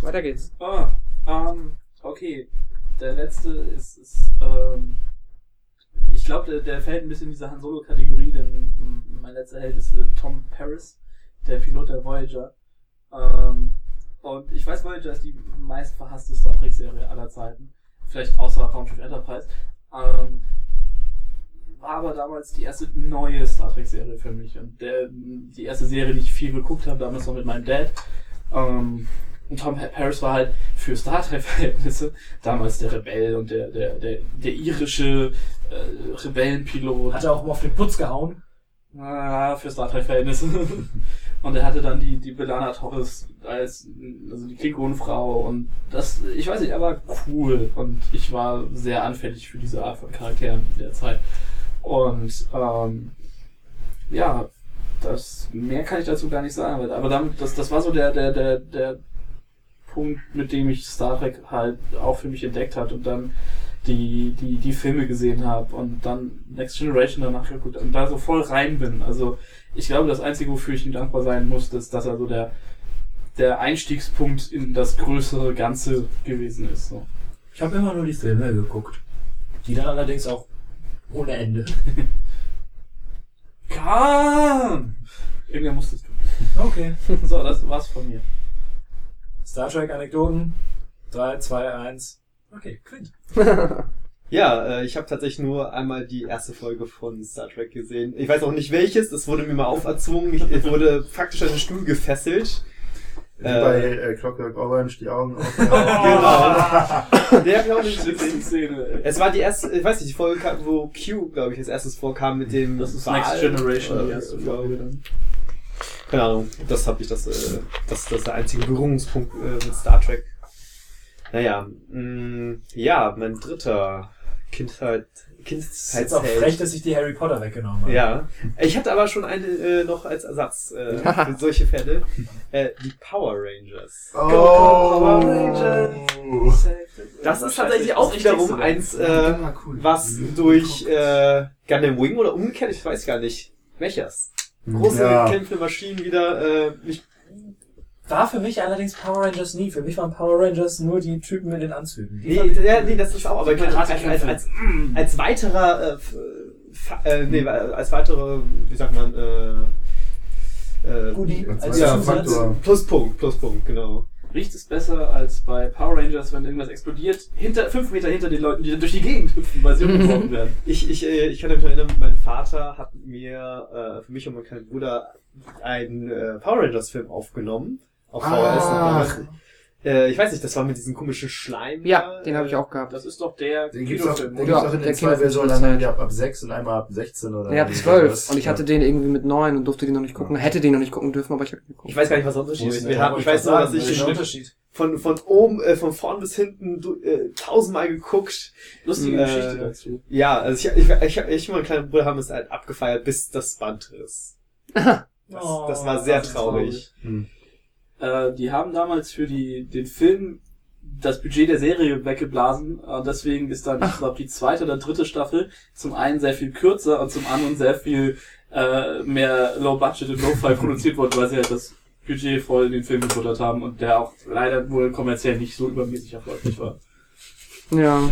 D: Weiter geht's.
E: ah, ähm, okay. Der letzte ist, ist ähm, ich glaube, der, der fällt ein bisschen in diese Han Solo-Kategorie, denn mein letzter Held ist äh, Tom Paris, der Pilot der Voyager. Ähm, und ich weiß, Voyager ist die meist verhasste Star Trek-Serie aller Zeiten. Vielleicht außer Raumschiff Enterprise. Ähm, war aber damals die erste neue Star Trek-Serie für mich. Und der, die erste Serie, die ich viel geguckt habe, damals noch mit meinem Dad. Ähm, und Tom Paris war halt für Star Trek-Verhältnisse damals der Rebell und der, der, der, der irische äh, Rebellenpilot.
B: Hat er auch mal auf den Putz gehauen?
E: Ah, für Star Trek-Verhältnisse. Und er hatte dann die, die Belana Torres als, also die Klingonenfrau und das, ich weiß nicht, er war cool und ich war sehr anfällig für diese Art von Charakteren in der Zeit. Und, ähm, ja, das, mehr kann ich dazu gar nicht sagen, aber damit, das, das war so der, der, der, der Punkt, mit dem ich Star Trek halt auch für mich entdeckt hat und dann die, die, die Filme gesehen habe und dann Next Generation danach geguckt und da so voll rein bin. Also ich glaube, das Einzige, wofür ich ihm dankbar sein muss, ist, dass er so der, der Einstiegspunkt in das größere Ganze gewesen ist. So.
B: Ich habe immer nur die Filme geguckt. Die dann allerdings auch ohne Ende.
E: Kam! Irgendwer musste es tun.
B: Okay.
E: So, das war's von mir.
B: Star Trek Anekdoten. 3, 2, 1. Okay, Quint.
F: Ja, äh, ich habe tatsächlich nur einmal die erste Folge von Star Trek gesehen. Ich weiß auch nicht welches, das wurde mir mal auferzwungen. Ich, ich wurde faktisch an den Stuhl gefesselt.
C: Wie
F: Äh.
C: bei äh, Clockwork Orange die Augen auf.
F: Genau. Der hab ich auch gesehen.
E: Szene.
F: Es war die erste, ich weiß nicht, die Folge, kam, wo Q, glaube ich, als erstes vorkam mit dem
E: Das ist
F: Wal.
E: Next Generation, die erste Folge dann.
F: Keine Ahnung, das habe ich, das, äh, das, das ist der einzige Berührungspunkt äh, mit Star Trek. Naja, mh, ja, mein dritter Kindheit,
B: Ist jetzt auch frech, dass ich die Harry Potter weggenommen habe.
F: Ja, ich hatte aber schon eine äh, noch als Ersatz äh, für solche Fälle. Äh, die Power Rangers.
C: Oh.
F: Power Rangers. Das ist tatsächlich auch wiederum eins, äh, was durch äh, Gundam Wing oder umgekehrt, ich weiß gar nicht, welches. Große
C: Ja.
F: kämpfende Maschinen wieder äh, mich
B: war für mich allerdings Power Rangers nie. Für mich waren Power Rangers nur die Typen mit den Anzügen. Die
F: Nee, ja, nee, das ist auch, aber als, als, als, als weiterer, äh, äh, nee, als weitere, wie sagt man, äh, äh,
B: Goodie,
C: Als
F: ja.
C: Faktor.
F: Pluspunkt, Pluspunkt, genau.
E: Riecht es besser als bei Power Rangers, wenn irgendwas explodiert, hinter, fünf Meter hinter den Leuten, die dann durch die Gegend hüpfen, weil sie umgeworfen werden.
F: Ich, ich, äh, ich kann mich erinnern, mein Vater hat mir äh, für mich und meinen kleinen Bruder einen äh, Power Rangers Film aufgenommen. Auf VHS. Äh, ich weiß nicht, das war mit diesem komischen Schleim.
D: Ja,
F: da,
D: den habe ich
F: äh,
D: auch gehabt.
E: Das ist doch der
C: Den gibt's auch,
E: Kinofilm.
C: den
D: Ja,
C: gibt's auch in
D: der
C: den zwei Versionen, einmal ab, ab 6 und einmal ab 16 oder
D: Nee, ab
C: irgendwie
D: 12.
C: sowas.
D: Und ich hatte den irgendwie mit 9 und durfte den noch nicht gucken. Hätte den noch nicht gucken dürfen, aber ich habe ihn geguckt.
F: Ich weiß gar nicht, was der Unterschied
B: ist
F: ich weiß nur, dass ich
B: was ist der
F: den
B: Unterschied?
F: von, von oben, äh, von vorn bis hinten du, äh, tausendmal geguckt.
E: Lustige
F: Äh,
E: Geschichte dazu.
F: Ja, also ich, ich, ich, ich und mein kleiner Bruder haben es halt abgefeiert, bis das Band ist. Das,
B: Oh,
F: das war sehr
B: das ist
F: traurig.
C: Hm.
E: Äh, die haben damals für die, den Film das Budget der Serie weggeblasen. Äh, deswegen ist dann, ich glaube, die zweite oder dritte Staffel zum einen sehr viel kürzer und zum anderen sehr viel äh, mehr Low Budget und Low-Fi produziert worden, weil sie halt das Budget voll in den Film gebuttert haben und der auch leider wohl kommerziell nicht so übermäßig erfolgreich war.
D: Ja.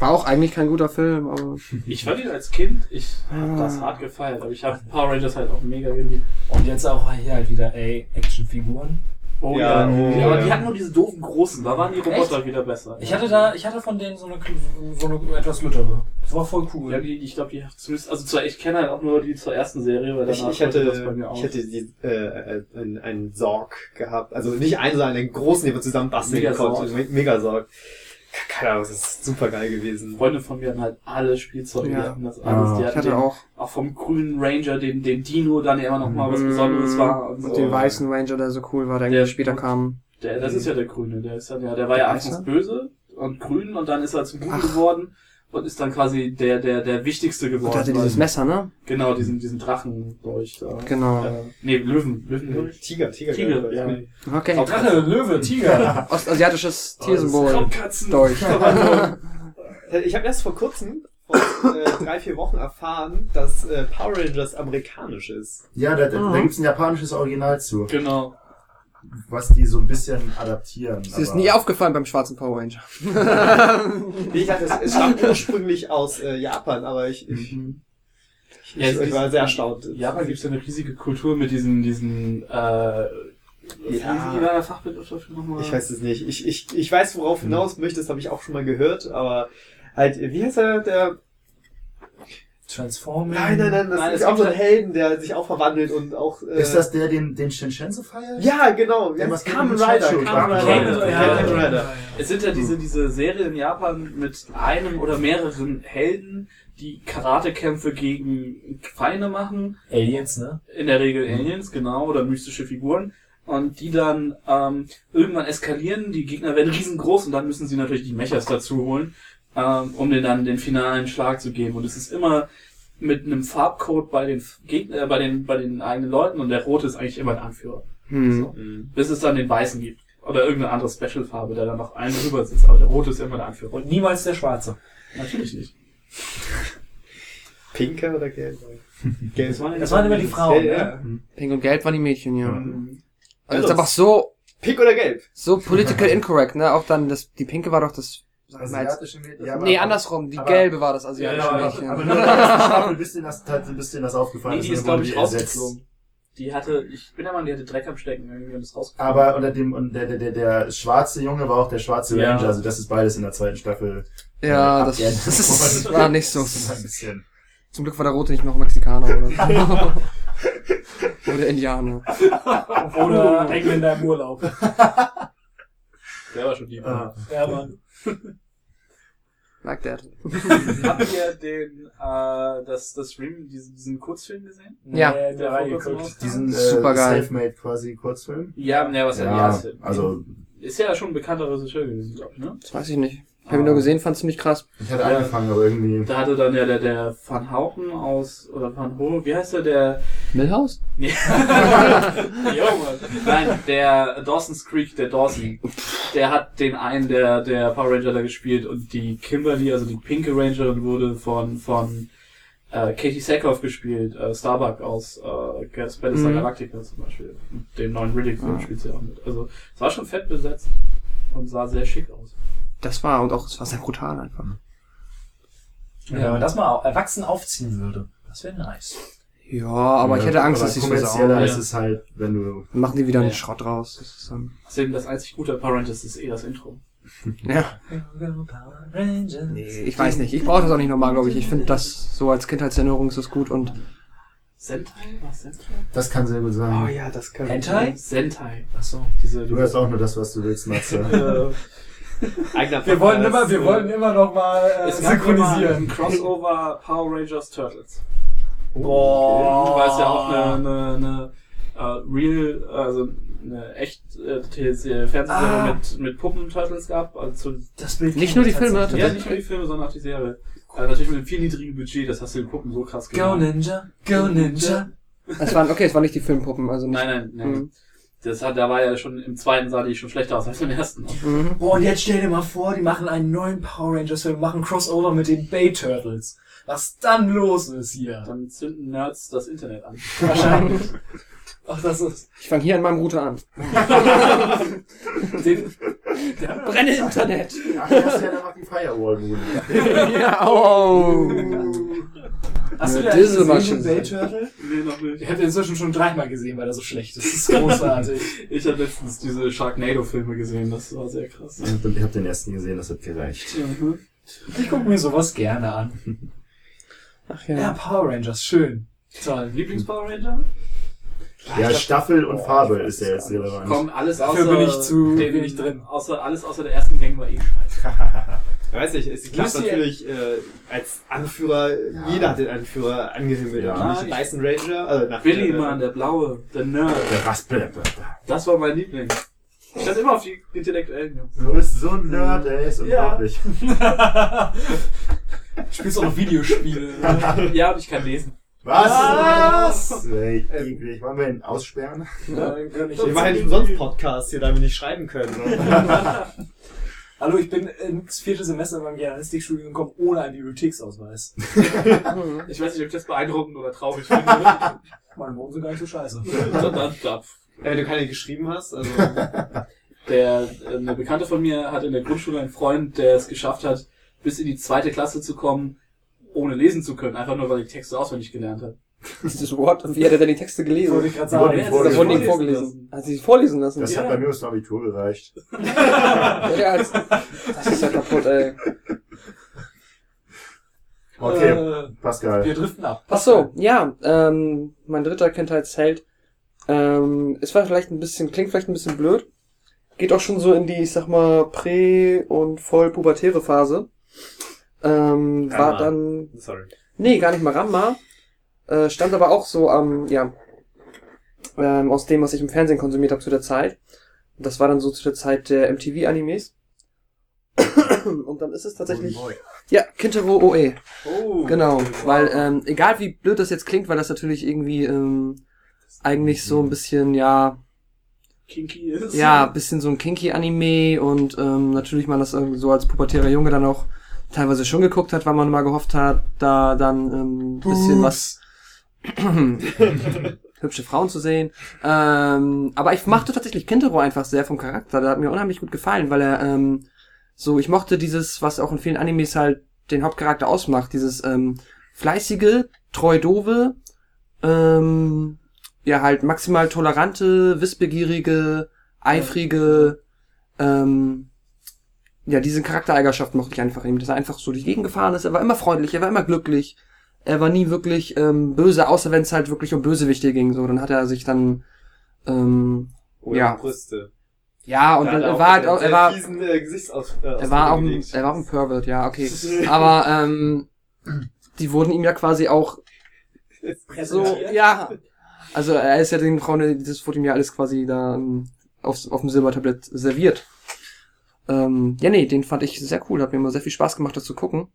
D: War auch eigentlich kein guter Film, aber.
E: Ich fand ihn als Kind, ich hab
D: Ah.
E: das hart gefeiert, aber ich habe Power Rangers halt auch mega geliebt.
B: Und jetzt auch hier halt wieder, ey, Actionfiguren.
E: Oh
F: Ja,
E: ja,
F: oh,
E: aber
F: ja.
E: die hatten nur diese doofen großen, da waren die Roboter wieder besser.
B: Ich hatte da, ich hatte von denen so eine, so eine etwas mittlere. Das war voll cool.
E: Ja, die, ich glaube, die zumindest, also zwar, ich kenne halt auch nur die zur ersten Serie, weil
F: Ich,
E: danach
F: ich
E: hörte
F: hätte,
E: das bei mir auf.
F: ich hätte die, äh, äh, einen, einen Sorg gehabt. Also nicht einen, sondern einen großen, den man zusammen basteln
E: Megasorg.
F: konnte. Me- Megasorg. Keine Ahnung, das ist super geil gewesen.
E: Freunde von mir hatten halt alle Spielzeuge, die
D: Ja.
E: hatten das alles.
C: Ah.
E: Die
D: Ich
E: hatten
D: hatte
E: den,
D: auch.
E: auch vom grünen Ranger, den, den Dino, dann immer noch mal was
D: Mhm.
E: Besonderes war. Und,
D: Und
E: so.
D: den weißen Ranger, der so cool war, der,
E: Der-
D: irgendwie später kam.
E: Der, das ist ja der Grüne, der ist dann ja, der war ja
D: Der
E: anfangs
D: Weiße?
E: böse und grün und dann ist er zum Guten geworden und ist dann quasi der, der, der Wichtigste
D: Und
E: geworden.
D: der hatte dieses Messer, ne?
E: Genau, diesen, diesen Drachendolch da.
D: Genau.
E: Äh, nee, Löwen, Löwendolch.
F: Tiger, Tiger.
E: Tiger, ja.
D: Okay.
B: Drache, Löwe, Tiger.
D: Ostasiatisches Tiersymbol.
E: Raubkatzen.
D: Dolch.
F: Äh, Ich habe erst vor kurzem, vor äh, drei, vier Wochen erfahren, dass äh, Power Rangers amerikanisch ist.
C: Ja, da, da,
D: Mhm.
C: da gibt's ein japanisches Original zu,
E: Genau.
C: Was die so ein bisschen adaptieren.
D: Das ist nie aufgefallen beim schwarzen Power Ranger.
F: Ich dachte, es, es stammt ursprünglich aus äh, Japan, aber ich, ich,
C: Mhm.
F: ich,
E: Ja, es
F: ich war sehr erstaunt.
E: In Japan gibt es ja eine riesige Kultur mit diesen, diesen, äh,
F: Ja.
E: wie war der Fachbegriff dafür nochmal?
F: Ich weiß es nicht. Ich, ich, ich weiß, worauf hinaus möchtest, habe ich auch schon mal gehört, aber halt, wie heißt er, der...
B: Transforming.
F: Nein, nein, nein, das
E: Nein,
F: ist auch so ein Helden, der sich auch verwandelt und auch... Äh,
C: Ist das der, den, den Shinshenzou feiert?
F: Ja, genau.
C: Der
F: Ja,
C: was
F: Kamen Rider. Kamen Rider.
E: Es sind ja diese, diese Serien in Japan mit einem oder mehreren Helden, die Karatekämpfe gegen Feinde machen.
B: Aliens, ne?
E: In der Regel Aliens, genau, oder mystische Figuren. Und die dann ähm, irgendwann eskalieren, die Gegner werden riesengroß und dann müssen sie natürlich die Mechas dazu holen, ähm, um denen dann den finalen Schlag zu geben. Und es ist immer mit einem Farbcode bei den Gegner, äh, bei den, bei den eigenen Leuten und der rote ist eigentlich immer der Anführer.
D: Hm.
E: So. Bis es dann den weißen gibt. Oder irgendeine andere Special-Farbe, der dann noch einen drüber sitzt. Aber der rote ist immer der Anführer.
B: Und niemals der Schwarze.
E: Natürlich nicht.
F: Pinker oder gelb? gelb.
B: Das waren immer die Frauen,
F: Ja,
B: ne?
F: ja.
D: Pink und Gelb waren die Mädchen, ja.
E: Mhm.
D: Also das ist einfach so,
F: Pink oder gelb?
D: so political incorrect, ne? Auch dann, das, die Pinke war doch das,
C: Asiatische Mädchen? Ja, aber-
D: nee, andersrum, die
C: aber-
D: Gelbe war das asiatische
E: Ja, ja,
D: Mädchen.
C: Aber nur in der ersten Staffel bist dir das, bist dir das aufgefallen.
E: Nee, die
C: dass
E: ist, glaube ich, rausgeflogen. Die hatte, ich bin der Meinung, die hatte Dreck am Stecken irgendwie und ist rausgeflogen.
C: Aber unter dem, und der, der, der, der schwarze Junge war auch der schwarze
E: Ja.
C: Ranger, also das ist beides in der zweiten Staffel.
D: Ja,
C: äh,
D: das, das
C: worden.
D: war nicht so.
C: Das ist ein bisschen.
D: Zum Glück war der Rote nicht noch Mexikaner oder oder Indianer.
B: Oder Engländer im Urlaub.
E: Der war schon die.
C: Ah.
B: Ja, Mann.
D: Like that.
E: Habt ihr den, äh, das, das Rem, diesen, diesen Kurzfilm gesehen?
D: Ja.
B: Nee, der war geguckt.
C: Diesen äh,
D: Supergeil.
C: Selfmade quasi Kurzfilm.
E: Ja, ne, was ja, ja
C: also
E: ist ja schon ein bekannter Regisseur gewesen, glaube ich, ne?
D: Das weiß ich nicht. Ich habe ihn nur gesehen, fand ziemlich krass.
C: ich hatte
E: Ja.
C: angefangen, aber irgendwie.
E: Da hatte dann ja der, der Van Houten aus, oder Van Ho, wie heißt der, der,
D: Millhouse?
E: nee. Nein, der Dawson's Creek, der Dawson, der hat den einen der, der Power Ranger da gespielt und die Kimberly, also die pinke Rangerin wurde von, von, äh, Katie Sackhoff gespielt, äh, Starbuck aus äh, Battlestar
D: Mhm.
E: Galactica zum Beispiel. Dem neuen Riddick-Film
D: Ah.
E: spielt sie auch mit. Also es war schon fett besetzt und sah sehr schick aus.
D: Das war, und auch, es war sehr brutal einfach.
B: Ja, wenn man das mal erwachsen aufziehen würde, das wäre nice.
D: Ja, aber ich hätte Angst, dass ich
C: kommerzieller
D: versauen.
C: ist es halt, wenn du
D: Dann machen die wieder einen
E: Ja.
D: Schrott raus. Das ist dann,
E: Deswegen das einzig gute Power Rangers ist eh das Intro.
D: ja. Nee, ich weiß nicht. Ich brauche das auch nicht nochmal, glaube ich. Ich finde das so als Kindheitserinnerung ist das gut und
E: Sentai? Was Sentai?
C: Das kann sehr gut sein.
F: Oh ja, das kann
B: Hentai?
E: Sentai.
B: Achso.
E: Diese,
C: Du hörst auch nur das, was du willst, Matze.
E: äh,
F: Eigener
B: Wir wollen immer, wir wollten immer noch mal äh,
E: es gab immer ein
B: synchronisieren.
E: Crossover Power Rangers Turtles.
B: Boah.
E: Weil es ja auch eine, eine, eine äh, Real, also eine echt äh, TLC Fernsehserie
B: Ah.
E: mit, mit Puppen-Turtles gab. Also zu,
B: Das Bild
D: Nicht nur die Filme,
E: ja, nicht nur die Filme, sondern auch die Serie. Äh, natürlich mit einem viel niedrigen Budget, das hast du den Puppen so krass
B: Go
E: gemacht.
B: Ninja, go Ninja.
D: es waren, okay, es waren nicht die Filmpuppen, also nicht.
E: Nein, nein, nein.
D: Mhm.
E: Das hat, da war ja schon, im zweiten sah die schon schlechter aus als im ersten.
D: Mhm.
B: Boah, und jetzt stell dir mal vor, die machen einen neuen Power Rangers Film, machen Crossover mit den Bay Turtles. Was dann los ist hier.
E: Dann zünden Nerds das Internet an.
B: Wahrscheinlich. Ach, das ist.
D: Ich fange hier an meinem Router an.
B: Den,
D: Brenne Internet!
C: Ach, du hast ja dann noch die Firewall-Bude.
D: ja, oh.
B: hast du
D: Ja,
B: den
D: diese
B: gesehen, Bay Turtle?
E: Nee, noch nicht.
B: Ich habe den inzwischen schon dreimal gesehen, weil er so schlecht ist. Das ist großartig.
E: Ich habe letztens diese Sharknado-Filme gesehen, das war sehr krass.
C: Ich hab den ersten gesehen, das hat gereicht.
E: Mhm.
B: Ich gucke mir sowas gerne an.
D: Ach
B: Ja,
D: ja.
B: Power Rangers, schön. Toll.
E: Lieblings-Power Ranger?
C: Ja, Staffel und Farbe
D: ich
C: ist ja jetzt
D: nicht.
C: relevant.
E: Komm, alles
B: Dafür
E: außer
B: bin ich zu
E: dem-
B: wenig drin.
E: Außer, alles außer der ersten Gang war eh scheiße.
F: Ich weiß nicht, es klappt
B: Lucy-
F: natürlich äh, als Anführer, jeder hat den Anführer angehimmelt.
C: Ja.
F: Natürlich Dyson Ranger, also nach
E: Billy, Mann, der Blaue, der Nerd.
C: Der Raspel.
E: Das war mein Liebling. Ich stand immer auf die intellektuellen Jungs.
C: Du bist so ein Nerd, ey, ist
E: Ja.
C: unglaublich.
B: Spielst auch noch Videospiele.
E: Ja, und ich kann lesen.
C: Was? Ey, eklig. Wollen wir ihn aussperren?
B: Nein, kann ich
F: Wir machen
B: nicht.
F: umsonst Podcast hier, da wir nicht schreiben können.
B: Hallo, ich bin ins vierte Semester beim Germanistikstudium gekommen ohne einen Bibliotheksausweis.
E: Ich weiß nicht, ob ich das beeindruckend oder traurig finde.
B: Meine Wohnung sind gar nicht so scheiße.
F: Ja, wenn du keine geschrieben hast, also
E: Der, äh, eine Bekannte von mir hat in der Grundschule einen Freund, der es geschafft hat, bis in die zweite Klasse zu kommen, ohne lesen zu können. Einfach nur, weil die Texte auswendig gelernt hat.
D: Dieses Wort, und wie hat er denn die Texte
B: Wollte
D: gelesen?
B: ich gerade
C: Die
B: sagen.
C: wurden
B: Ja,
C: vorgelesen.
D: Das wurden ihm
E: vorlesen
D: vorgelesen. Hat sie sich vorlesen lassen?
C: Das
E: Ja.
C: hat bei mir aus dem Abitur gereicht.
D: Ja, das, das ist ja kaputt, ey.
C: Okay,
B: Äh,
C: Pascal.
B: wir driften ab.
D: Ach so, ja, ähm, mein dritter Kindheitsheld. Ähm, es war vielleicht ein bisschen, klingt vielleicht ein bisschen blöd. Geht auch schon so in die, ich sag mal, prä- und voll pubertäre Phase. Ähm, war dann,
F: sorry.
D: nee, gar nicht mal Ramma. Äh, stand aber auch so am, ja, ähm, aus dem, was ich im Fernsehen konsumiert habe zu der Zeit. Das war dann so zu der Zeit der MTV-Animes. Und dann ist es tatsächlich, ja, Kintaro OE.
E: Oh.
D: Genau, weil ähm, egal wie blöd das jetzt klingt, weil das natürlich irgendwie ähm, eigentlich so ein bisschen, ja,
E: Kinky ist.
D: ja, bisschen so ein kinky Anime und ähm, natürlich man das irgendwie so als pubertärer Junge dann auch teilweise schon geguckt hat, weil man mal gehofft hat, da dann ähm, bisschen was hübsche Frauen zu sehen. Ähm, aber ich mochte tatsächlich Kintaro einfach sehr vom Charakter. Der hat mir unheimlich gut gefallen, weil er ähm, so, ich mochte dieses, was auch in vielen Animes halt den Hauptcharakter ausmacht, dieses ähm, fleißige, treu dove, ähm, ja halt maximal tolerante, wissbegierige, eifrige, ähm, ja, diese Charaktereigenschaften mochte ich einfach ihm, dass er einfach so durch die Gegend gefahren ist. Er war immer freundlich, er war immer glücklich. Er war nie wirklich ähm, böse, außer wenn es halt wirklich um Bösewichte ging. So, dann hat er sich dann ähm,
F: Oder
D: Ja.
F: Brüste.
D: ja und
F: Da hat
D: er war halt auch, er war
F: fiesen, äh, äh,
D: er war auch ein, er war auch ein Pervert, ja, okay. Aber ähm, die wurden ihm ja quasi auch so, ja. Also er ist ja den Frauen, das wurde ihm ja alles quasi da aufs, auf dem Silbertablett serviert. Ähm, ja, nee, den fand ich sehr cool, hat mir immer sehr viel Spaß gemacht, das zu gucken.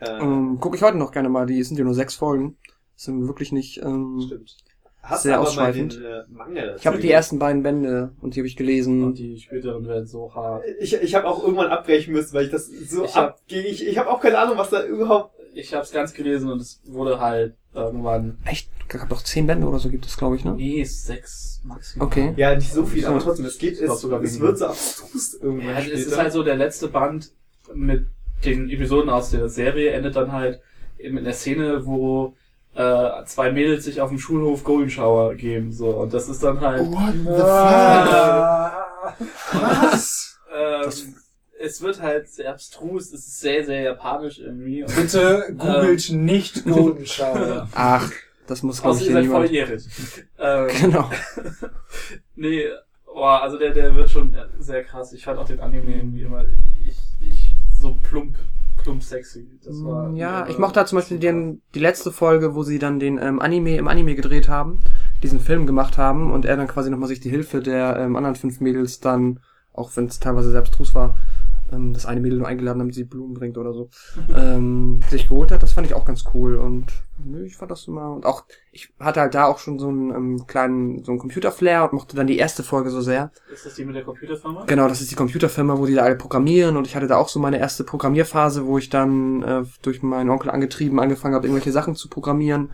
F: Äh,
D: Ähm, gucke ich heute noch gerne mal, die sind ja nur sechs Folgen. Das sind wirklich nicht, ähm,
F: Stimmt. Hast
D: sehr ausschweifend.
F: mal den äh,
D: ich habe die ersten beiden Bände und die habe ich gelesen.
E: Und die späteren werden so hart.
F: Ich, ich habe auch irgendwann abbrechen müssen, weil ich das so
E: Ich hab-
F: abging. Ich, ich habe auch keine Ahnung, was da überhaupt
E: ich habe es ganz gelesen und es wurde halt irgendwann,
D: Echt? Gab doch zehn Bände oder so gibt es, glaube ich, ne?
E: nee, sechs maximal.
D: Okay.
F: Ja, nicht so viel, aber trotzdem, es geht,
E: Ich
F: es,
E: sogar
F: es wird so abstrus irgendwann
E: Ja, es ist halt so, der letzte Band mit den Episoden aus der Serie endet dann halt in der Szene, wo äh, zwei Mädels sich auf dem Schulhof Golden Shower geben, so. Und das ist dann halt,
C: What the
B: Ah.
C: fuck? Was?
E: ähm, es wird halt sehr abstrus, es ist sehr, sehr japanisch irgendwie. Und
B: Bitte googelt nicht Golden Shower.
D: Ach, das muss, glaube ich,
E: ihr seid
D: niemand.
E: volljährig. Ähm,
D: Genau.
E: nee, boah, also der, der wird schon sehr krass. Ich fand auch den Anime irgendwie immer, ich, ich, so plump, plump sexy. Das war,
D: Mm, Ja,
E: äh,
D: ich mochte da zum Beispiel den, die letzte Folge, wo sie dann den ähm, Anime im Anime gedreht haben, diesen Film gemacht haben und er dann quasi nochmal sich die Hilfe der ähm, anderen fünf Mädels dann, auch wenn es teilweise sehr abstrus war, ähm, das eine Mädel nur eingeladen, damit sie Blumen bringt oder so, ähm, sich geholt hat. Das fand ich auch ganz cool und nö, ich fand das immer und auch ich hatte halt da auch schon so einen ähm, kleinen so einen Computerflair und mochte dann die erste Folge so sehr.
E: Ist das die mit der Computerfirma?
D: Genau, das ist die Computerfirma, wo die da alle programmieren und ich hatte da auch so meine erste Programmierphase, wo ich dann äh, durch meinen Onkel angetrieben angefangen habe, irgendwelche Sachen zu programmieren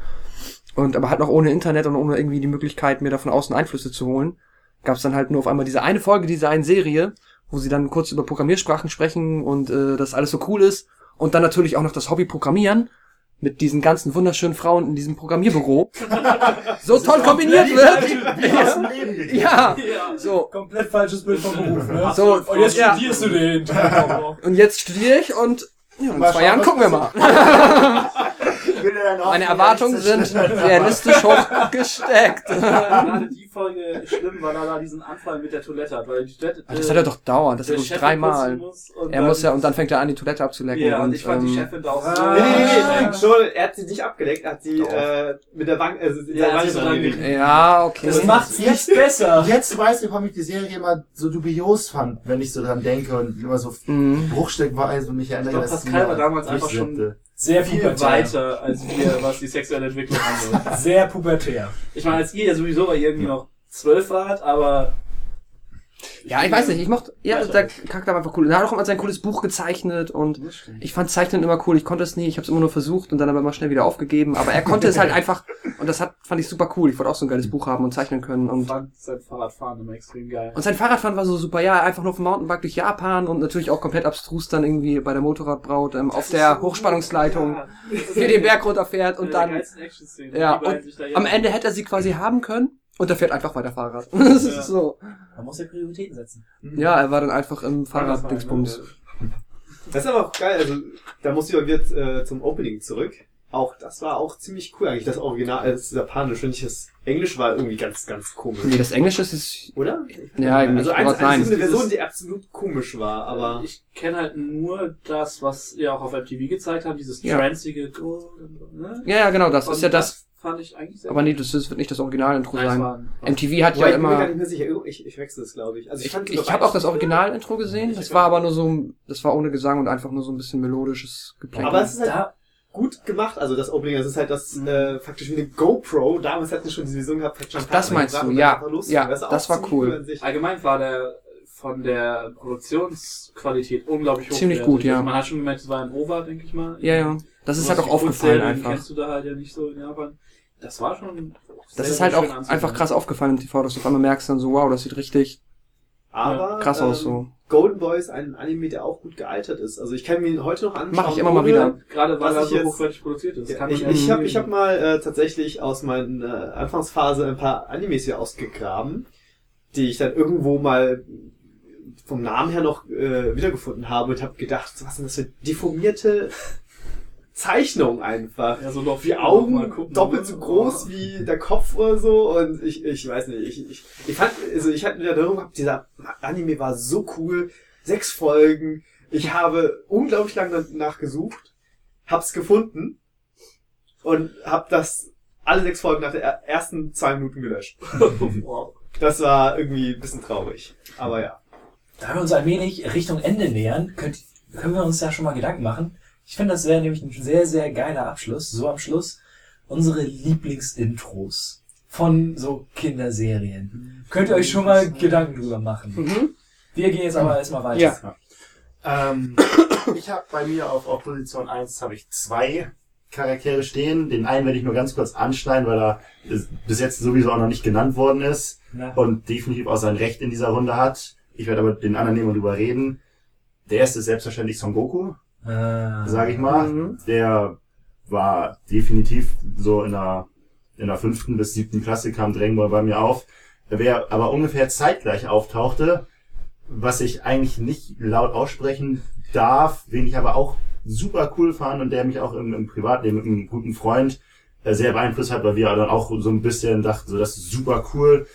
D: und aber halt noch ohne Internet und ohne irgendwie die Möglichkeit, mir da von außen Einflüsse zu holen, gab es dann halt nur auf einmal diese eine Folge dieser einen Serie, wo sie dann kurz über Programmiersprachen sprechen und äh, das alles so cool ist und dann natürlich auch noch das Hobby Programmieren mit diesen ganzen wunderschönen Frauen in diesem Programmierbüro so toll kombiniert wird. Ja,
E: Ja.
D: so
B: Komplett falsches Bild vom Beruf, ne?
D: So,
B: und jetzt
D: ja.
B: studierst du den.
D: Und jetzt studiere ich und ja, in
C: Mal
D: zwei
C: schauen,
D: Jahren gucken wir mal. Meine Erwartungen sind realistisch hochgesteckt.
E: Gerade die Folge schlimm, weil er da diesen Anfall mit der Toilette hat, weil die Toilette.
D: Das hat er doch dauernd, das ist dreimal. Er muss ja, und dann fängt er an, die Toilette abzulecken.
E: Ja, und ich fand die
D: ähm,
E: Chefin da auch so.
B: Ah.
F: Nee, nee, nee, nee.
E: anstrengend.
F: Schon, er hat sie nicht abgeleckt, er hat sie äh, mit der Wange, also in
E: Ja,
F: der Wange
E: so
F: dran.
D: Ja, okay.
B: Das macht's jetzt besser.
C: Jetzt weiß ich, warum ich die Serie immer so dubios fand, wenn ich so dran denke und immer so
D: Mhm.
C: bruchstückweise mich erinnere.
E: Ich glaub,
C: dass
E: Pascal war damals einfach
C: durchsiebte.
B: Sehr
E: viel
B: pubertär.
E: weiter als wir, was die sexuelle Entwicklung angeht.
B: Sehr pubertär.
E: Ich meine, als ihr ja sowieso irgendwie noch zwölf wart, aber
D: Ja, ich weiß nicht, ich mochte, ja,
E: Weiß
D: der. Charakter war einfach cool. Er hat auch immer sein cooles Buch gezeichnet und ich fand Zeichnen immer cool. Ich konnte es nie, ich habe es immer nur versucht und dann aber immer schnell wieder aufgegeben. Aber er konnte es halt einfach und das hat, fand ich super cool. Ich wollte auch so ein geiles Buch haben und zeichnen können
E: ich
D: und
E: fand sein Fahrradfahren immer extrem geil.
D: Und sein Fahrradfahren war so super, ja, einfach nur vom Mountainbike durch Japan und natürlich auch komplett abstrus dann irgendwie bei der Motorradbraut ähm, auf der Hochspannungsleitung
E: Ja,
D: hier den Berg runterfährt und dann ja, und
E: da
D: am Ende hätte er sie quasi haben können und er fährt einfach weiter Fahrrad. Das ist
E: Ja.
D: so.
B: Man muss ja Prioritäten setzen.
D: Ja, er war dann einfach im Fahrraddingsbums.
F: Das ist aber auch geil, also da muss ich auch jetzt äh, zum Opening zurück. Auch das war auch ziemlich cool eigentlich, das Original, äh, das Japanisch, finde ich, das Englisch war irgendwie ganz, ganz komisch.
D: Nee, das Englische ist
F: Oder?
D: Ja, eigentlich,
F: Also
D: aber
F: eins,
D: nein.
F: eins ist eine Version, die absolut komisch war, aber
E: Ich kenne halt nur das, was ihr auch auf MTV gezeigt habt, dieses
D: Ja.
E: transige Golden, ne?
D: Ja, ja, genau, das
E: Und
D: ist ja das.
E: Fand ich eigentlich sehr
D: Aber nee, das ist, wird nicht das Originalintro sein. MTV hat
F: Wobei,
D: ja
F: ich bin mir gar
D: immer.
F: nicht mehr sicher, ich, ich wechsle es, glaube ich. Also
D: Ich,
F: fand
D: ich
F: sogar
D: habe auch das Originalintro gesehen. Das war aber nur so, das war ohne Gesang und einfach nur so ein bisschen melodisches Geplänkel.
F: Aber es ist halt
B: Da,
F: gut gemacht, also das Opening, das ist halt das äh, faktisch wie eine GoPro. Damals hatten wir schon diese Vision gehabt,
D: Ach, das meinst du, ja. Ja, das war cool.
E: Allgemein war der von der Produktionsqualität unglaublich hoch.
D: Ziemlich gut, ja.
E: Also man hat schon gemerkt, es war ein Over, denke ich mal.
D: Ja, ja. Das ist halt auch aufgefallen
E: Kunstserien
D: einfach.
E: Kennst du da halt ja nicht so in Japan. Das war schon.
D: Das ist halt auch einfach krass aufgefallen im TV, dass du auf einmal merkst dann so, wow, das sieht richtig
F: Aber
D: krass
F: ähm,
D: aus so.
F: Golden Boy ist ein Anime, der auch gut gealtert ist. Also ich kann mir ihn heute noch anschauen.
D: Mach ich immer mal wieder.
E: Gerade weil
F: was
E: er
F: ich
E: so
F: jetzt-
E: hochwertig produziert ist.
F: Ja, ich ich habe
E: nicht
F: ich hab mal äh, tatsächlich aus meiner äh, Anfangsphase ein paar Animes hier ausgegraben, die ich dann irgendwo mal vom Namen her noch äh, wiedergefunden habe und habe gedacht, was sind das für deformierte Zeichnungen einfach.
E: Ja, so noch
F: Die Augen doppelt so groß wie der Kopf oder so und ich, ich weiß nicht, ich, ich, ich fand, also ich hatte in Erinnerung gehabt, dieser Anime war so cool, sechs Folgen, ich habe unglaublich lange danach gesucht, hab's gefunden und hab das alle sechs Folgen nach der er- ersten zwei Minuten gelöscht. Das war irgendwie ein bisschen traurig, aber ja.
B: da wir uns allmählich Richtung Ende nähern, könnt, können wir uns da schon mal Gedanken machen. Ich finde, das wäre nämlich ein sehr, sehr geiler Abschluss. So am Schluss unsere Lieblingsintros von so Kinderserien. Könnt ihr euch schon mal Gedanken drüber machen.
D: Mhm.
B: Wir gehen jetzt aber erstmal weiter.
D: Ja.
C: Ähm, ich habe bei mir auf, auf Position 1 habe ich zwei Charaktere stehen. Den einen werde ich nur ganz kurz anschneiden, weil er bis jetzt sowieso auch noch nicht genannt worden ist
B: Na,
C: und definitiv auch sein Recht in dieser Runde hat. Ich werde aber den anderen nehmen und drüber reden. Der erste ist selbstverständlich Son Goku,
B: ah.
C: sage ich mal.
D: Mhm.
C: Der war definitiv so in der, in der fünften bis siebten Klasse kam Dragon Ball bei mir auf. Wer aber ungefähr zeitgleich auftauchte, was ich eigentlich nicht laut aussprechen darf, wen ich aber auch super cool fand und der mich auch im, im Privatleben mit einem guten Freund äh, sehr beeinflusst hat, weil wir dann auch so ein bisschen dachten, so das ist super cool,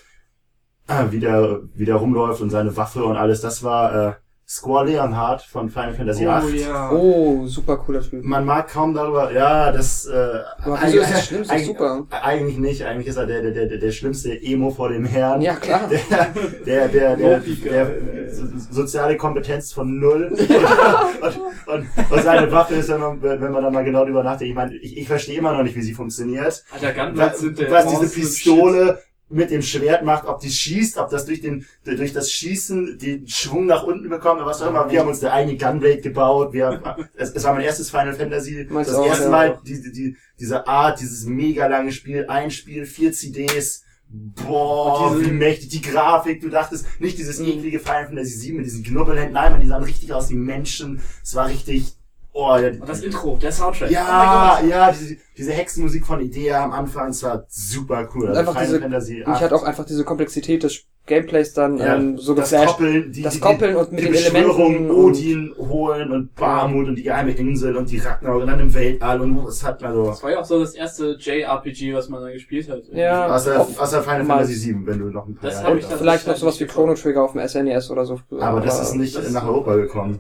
C: äh, wie der, wie der rumläuft und seine Waffe und alles. Das war äh, Squall Leonhardt von Final Fantasy
E: Oh
C: VIII.
E: ja.
D: Oh, super cooler Typ.
C: Man mag kaum darüber, ja, das, äh,
D: Aber wieso ist das schlimm? Ist super.
C: Eigentlich nicht, eigentlich ist er der, der, der, der schlimmste Emo vor dem Herrn.
D: Ja, klar.
C: Der, der, der, der, der so- soziale Kompetenz von null. und, und, und seine Waffe ist dann, noch, wenn man da mal genau drüber nachdenkt, ich meine, ich, ich verstehe immer noch nicht, wie sie funktioniert.
E: Alter, Gunblades
C: Was,
E: sind der
C: was diese Pistole mit dem Schwert macht, ob die schießt, ob das durch den durch das Schießen den Schwung nach unten bekommt oder was auch immer. Wir haben uns eine eigene Gunblade gebaut. Wir haben, es, es war mein erstes Final Fantasy. Das
D: auch,
C: erste
D: ja.
C: Mal die, die, diese Art, dieses mega lange Spiel, ein Spiel, vier CDs. Boah,
E: diese-
C: wie mächtig die Grafik. Du dachtest nicht dieses eklige Final Fantasy 7 mit diesen Knubbelhänden. Nein, man, die sahen richtig aus wie Menschen. Es war richtig, oh, ja,
E: Und das Intro, der Soundtrack.
C: ja,
E: Oh
C: ja, diese, diese Hexenmusik von Idea am Anfang, es war super cool. Also
D: Einfach
C: Final
D: diese-
C: Fantasy
D: Mich hat auch einfach diese Komplexität des Gameplays dann
C: ja,
D: ähm, so
C: das
D: geflasht.
C: Koppeln, die,
D: das
C: die,
D: Koppeln und mit
C: die
D: den Elementen
C: Odin holen und Barmut und die geheime Insel und die Ragnarok und dann im Weltall und es hat also
E: Das war ja auch so das erste JRPG, was man dann gespielt hat.
D: Ja.
C: außer,
D: auf-
C: außer Final Fantasy 7, wenn du noch ein paar
E: Das
C: Jahre
E: ich dann-
D: Vielleicht noch sowas wie Chrono Trigger auf dem SNES oder so.
C: Aber das ist nicht
E: das-
C: nach Europa gekommen.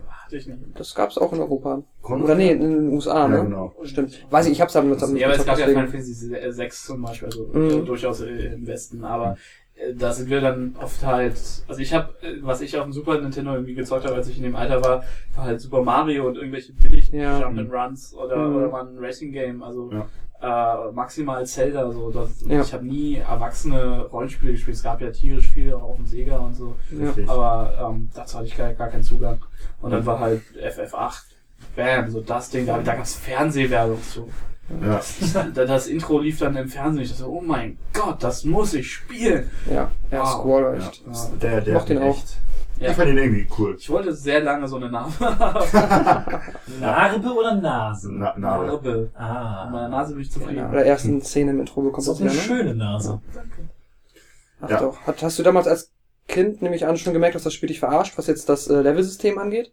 D: Das gab's auch in Europa.
C: Chrono
D: Oder nee, in den USA, ne?
C: Ja, genau.
D: Stimmt. Weiß ich, ich hab's aber mit
E: Ja, aber es gab ja. Final Fantasy 6 zum Beispiel, also
D: Mhm.
E: durchaus äh, im Westen, aber äh, da sind wir dann oft halt, also ich habe, was ich auf dem Super Nintendo irgendwie gezockt habe, als ich in dem Alter war, war halt Super Mario und irgendwelche billig
D: Ja.
E: Jump'n'Runs oder,
D: Mhm.
E: oder mal ein Racing Game, also äh, maximal Zelda, so. Das,
D: Ja.
E: Ich habe nie erwachsene Rollenspiele gespielt, es gab ja tierisch viele auch auf dem Sega und so.
D: Ja.
C: Richtig.
E: Aber ähm, dazu hatte ich gar, gar keinen Zugang. Und dann war halt FF8, bam, so das Ding, da, da gab's Fernsehwerbung zu.
C: Ja.
E: Da- Das Intro lief dann im Fernsehen. Ich dachte, so, oh mein Gott, das muss ich spielen.
D: Ja, ja,
E: Wow.
D: Squall
C: Ja.
D: echt.
E: Ja.
C: Der, der
D: Moch den auch.
C: echt.
E: Ja.
C: Ich fand ihn irgendwie cool.
E: Ich wollte sehr lange so eine Narbe haben.
B: Narbe oder Nase?
C: Na, na,
E: Narbe. An
B: Ah.
E: meiner Nase bin ich zufrieden.
D: Bei der ersten Szene im Intro bekommt
B: Das ist eine
D: ja, ne?
B: schöne Nase.
D: Ach
C: Ja.
D: doch. Hat, hast du damals als Kind nämlich an schon gemerkt, dass das Spiel dich verarscht, was jetzt das äh, Levelsystem angeht?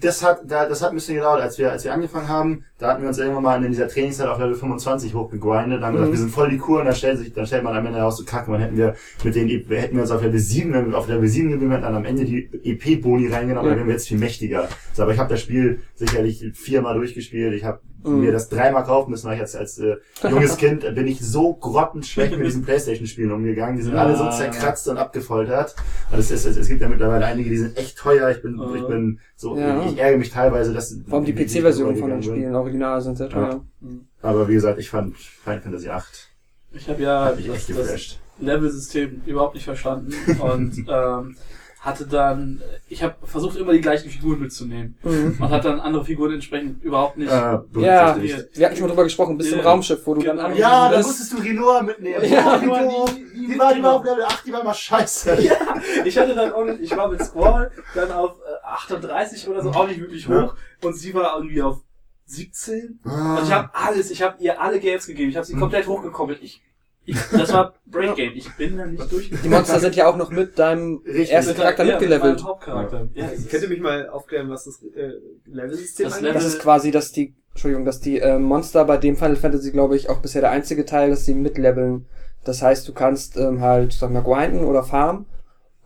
C: Das hat, da, das hat ein bisschen gedauert, als wir, als wir angefangen haben, da hatten wir uns irgendwann mal in dieser Trainingszeit auf Level 25 hochgegrindet, dann haben wir gesagt,
D: Mhm.
C: wir sind voll die Kur und dann stellt sich, dann stellt man am Ende heraus, so kacke, man hätten wir mit den, hätten wir uns auf Level 7, wenn wir auf Level 7 geblieben hätten, dann am Ende die EP-Boni reingenommen,
D: Ja.
C: dann wären wir jetzt viel mächtiger. So, aber ich habe das Spiel sicherlich viermal durchgespielt, ich habe
D: Mhm.
C: mir das dreimal kaufen müssen, weil ich als, als äh, junges Kind bin ich so grottenschlecht mit diesen Playstation-Spielen umgegangen, die sind
B: Ja.
C: alle so zerkratzt und abgefoltert. Und es, ist, es, gibt ja mittlerweile einige, die sind echt teuer, ich bin,
E: Mhm.
C: ich bin so,
D: Ja.
C: ich ärgere mich teilweise, dass
D: Vor allem die PC-Versionen von den Spielen, original sind sehr teuer.
E: Mhm.
C: Aber wie gesagt, ich fand Final Fantasy 8
E: Ich habe ja
C: mich
E: das, das. Level-System überhaupt nicht verstanden und ähm, hatte dann, ich habe versucht immer die gleichen Figuren mitzunehmen
D: Mhm.
E: und hat dann andere Figuren entsprechend überhaupt nicht.
C: Äh,
D: Ja,
C: berücksichtigt.
D: wir hatten schon mal drüber gesprochen, bis zum
E: Ja.
D: Raumschiff, wo du
E: Genau.
D: dann
C: Ja, dann
D: bist.
C: musstest du Rinoa mitnehmen.
D: Ja,
C: Oh,
E: die- die-
C: Die war, die war auf Level 8, die war immer scheiße.
E: Ja, ich hatte dann auch nicht, ich war mit Squall dann auf äh, 38 oder so, auch nicht wirklich
C: Ja.
E: hoch und sie war irgendwie auf 17
C: Ah.
E: und ich habe alles, ich habe ihr alle Games gegeben, ich habe sie
C: Hm.
E: komplett hochgekoppelt. Ich, ich das war Brain Game, ich bin da nicht
D: Die
E: durchgekommen.
D: Monster sind ja auch noch mit deinem
C: Richtig.
D: ersten
E: Mit-
D: Charakter
E: ja, mit
D: mitgelevelt.
E: meinem Hauptcharakter. Ja, ist-
F: Könnt ihr mich mal aufklären, was das äh, Level-System?
E: Level-
D: Das ist quasi, dass die, Entschuldigung, dass die äh, Monster bei dem Final Fantasy, glaube ich, auch bisher der einzige Teil, dass sie mitleveln. Das heißt, du kannst ähm, halt, sag mal, grinden oder farmen.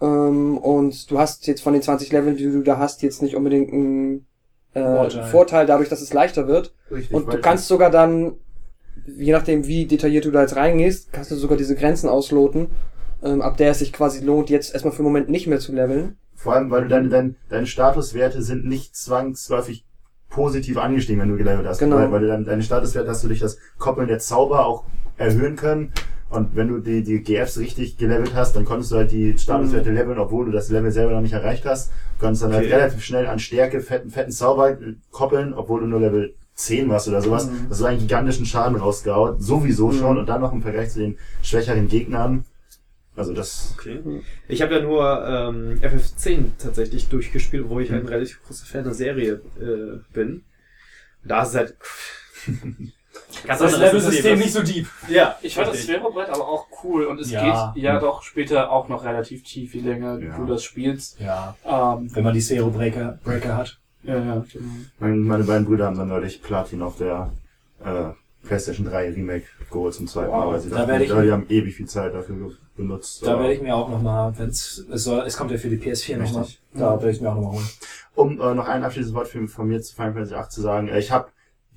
D: Ähm, und du hast jetzt von den 20 Leveln, die du da hast, jetzt nicht unbedingt einen äh,
B: Vorteil.
D: Vorteil. dadurch, dass es leichter wird.
C: Richtig,
D: Und du kannst sogar dann, je nachdem wie detailliert du da jetzt reingehst, kannst du sogar diese Grenzen ausloten, ähm, ab der es sich quasi lohnt, jetzt erstmal für den Moment nicht mehr zu leveln.
C: Vor allem, weil du deine, deine, deine Statuswerte sind nicht zwangsläufig positiv angestiegen, wenn du gelevelt hast.
D: Genau.
C: Weil, weil du dann, deine Statuswerte hast du durch das Koppeln der Zauber auch erhöhen können. Und wenn du die, die GFs richtig gelevelt hast, dann konntest du halt die Statuswerte leveln, obwohl du das Level selber noch nicht erreicht hast. Du konntest dann halt
F: Okay.
C: relativ schnell an Stärke, fetten, fetten Zauber koppeln, obwohl du nur Level 10 warst oder sowas.
F: Mhm.
C: Das ist einen gigantischen Schaden rausgehauen, sowieso schon. Und dann noch im Vergleich zu den schwächeren Gegnern. Also das,
F: Okay. Ich habe ja nur ähm, FF10 tatsächlich durchgespielt, wo ich halt ein relativ großer Fan der Serie äh, bin. Da ist es halt ganz
B: Das Level-System
F: System.
B: nicht so deep.
F: Ja,
E: Ich fand das. Sphärobrett aber auch cool und es
B: Ja.
E: geht ja doch später auch noch relativ tief, je länger
C: Ja.
E: du das spielst.
B: Ja,
E: Ähm,
B: wenn man die Sphero-Breaker Breaker hat.
E: Ja, ja, genau.
C: mein, meine beiden Brüder haben dann neulich Platin auf der äh, PlayStation 3 Remake geholt zum zweiten Mal,
B: Wow,
C: weil sie
B: da
C: dachten,
B: ich-
C: die haben ewig viel Zeit dafür benutzt.
B: Da werde ich mir auch nochmal, wenn es soll, es kommt ja für die PS4 nochmal. Da werde ich mir auch nochmal holen.
C: um äh, noch ein abschließendes Wort für, von mir zu Final Fantasy 8 zu sagen, äh, ich habe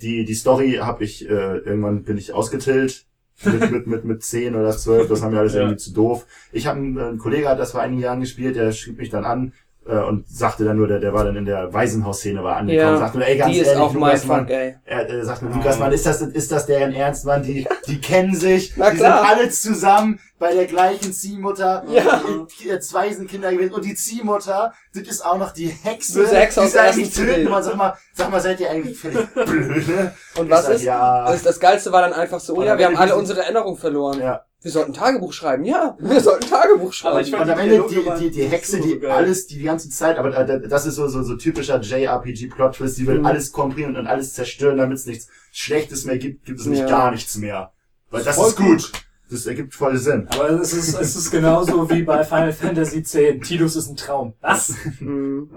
C: die die Story habe ich äh, irgendwann bin ich ausgetillt mit mit mit mit 10 oder 12, das haben wir alles
E: Ja.
C: irgendwie zu doof. Ich habe einen, äh, einen Kollege hat das vor einigen Jahren gespielt, der schrieb mich dann an äh, und sagte dann nur, der, der war dann in der Waisenhausszene war angekommen,
D: Ja,
C: sagte nur, ey, ganz
D: die ist
C: ehrlich,
D: auch mein
C: Lukas, Mann,
D: ey.
C: er äh, sagt mir, Lukas, Mann, ist das, ist das deren Ernst, Mann? Die, die kennen sich,
D: Na
C: die
D: klar.
C: sind alle zusammen bei der gleichen Ziehmutter.
D: Ja.
C: Die, äh, zwei sind Kinder gewesen und die Ziehmutter, das ist auch noch die Hexe.
D: Böse Hexe
C: die eigentlich töten. Man sag mal, sag mal, seid ihr eigentlich völlig blöde?
D: Und
C: Ich
D: was
C: sag,
D: ist?
C: Ja.
D: Das, das Geilste war dann einfach so, ja, wir haben alle unsere Erinnerung verloren.
C: ja.
D: Wir sollten Tagebuch schreiben. Ja, wir sollten Tagebuch schreiben.
E: Aber ich fand
C: Und am
E: die
C: Ende die, die, die Hexe,
E: so
C: die
E: geil.
C: alles die, die ganze Zeit, aber das ist so, so, so typischer JRPG-Plot-Twist, die will
D: Mhm.
C: alles komprimieren und alles zerstören, damit es nichts Schlechtes mehr gibt, gibt es nicht
D: Ja.
C: gar nichts mehr. Weil das
B: Voll
C: ist gut. Das ergibt voll Sinn.
B: Aber es ist, es ist genauso wie bei Final Fantasy X. Tidus ist ein Traum. Was?
D: Mhm.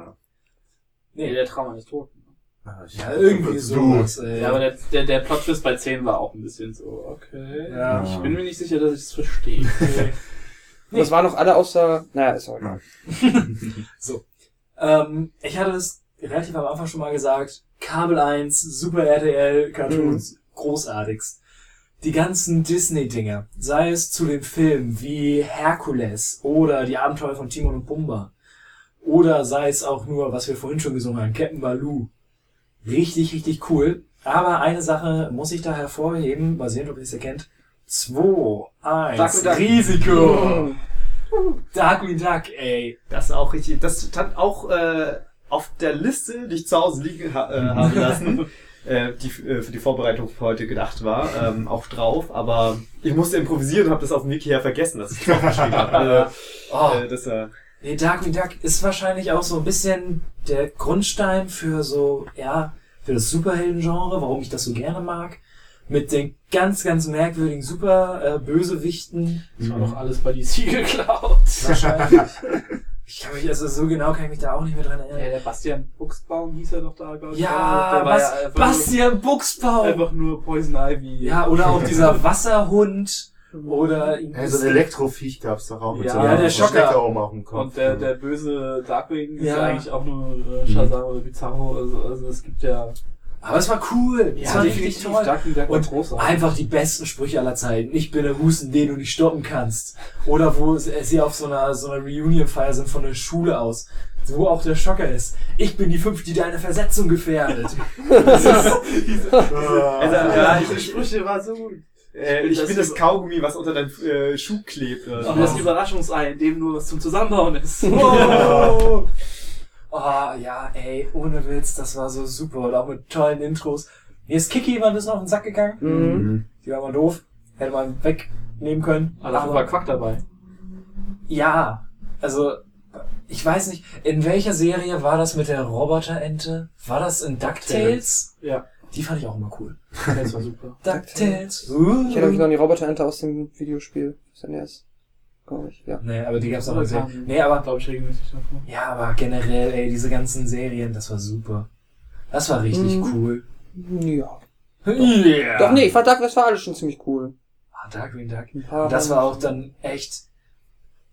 E: Nee, der Traum ist tot.
B: Ja, irgendwie sowas, ey.
E: Ja, aber der, der, der Plot-Twist bei 10 war auch ein bisschen so, okay.
B: Ja.
E: Ich bin mir nicht sicher, dass ich es verstehe.
D: Und Das waren noch alle außer, naja, ist auch egal.
B: Ähm, ich hatte es relativ am Anfang schon mal gesagt. Kabel 1, Super RTL, Cartoons, großartigst. Die ganzen Disney-Dinger, sei es zu den Filmen wie Herkules oder die Abenteuer von Timon und Pumba oder sei es auch nur, was wir vorhin schon gesungen haben, Captain Baloo. Richtig, richtig cool. Aber eine Sache muss ich da hervorheben, mal sehen, ob ihr es erkennt. 2, 1,
E: Darkwing Duck.
B: Risiko. Darkwing Duck, ey.
F: Das ist auch richtig. Das stand auch äh, auf der Liste, die ich zu Hause liegen ha äh, haben lassen, äh, die äh, für die Vorbereitung für heute gedacht war, ähm, auch drauf. Aber ich musste improvisieren und habe das auf dem Wiki her vergessen, dass ich das aufgeschrieben habe. Also,
B: Oh.
F: äh, das war
B: Nee, Darkwing Duck ist wahrscheinlich auch so ein bisschen der Grundstein für so, ja, für das Superhelden-Genre, warum ich das so gerne mag. Mit den ganz, ganz merkwürdigen Super-Bösewichten.
E: Das war doch alles bei DC geklaut.
B: Wahrscheinlich. ich kann mich, also so genau kann ich mich da auch nicht mehr dran
E: Ja,
B: erinnern.
E: der Bastian Buchsbaum hieß er doch da, glaube ich.
B: Ja,
E: der
B: Bas
E: ja
B: Bastian Buchsbaum!
E: einfach nur Poison Ivy.
B: Ja, oder auch dieser Wasserhund. Oder
C: Ja, so ein Elektroviech gab's doch auch mit
E: Ja,
C: so einem
B: ja, der Schocker.
C: Stecker oben auf dem Kopf.
E: Und der, der böse Darkwing ist
B: Ja.
E: ja eigentlich auch nur äh, Shazam oder Bizarro. Also, also es gibt ja...
B: Aber es war cool. es war richtig toll.
E: Darkwing war
B: Und
E: großartig.
B: einfach die besten Sprüche aller Zeiten. Ich bin der Husten, den du nicht stoppen kannst. Oder wo sie sie auf so einer, so einer Reunion-Feier sind von der Schule aus. Wo auch der Schocker ist. Ich bin die fünf, die deine Versetzung gefährdet. Das ist,
F: Also,
C: Äh,
F: ja,
E: diese Sprüche war so gut.
F: Äh, ich
E: Das
F: bin das Kaugummi, was unter deinem äh, Schuh klebt. oder
E: Und
F: so.
E: das Überraschungsei, in dem nur was zum Zusammenbauen ist.
B: oh. oh, ja, ey, ohne Witz, das war so super. Und auch mit tollen Intros. Mir ist Kiki immer ein bisschen auf den Sack gegangen.
D: Mhm.
B: Die war mal doof. Hätte man wegnehmen können.
E: Aber dafür war Quack dabei.
B: Ja, also ich weiß nicht, in welcher Serie war das mit der Roboterente? War das in DuckTales?
E: Ja,
B: Die fand ich auch immer cool.
E: das war super.
B: DuckTales.
D: Ich erinnere mich noch an die Roboterente aus dem Videospiel. SNES. Glaube ich, ja.
B: Nee, aber die gab's auch
E: Aber
B: noch sehr.
E: kam-
B: Nee, aber
E: Glaube ich regelmäßig davor.
B: ja, aber generell, ey, diese ganzen Serien, das war super. Das war richtig
D: Mhm.
B: cool.
D: Ja.
B: Yeah.
D: Doch, nee, ich fand Dark West war alles schon ziemlich cool.
B: Ah, Darkwing Duck. Und das war auch dann echt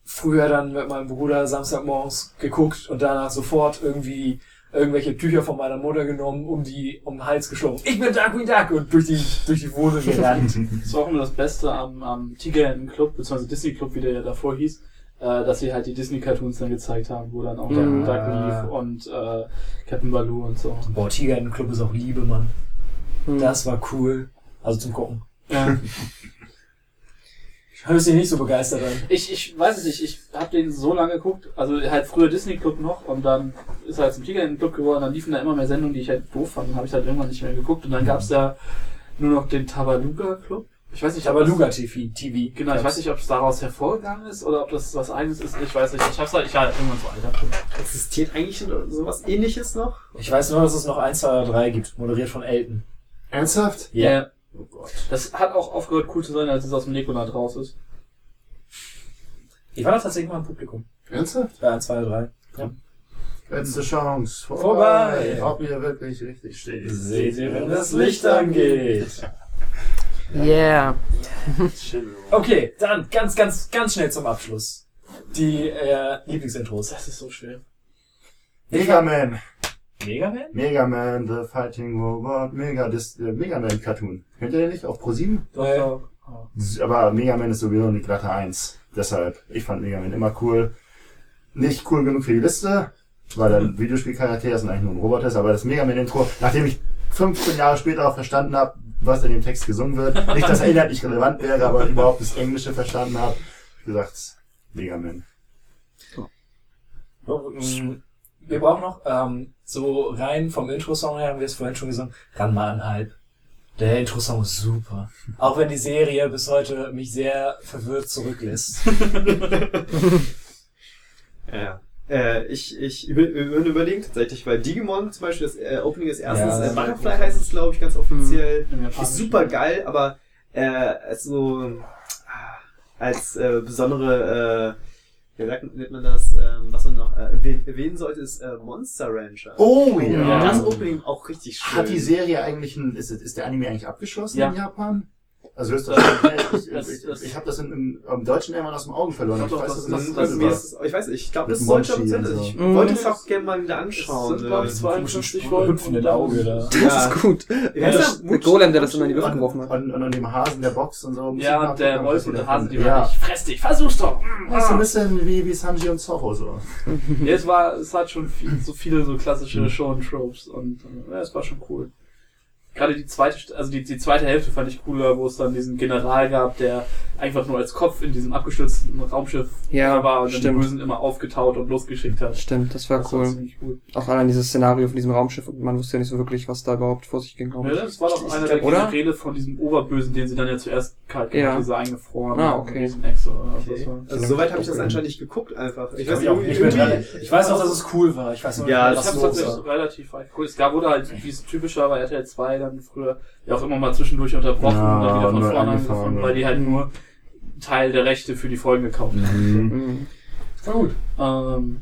B: früher dann mit meinem Bruder Samstagmorgens geguckt und danach sofort irgendwie irgendwelche Tücher von meiner Mutter genommen, um die um den Hals geschlungen. Ich bin Darkwing Duck und durch die durch die Wohnung gerannt.
E: Das war auch immer das Beste am, am Tigerenten Club, beziehungsweise Disney Club, wie der ja davor hieß, äh, dass sie halt die Disney-Cartoons dann gezeigt haben, wo dann auch
D: Mhm.
E: Dark lief und äh, Captain Baloo und so.
B: Boah, Tiger Club ist auch Liebe, Mann.
D: Hm.
B: Das war cool. Also zum Gucken.
E: Ja.
B: Hörst dich nicht so begeistert an.
E: Ich, ich weiß es nicht, ich habe den so lange geguckt, also halt früher Disney Club noch und dann ist er halt zum Tiger Club geworden, dann liefen da immer mehr Sendungen, die ich halt doof fand, habe ich halt irgendwann nicht mehr geguckt und dann gab's da nur noch den Tabaluga Club. Ich weiß nicht,
B: Tabaluga TV. TV.
E: Genau, ich weiß nicht, ob es daraus hervorgegangen ist oder ob das was eigenes ist. Ich weiß nicht. Ich hab's halt, ich war halt irgendwann so alt.
F: Existiert eigentlich sowas ähnliches noch?
B: Ich weiß nur, dass es noch 1, 2 oder 3 gibt, moderiert von Elton.
C: Ernsthaft?
E: Ja.
C: Oh Gott.
E: Das hat auch aufgehört cool zu sein, als es aus dem Nekoland raus ist.
B: Ich war da tatsächlich mal im Publikum.
C: Ernsthaft?
B: 1, 2 oder 3.
C: Letzte Chance.
B: Vorbei.
C: Ob ihr wirklich richtig steht.
B: Seht ihr, wenn das Licht angeht.
D: Yeah.
B: Okay, dann ganz, ganz, ganz schnell zum Abschluss. Die äh, Lieblingsintros.
E: Das ist so schwer.
C: Mega Man.
B: Mega Man?
C: Mega Man, The Fighting Robot, Mega, das äh, Mega Man Cartoon. Kennt ihr den nicht? Auf Pro 7?
E: Doch,
B: Äh,
E: doch.
C: Aber Mega Man ist sowieso eine glatte Eins. Deshalb, ich fand Mega Man immer cool. Nicht cool genug für die Liste, weil der Videospielcharakter ist und eigentlich nur ein Roboter ist, aber das Mega Man Intro, nachdem ich 15 Jahre später auch verstanden habe, was in dem Text gesungen wird, nicht, dass er inhaltlich relevant wäre, aber überhaupt das Englische verstanden habe, gesagt, Mega Man.
B: Mm, Wir brauchen noch, ähm, so rein vom Intro-Song her, haben wir es vorhin schon gesungen, ran mal an halb. Der Intro-Song ist super. Auch wenn die Serie bis heute mich sehr verwirrt zurücklässt.
F: Ja. Äh, ich ich über, überlegen tatsächlich, weil Digimon zum Beispiel, das äh, Opening des ersten,
B: Ja,
F: äh, Butterfly heißt es, glaube ich, ganz offiziell.
E: Im
F: Ist super geil, aber äh, als so ah, als äh, besondere, äh, wie sagt, nennt man das, ähm, was man noch äh, erwähnen, sollte, ist äh, Monster Rancher.
C: Oh
E: ja.
F: Das Opening auch richtig schön.
C: Hat die Serie eigentlich ein, ist, ist der Anime eigentlich abgeschlossen
E: Ja.
C: in Japan? Also höchstwahrscheinlich, ich,
E: Das-
C: ich,
E: das-
C: ich, ich habe das in, im, im Deutschen irgendwann aus dem Augen verloren. Ich
E: doch,
C: weiß,
E: das- das-
C: das,
E: das-
F: ist, ich weiß nicht, ich glaube, das sollte
C: Monchi
F: aber
C: und
F: Ich
C: so.
D: Mhm.
F: wollte es auch gerne mal wieder anschauen.
E: Das sind, glaub ich,
F: äh,
E: 52
B: Folgen.
E: Folgen.
B: Hüpfenden Auge da.
D: Das
F: Ja.
D: ist gut.
F: Ist
D: das,
F: der?
D: der Golem, der das immer in die Luft
C: und,
D: geworfen hat.
C: und, und, und dem Hasen der Box und so.
E: Ja, und der Wolf und der Hase, die waren
C: ja.
E: nicht. Fress dich, versuch's doch!
C: Das ist so ein bisschen wie, wie Sanji und Zorro so.
E: Ja, es war, es hat schon so viele so klassische Shonen-Tropes und äh, ja, es war schon cool. Gerade die zweite, also die, die zweite Hälfte fand ich cooler, wo es dann diesen General gab, der einfach nur als Kopf in diesem abgestürzten Raumschiff
D: Ja,
E: war und dann die
D: stimmt.
E: Bösen immer aufgetaut und losgeschickt hat.
D: Stimmt, das war
E: Das war
D: cool.
E: ziemlich cool.
D: Auch allein dieses Szenario von diesem Raumschiff und man wusste ja nicht so wirklich, was da überhaupt vor sich ging.
E: Ja,
D: ich.
E: das war doch
F: Ich
E: einer
F: glaub,
E: der
D: oder?
E: Generäle von diesem Oberbösen, den sie dann ja zuerst kalt gemacht
D: Ja.
E: haben, diese eingefroren
D: Ah,
E: haben,
D: okay.
E: was
F: Okay.
E: war.
F: Also soweit habe ich das anscheinend nicht geguckt einfach. Ich
B: Ich,
F: weiß
B: auch
F: irgendwie,
B: ich weiß noch, dass es cool war. Ich weiß noch
F: Ja,
B: nicht,
E: Ich hab's
B: los
E: tatsächlich
B: war.
E: relativ cool. Es gab wurde halt, wie es typisch war bei RTL 2 dann früher, ja auch immer mal zwischendurch unterbrochen
C: Ja,
E: und dann wieder von vorne
C: angefangen, ja.
E: weil die halt nur Teil der Rechte für die Folgen gekauft haben.
D: Mhm.
B: War gut.
E: Ähm,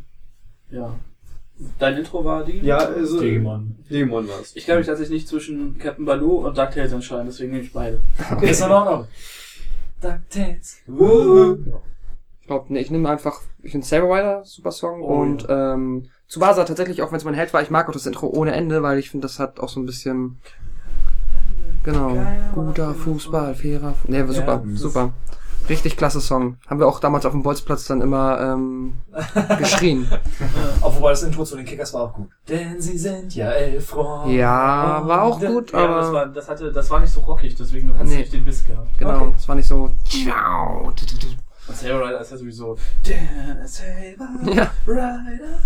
E: ja. Dein Intro war die?
F: Ja, also
B: Digimon.
F: Digimon war's.
E: Ich glaube, ich lasse mich nicht zwischen Captain Baloo und DuckTales entscheiden, deswegen nehme ich beide.
B: Ist in Ordnung. DuckTales.
D: Ich glaube, nee, ich nehme einfach, ich finde Saber Rider, super Song.
E: Oh,
D: und ähm, Tsubasa tatsächlich, auch wenn es mein Held war, ich mag auch das Intro ohne Ende, weil ich finde, das hat auch so ein bisschen. Genau. Guter Fußball, fairer Fu Nee, super,
B: Ja.
D: super. Richtig klasse Song. Haben wir auch damals auf dem Bolzplatz dann immer ähm, geschrien.
B: Obwohl das Intro zu den Kickers war auch gut. Denn sie sind ja elf Freunde.
D: Ja, war auch gut,
E: Ja, das
D: aber
E: war, das hatte, das war nicht so rockig, deswegen hat es
D: Nee.
E: nicht den Biss gehabt.
D: genau,
B: Okay.
D: es war nicht so. Ciao.
E: Und Saber Rider ist ja sowieso. Saber
D: Ja.
E: Rider.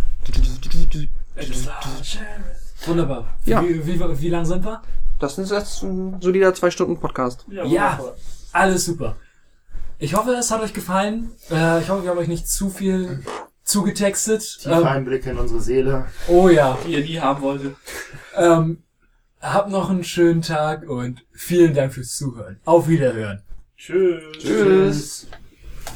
B: Wunderbar.
D: Ja.
B: Wie, wie, wie lang sind wir?
D: Das ist jetzt ein solider zwei Stunden Podcast.
E: Ja,
B: Ja. Alles super. Ich hoffe, es hat euch gefallen. Äh, ich hoffe, wir haben euch nicht zu viel zugetextet.
C: Tiefe
B: Ähm,
C: Einblicke in unsere Seele.
B: oh ja.
E: Die ihr nie haben wolltet.
B: Ähm, habt noch einen schönen Tag und vielen Dank fürs Zuhören. Auf Wiederhören.
E: Tschüss.
D: Tschüss.